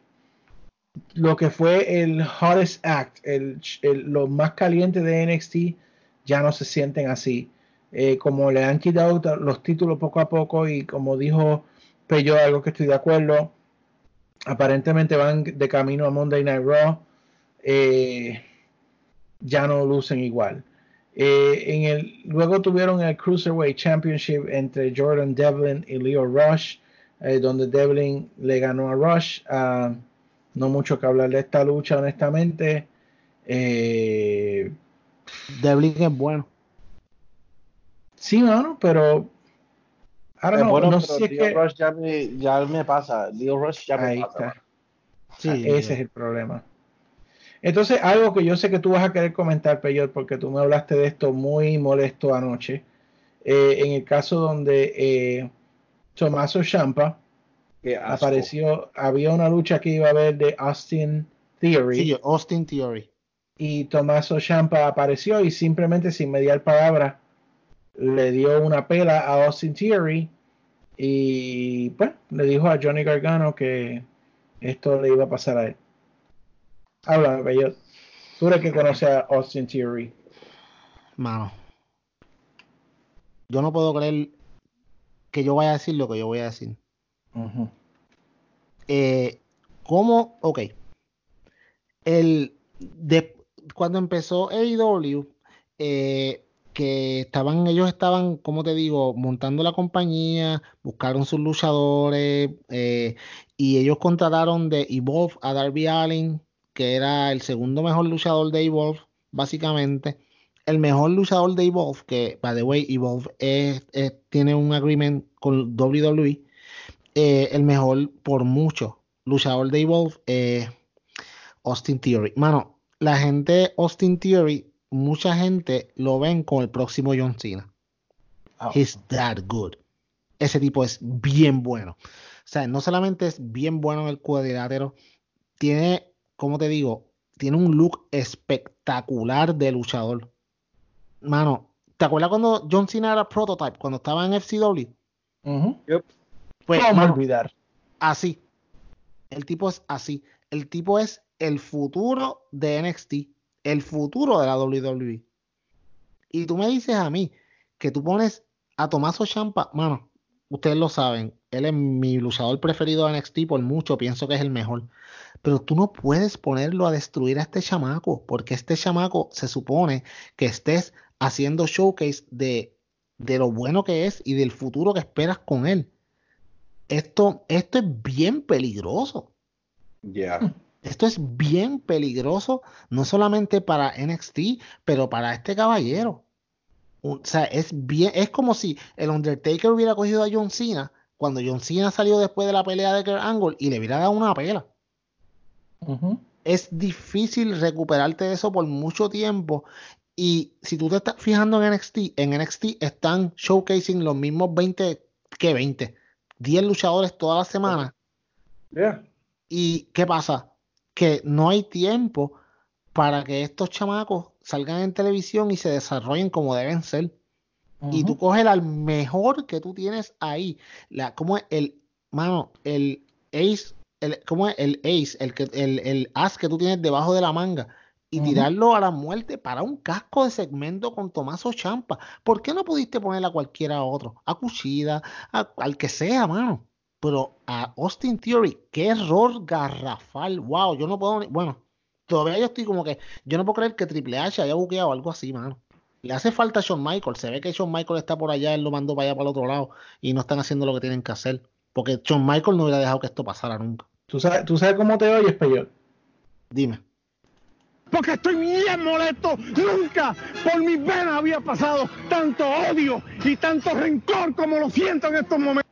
lo que fue el hottest act, el, el- lo más caliente de NXT, ya no se sienten así. Eh, como le han quitado ta- los títulos poco a poco y como dijo Peyo, algo que estoy de acuerdo, aparentemente van de camino a Monday Night Raw, eh, ya no lucen igual. Eh, en el, luego tuvieron el Cruiserweight Championship entre Jordan Devlin y Leo Rush, eh, donde Devlin le ganó a Rush. Ah, no mucho que hablar de esta lucha, honestamente. Eh, Devlin es bueno. sí, mano, pero. Ahora no, bueno, no pero sé Leo. Rush ya me, ya me pasa. Leo Rush ya me Ahí pasa. está. Sí, Ah, ese es el problema. Entonces, algo que yo sé que tú vas a querer comentar, Peyot, porque tú me hablaste de esto muy molesto anoche. Eh, en el caso donde eh, Tommaso Champa apareció, había una lucha que iba a haber de Austin Theory Sí, Austin Theory. y Tommaso Champa apareció y simplemente sin mediar palabra le dio una pela a Austin Theory y pues le dijo a Johnny Gargano que esto le iba a pasar a él. Háblame, Peyot. Tú eres que conoce a Austin Theory. Mano. Yo no puedo creer que yo vaya a decir lo que yo voy a decir. Ujú. Eh, ¿Cómo? Ok. El, de, cuando empezó AEW, eh, que estaban, ellos estaban, como te digo, montando la compañía, buscaron sus luchadores eh, y ellos contrataron de Evolve a Darby Allin, que era el segundo mejor luchador de Evolve, básicamente. El mejor luchador de Evolve, que, by the way, Evolve es- es- tiene un agreement con WWE, eh, el mejor por mucho luchador de Evolve es Austin Theory. Mano, la gente Austin Theory, mucha gente lo ven con el próximo John Cena. Ah, He's that good. Ese tipo es bien bueno. O sea, no solamente es bien bueno en el cuadrilátero, tiene, como te digo, tiene un look espectacular de luchador. Mano, ¿te acuerdas cuando John Cena era prototype, cuando estaba en FCW? ujú. Pues, ¿Cómo mano, olvidar? así. El tipo es así. El tipo es el futuro de NXT, el futuro de la WWE. Y tú me dices a mí que tú pones a Tomaso Champa, mano, ustedes lo saben, él es mi luchador preferido de NXT por mucho, pienso que es el mejor. Pero tú no puedes ponerlo a destruir a este chamaco, porque este chamaco se supone que estés haciendo showcase de, de lo bueno que es y del futuro que esperas con él. Esto, esto es bien peligroso. Ya. Esto es bien peligroso, no solamente para NXT, pero para este caballero. O sea, es bien, es como si el Undertaker hubiera cogido a John Cena cuando John Cena salió después de la pelea de Kurt Angle y le hubiera dado una pela. Es difícil recuperarte de eso por mucho tiempo. Y si tú te estás fijando en NXT, en NXT están showcasing los mismos 20, que 20, 10 luchadores toda la semana. ¿Y qué pasa? Que no hay tiempo para que estos chamacos salgan en televisión y se desarrollen como deben ser. Y tú coges al mejor que tú tienes ahí. La, ¿Cómo es el, mano, el ace, el, ¿cómo es el ace, el, que, el, el as que tú tienes debajo de la manga? Y tirarlo a la muerte para un casco de segmento con Tomaso Champa. ¿Por qué no pudiste poner a cualquiera otro? A Cuchida, a, al que sea, mano. Pero a Austin Theory, qué error garrafal. Wow, yo no puedo. ni- Bueno, todavía yo estoy como que. Yo no puedo creer que Triple H haya buqueado algo así, mano. Le hace falta a Shawn Michaels. Se ve que Shawn Michaels está por allá, él lo mandó para allá para el otro lado. Y no están haciendo lo que tienen que hacer. Porque Shawn Michaels no hubiera dejado que esto pasara nunca. ¿Tú sabes, ¿Tú sabes cómo te oyes, Peyot? Dime. porque estoy bien molesto. Nunca por mis venas había pasado tanto odio y tanto rencor como lo siento en estos momentos.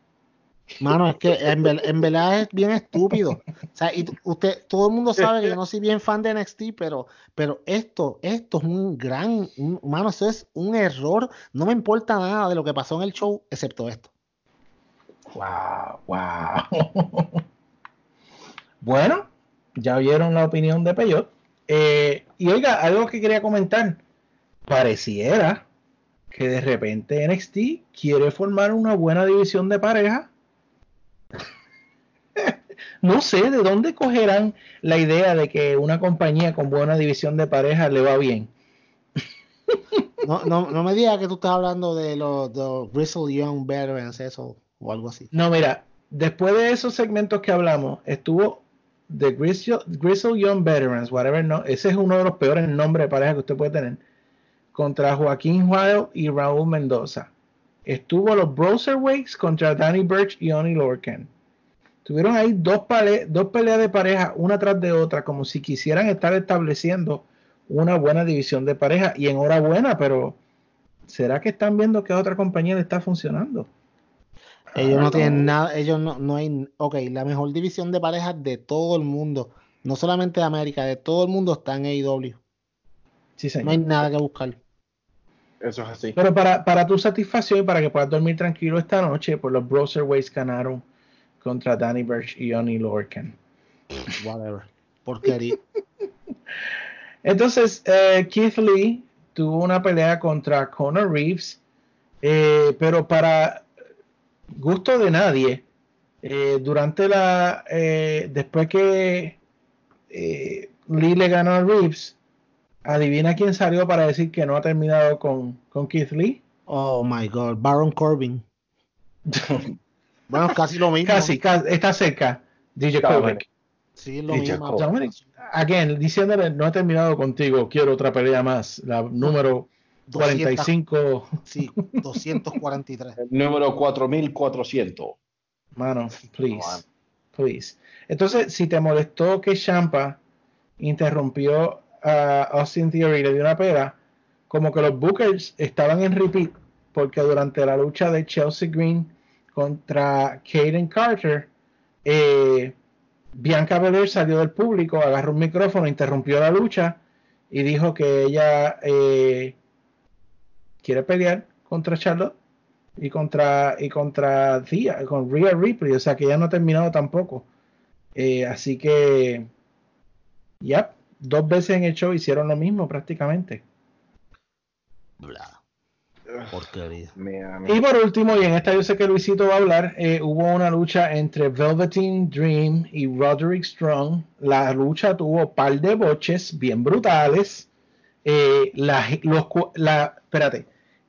Mano, es que en, en verdad es bien estúpido. O sea, y usted, todo el mundo sabe que yo no soy bien fan de NXT, pero, pero esto, esto es un gran, un- mano, eso es un error. No me importa nada de lo que pasó en el show, excepto esto. Wow, wow. bueno, ya vieron la opinión de Peyot. Eh, y oiga, algo que quería comentar. Pareciera que de repente NXT quiere formar una buena división de pareja. no sé de dónde cogerán la idea de que una compañía con buena división de pareja le va bien. No, no, no me digas que tú estás hablando de los de Grizzle Young Veterans, eso, o algo así. No, mira, después de esos segmentos que hablamos, estuvo The Grizzle, Young Veterans, whatever, no, ese es uno de los peores nombres de pareja que usted puede tener, contra Joaquín Wild y Raúl Mendoza. Estuvo los Browserweights contra Danny Birch y Oni Lorcan. Tuvieron ahí dos, dos peleas de pareja, una tras de otra, como si quisieran estar estableciendo una buena división de pareja. Y enhorabuena, pero ¿será que están viendo que otra compañía le está funcionando? Ellos Ah, no tienen nada, ellos no, no hay, ok, la mejor división de parejas de todo el mundo, no solamente de América, de todo el mundo está en AEW. Sí, señor. No hay nada que buscar. Eso es así. Pero para, para tu satisfacción y para que puedas dormir tranquilo esta noche, pues los Browserweights ganaron contra Danny Birch y Oni Lorcan. Whatever. Porquería. Entonces, eh, Keith Lee tuvo una pelea contra Conor Reeves, eh, pero para gusto de nadie, eh, durante la, eh, después que eh, Lee le ganó a Reeves, adivina quién salió para decir que no ha terminado con, con Keith Lee. Oh my god, Baron Corbin. Bueno, casi lo mismo. Casi, casi, está cerca. DJ Kovac. Sí, lo DJ mismo. Dominic, again, diciéndole, no he terminado contigo, quiero otra pelea más, la número 45. Sí, 243. El número 4400. Mano, please. Please. Entonces, si te molestó que Champa interrumpió a Austin Theory y le dio una pera, como que los Bookers estaban en repeat, porque durante la lucha de Chelsea Green contra Kaden Carter, eh, Bianca Belair salió del público, agarró un micrófono, interrumpió la lucha y dijo que ella eh, quiere pelear contra Charlotte y contra y contra Thea, con Rhea Ripley, o sea que ya no ha terminado tampoco. Eh, así que ya, dos veces en el show hicieron lo mismo prácticamente. Bla. Porquería. Y por último, y en esta yo sé que Luisito va a hablar, eh, hubo una lucha entre Velveteen Dream y Roderick Strong. La lucha tuvo par de boches bien brutales. Eh, la, los, la, espérate,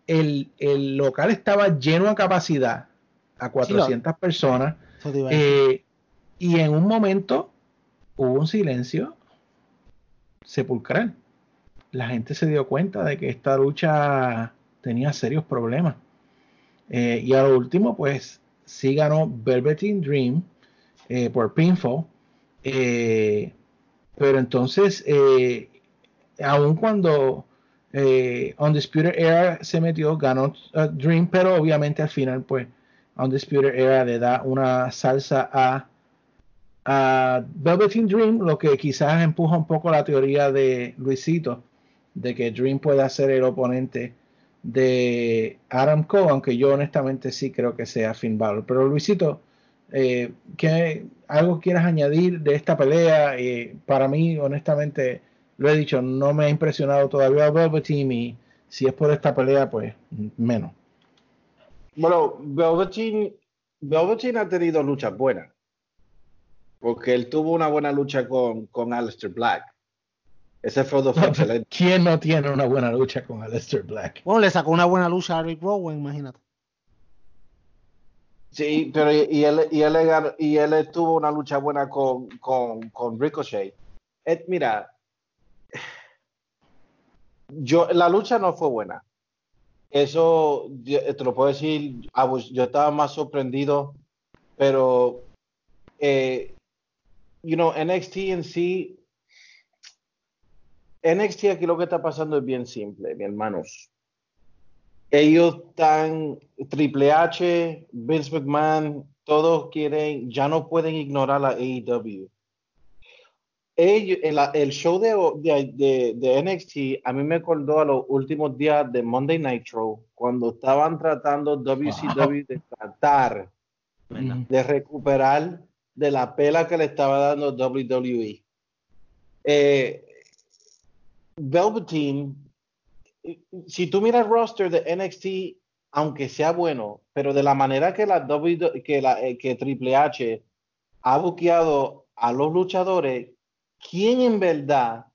el, el, local estaba lleno a capacidad, a 400 personas. Eh, y en un momento hubo un silencio sepulcral. La gente se dio cuenta de que esta lucha tenía serios problemas. Eh, y a lo último, pues sí ganó Velveteen Dream eh, por pinfall. Pero entonces, aun cuando Undisputed Era se metió, ganó Dream, pero obviamente al final, pues Undisputed Era le da una salsa a, a Velveteen Dream, lo que quizás empuja un poco la teoría de Luisito, de que Dream pueda ser el oponente de Adam Cole, aunque yo honestamente sí creo que sea Finn Balor. Pero Luisito, eh, ¿qué, ¿algo quieras añadir de esta pelea? Eh, para mí, honestamente, lo he dicho, no me ha impresionado todavía Velveteen y si es por esta pelea, pues menos. Bueno, Velveteen, Velveteen ha tenido luchas buenas. Porque él tuvo una buena lucha con, con Aleister Black. Ese feudo fue excelente. ¿Quién no tiene una buena lucha con Aleister Black? Bueno, le sacó una buena lucha a Rick Rowan, imagínate. Sí, pero y él, y él, y él tuvo una lucha buena con, con, con Ricochet. Eh, mira, yo, la lucha no fue buena. Eso te lo puedo decir, yo estaba más sorprendido, pero, eh, you know, NXT en sí NXT aquí lo que está pasando es bien simple, mi hermanos. Ellos están, Triple H, Vince McMahon, todos quieren, ya no pueden ignorar la AEW. El, show de, de, NXT a mí me acordó a los últimos días de Monday Nitro, cuando estaban tratando WCW de tratar de recuperar de la pela que le estaba dando WWE. Eh, Velveteen, si tú miras el roster de NXT, aunque sea bueno, pero de la manera que la, que, la eh, que Triple H ha buqueado a los luchadores, ¿quién en verdad,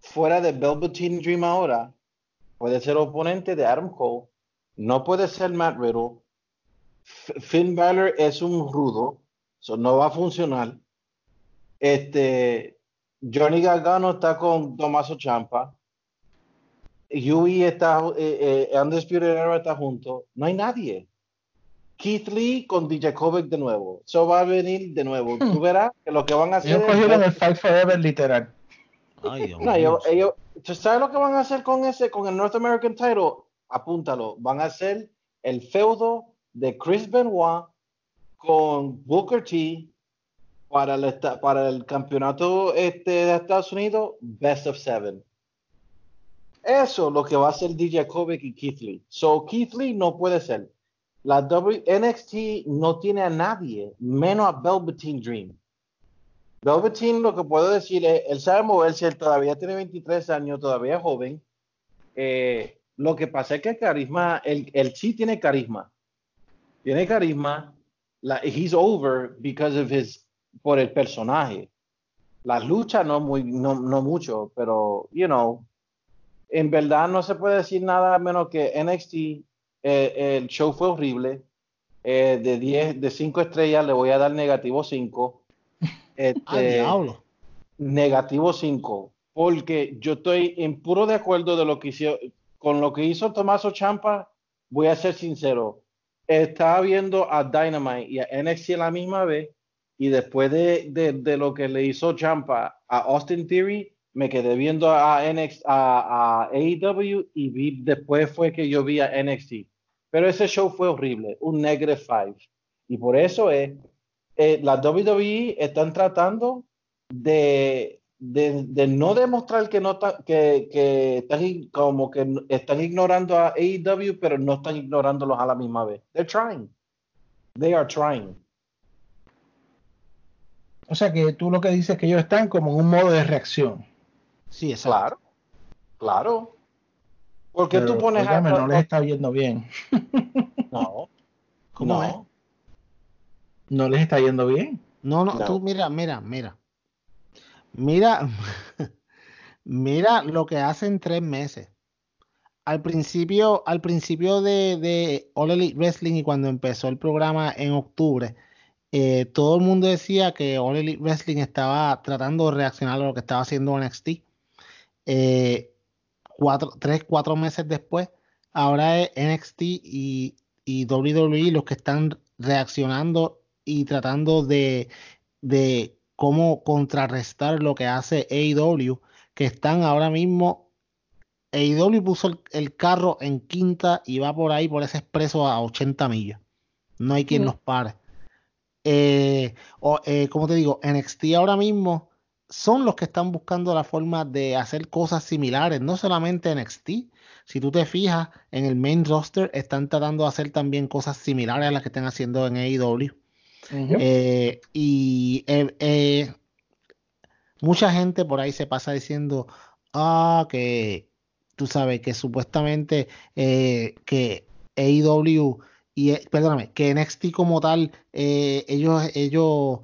fuera de Velveteen Dream ahora, puede ser oponente de Adam Cole? No puede ser Matt Riddle. Finn Balor es un rudo, eso no va a funcionar. Este, Johnny Gargano está con Tomaso Champa. Yui está, eh, eh, Undisputed Era está junto. No hay nadie. Keith Lee con DJ Kovic de nuevo. Eso va a venir de nuevo. Tú hmm. verás que lo que van a hacer. Ellos cogieron el Fight Forever literal. Ay, no, ellos, ellos, ¿tú sabes lo que van a hacer con ese, con el North American title? Apúntalo. Van a hacer el feudo de Chris Benoit con Booker T para el, para el campeonato este de Estados Unidos, best of seven. Eso es lo que va a hacer DJ Kovic y Keith Lee. So Keith Lee no puede ser. La w NXT no tiene a nadie, menos a Velveteen Dream. Velveteen lo que puedo decir es, él sabe moverse, él todavía tiene 23 años, todavía es joven. Eh, lo que pasa es que el carisma, él, él sí tiene carisma. Tiene carisma. La, he's over because of his por el personaje. Las luchas no, muy, no, no mucho, pero, you know, en verdad no se puede decir nada menos que NXT, eh, el show fue horrible. Eh, de 10, de 5 estrellas le voy a dar negativo 5. Este, negativo 5. Porque yo estoy en puro de acuerdo de lo que hicieron. con lo que hizo Tomaso Champa, voy a ser sincero. Estaba viendo a Dynamite y a NXT a la misma vez. Y después de, de, de lo que le hizo Champa a Austin Theory, me quedé viendo a NXT, a, a AEW y vi, después fue que yo vi a NXT. Pero ese show fue horrible, un negative five. Y por eso es, eh, la WWE están tratando de, de, de no demostrar que no ta- que, que están como que están ignorando a AEW, pero no están ignorándolos a la misma vez. They're trying. They are trying. O sea que tú lo que dices es que ellos están como en un modo de reacción. Sí, exacto. Claro. Claro. Porque Pero, tú pones a- no les está yendo bien. No. ¿Cómo no. es? No les está yendo bien. No, no, No. tú mira, mira, mira. Mira, mira lo que hace en tres meses. Al principio, al principio de, de All Elite Wrestling y cuando empezó el programa en octubre, eh, todo el mundo decía que All Elite Wrestling estaba tratando de reaccionar a lo que estaba haciendo NXT. Eh, cuatro, tres, cuatro meses después, ahora es NXT y, y WWE los que están reaccionando y tratando de, de cómo contrarrestar lo que hace AEW, que están ahora mismo. AEW puso el, el carro en quinta y va por ahí por ese expreso a 80 millas. No hay quien Mm. nos pare. Eh, o, eh, como te digo, NXT ahora mismo son los que están buscando la forma de hacer cosas similares, no solamente NXT. Si tú te fijas en el main roster, están tratando de hacer también cosas similares a las que están haciendo en AEW. Eh, y eh, eh, mucha gente por ahí se pasa diciendo, ah, que tú sabes que supuestamente que AEW y, perdóname, que NXT como tal, eh, ellos, ellos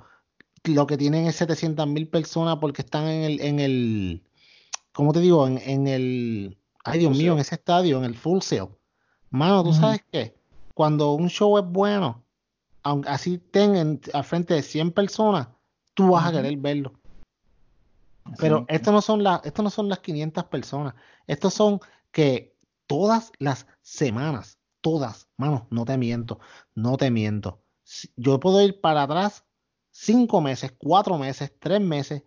lo que tienen es 700 mil personas porque están en el, en el, ¿cómo te digo? En, en el, ay Dios mío, en ese estadio, en el Full Sail. Mano, ¿tú sabes qué? Cuando un show es bueno, aunque así tengan al frente de 100 personas, tú vas a querer verlo. Pero Sí. esto no son las, esto no son las 500 personas. Estos son que todas las semanas, todas, mano, no te miento, no te miento. Yo puedo ir para atrás cinco meses, cuatro meses, tres meses,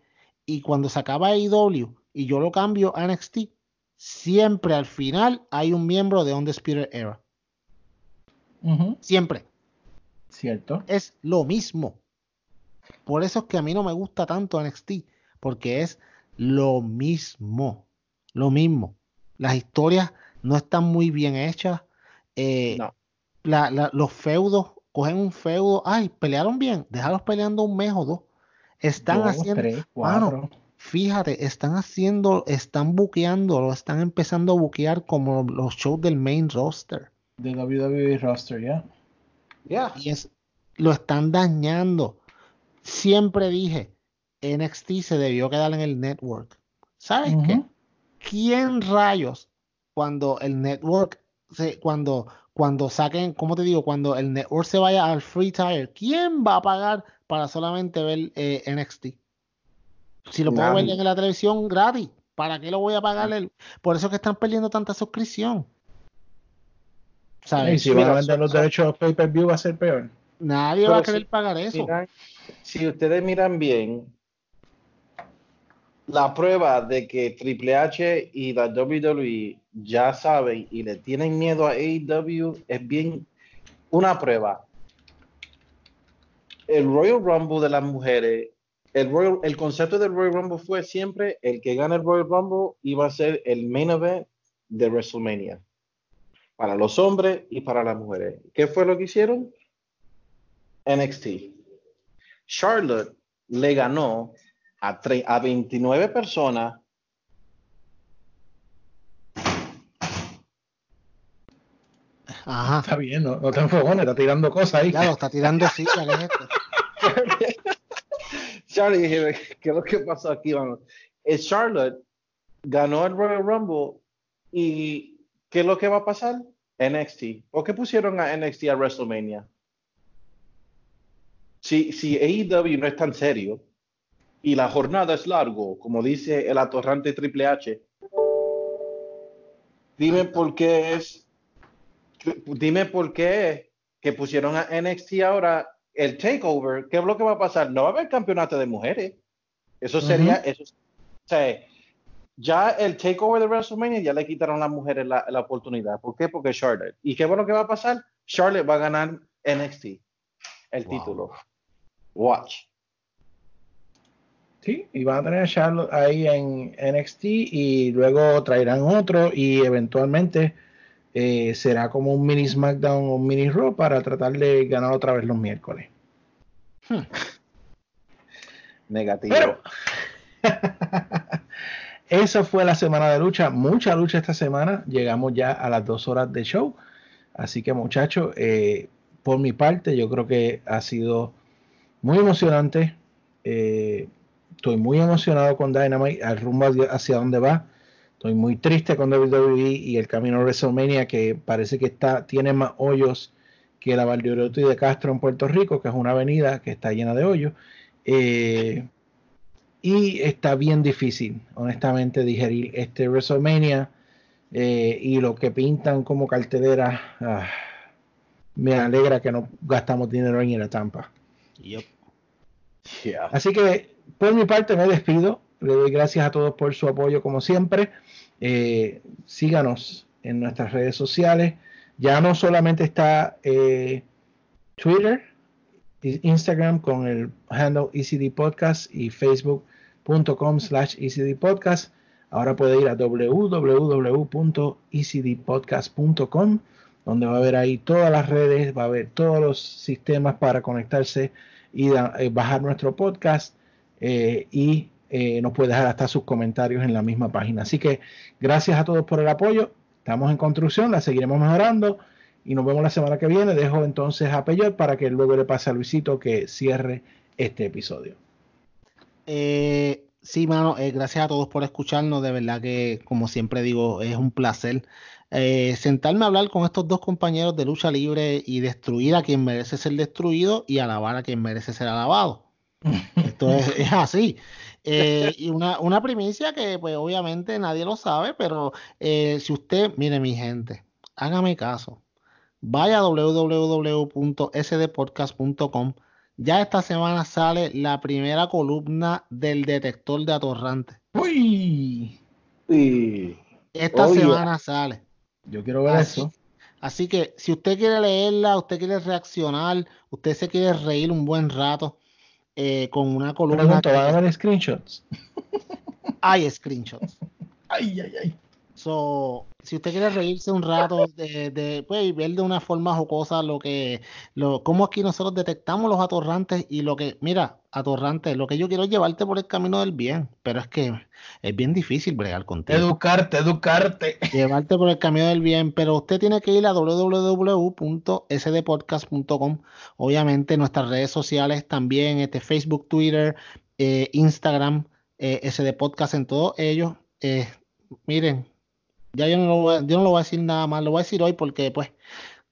y cuando se acaba AEW y yo lo cambio a NXT, siempre al final hay un miembro de Undisputed Era. Siempre. Cierto. es lo mismo. Por eso es que a mí no me gusta tanto NXT, porque es lo mismo, lo mismo. Las historias no están muy bien hechas. eh, No. la- la- los feudos, cogen un feudo, ay, pelearon bien, déjalos peleando un mes o dos. Están Dos, haciendo, tres, mano, cuatro. fíjate, están haciendo, están buqueando, lo están empezando a buquear como los shows del main roster. De WWE roster, ya. Yeah. Y es, lo están dañando. Siempre dije, NXT se debió quedar en el network. ¿Sabes qué? ¿Quién rayos cuando el network se, cuando, cuando saquen, ¿cómo te digo? Cuando el network se vaya al free tire, ¿quién va a pagar para solamente ver eh, NXT? Si lo puedo ver en la televisión gratis, ¿para qué lo voy a pagar? el- Por eso es que están perdiendo tanta suscripción. Y ¿Sabes? si van a vender los derechos de pay-per-view va a ser peor. Nadie Pero va a si- querer pagar eso. Miran- si ustedes miran bien, la prueba de que Triple H y la WWE ya saben y le tienen miedo a AEW es bien una prueba. El Royal Rumble de las mujeres, el, Royal, el concepto del Royal Rumble fue siempre el que gana el Royal Rumble iba a ser el main event de WrestleMania. Para los hombres y para las mujeres. ¿Qué fue lo que hicieron? NXT. Charlotte le ganó a, a 29 personas. Ajá. Está bien, no, no te enfogones, está tirando cosas ahí. Lo está tirando silla, ¿qué es esto? Charlie, dije, ¿qué es lo que pasó aquí? Vamos. Eh, Charlotte ganó el Royal Rumble y ¿qué es lo que va a pasar? NXT. ¿Por qué pusieron a NXT a WrestleMania? Si, si AEW no es tan serio y la jornada es largo, como dice el atorrante Triple H, dime por qué es, dime por qué es que pusieron a NXT ahora el takeover. ¿Qué es lo que va a pasar? No va a haber campeonato de mujeres. Eso sería, eso, o sea, ya el takeover de WrestleMania ya le quitaron a las mujeres la, la oportunidad. ¿Por qué? Porque Charlotte. ¿Y qué bueno que va a pasar? Charlotte va a ganar NXT, el título. Watch. Sí, y van a tener a Charlotte ahí en NXT y luego traerán otro y eventualmente eh, será como un mini SmackDown o un mini Raw para tratar de ganar otra vez los miércoles. Negativo. Pero esa fue la semana de lucha, mucha lucha esta semana. Llegamos ya a las dos horas de show. Así que muchachos, eh, por mi parte, yo creo que ha sido muy emocionante. Eh, estoy muy emocionado con Dynamite, al rumbo hacia dónde va. Estoy muy triste con WWE y el camino a WrestleMania que parece que está, tiene más hoyos que la Valdeoroto y de Castro en Puerto Rico, que es una avenida que está llena de hoyos. Eh, y está bien difícil, honestamente, digerir este WrestleMania eh, y lo que pintan como cartelera. ah, me alegra que no gastamos dinero en ir a Tampa. Yeah. Así que por mi parte me despido. Le doy gracias a todos por su apoyo como siempre. Eh, síganos en nuestras redes sociales. Ya no solamente está eh, Twitter, Instagram con el handle ECD Podcast y facebook.com slash ECD Podcast. Ahora puede ir a www.ecdpodcast.com donde va a ver ahí todas las redes, va a ver todos los sistemas para conectarse y eh, bajar nuestro podcast eh, y eh, nos puede dejar hasta sus comentarios en la misma página. Así que gracias a todos por el apoyo. Estamos en construcción, la seguiremos mejorando y nos vemos la semana que viene. Dejo entonces a Peyot para que luego le pase a Luisito que cierre este episodio. Eh, sí, mano, eh, gracias a todos por escucharnos. De verdad que, como siempre digo, es un placer eh, sentarme a hablar con estos dos compañeros de lucha libre y destruir a quien merece ser destruido y alabar a quien merece ser alabado. Esto es, es así. Eh, y una, una primicia que, pues, obviamente nadie lo sabe, pero eh, si usted, mire, mi gente, hágame caso. Vaya a www.sdpodcast.com. Ya esta semana sale la primera columna del detector de atorrantes. Uy, Sí. Esta semana sale. yo quiero ver Así, eso. así que si usted quiere leerla, usted quiere reaccionar, usted se quiere reír un buen rato eh, con una columna Pregunto, ¿van a haber screenshots? hay screenshots. Ay, ay, ay. So, si usted quiere reírse un rato de, de pues, y ver de una forma jocosa lo que, lo, cómo aquí nosotros detectamos los atorrantes y lo que, mira, atorrantes, lo que yo quiero es llevarte por el camino del bien, pero es que es bien difícil bregar contigo. Educarte, educarte. llevarte por el camino del bien, pero usted tiene que ir a www.sdpodcast.com. Obviamente nuestras redes sociales también, este Facebook, Twitter, eh, Instagram, eh, SD Podcast en todos ellos. Eh, miren, ya yo no, lo voy, a- yo no lo voy a decir nada más, lo voy a decir hoy porque pues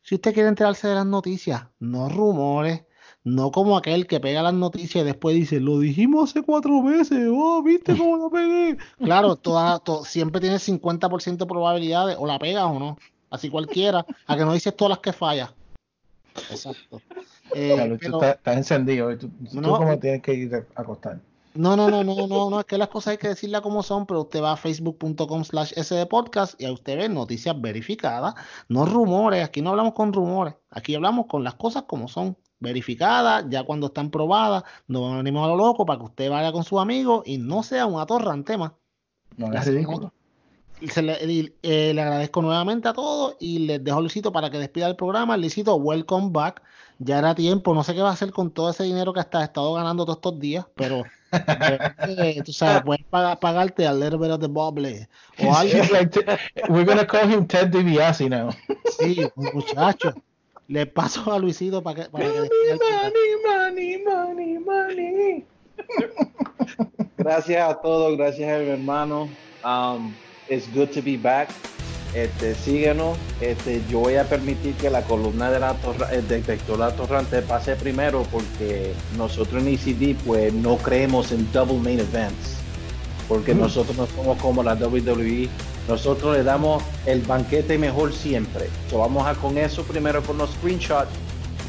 si usted quiere enterarse de las noticias, no rumores, no como aquel que pega las noticias y después dice, lo dijimos hace cuatro meses, oh, viste cómo la pegué. Claro, toda, to- siempre tiene 50% de probabilidades, o la pegas o no, así cualquiera, a que no dices todas las que fallas. Exacto. Eh, Ya, Luis, tú pero- estás, estás encendido. ¿y ¿Tú, tú No. cómo tienes que ir a acostar? No, no, no, no, no, no, es que las cosas hay que decirlas como son, pero usted va a facebook.com slash sdpodcast y ahí usted ve noticias verificadas, no rumores, aquí no hablamos con rumores, aquí hablamos con las cosas como son, verificadas, ya cuando están probadas, no venimos a lo loco para que usted vaya con sus amigos y no sea un atorrante más. No se le, eh, le agradezco nuevamente a todos y les dejo a Luisito para que despida el programa. Luisito, welcome back. Ya era tiempo, no sé qué va a hacer con todo ese dinero que has estado ganando todos estos días, pero eh, tú sabes, puedes pagar, pagarte a little bit of the bubble o algo. Like we're gonna call him Ted DiBiase now. Sí, muchacho. Le paso a Luisito para que, para que programa. money, money, money. Gracias a todos, gracias a mi hermano. Um, it's good to be back. Este, síguenos. Este, yo voy a permitir que la columna de la torra- el detector de la pase primero porque nosotros en ECD pues no creemos en double main events. Porque nosotros no somos como la WWE nosotros le damos el banquete mejor siempre. So, vamos a con eso primero con los screenshots,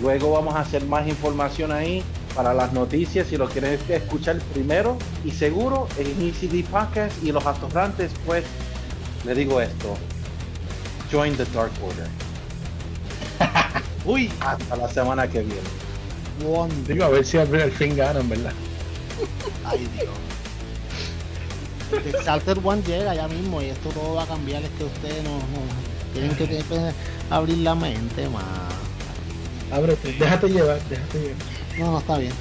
luego vamos a hacer más información ahí para las noticias si lo quieres escuchar primero y seguro en ECD Podcast y los restaurantes pues le digo esto join the Dark Order uy hasta la semana que viene Digo, a ver si al, al fin ganan, ¿verdad? Ay, Dios. El Salter One llega ya mismo y esto todo va a cambiar. Es que ustedes no, no- tienen que, tienen que abrir la mente más. Ábrete, déjate llevar, déjate llevar. No, no está bien.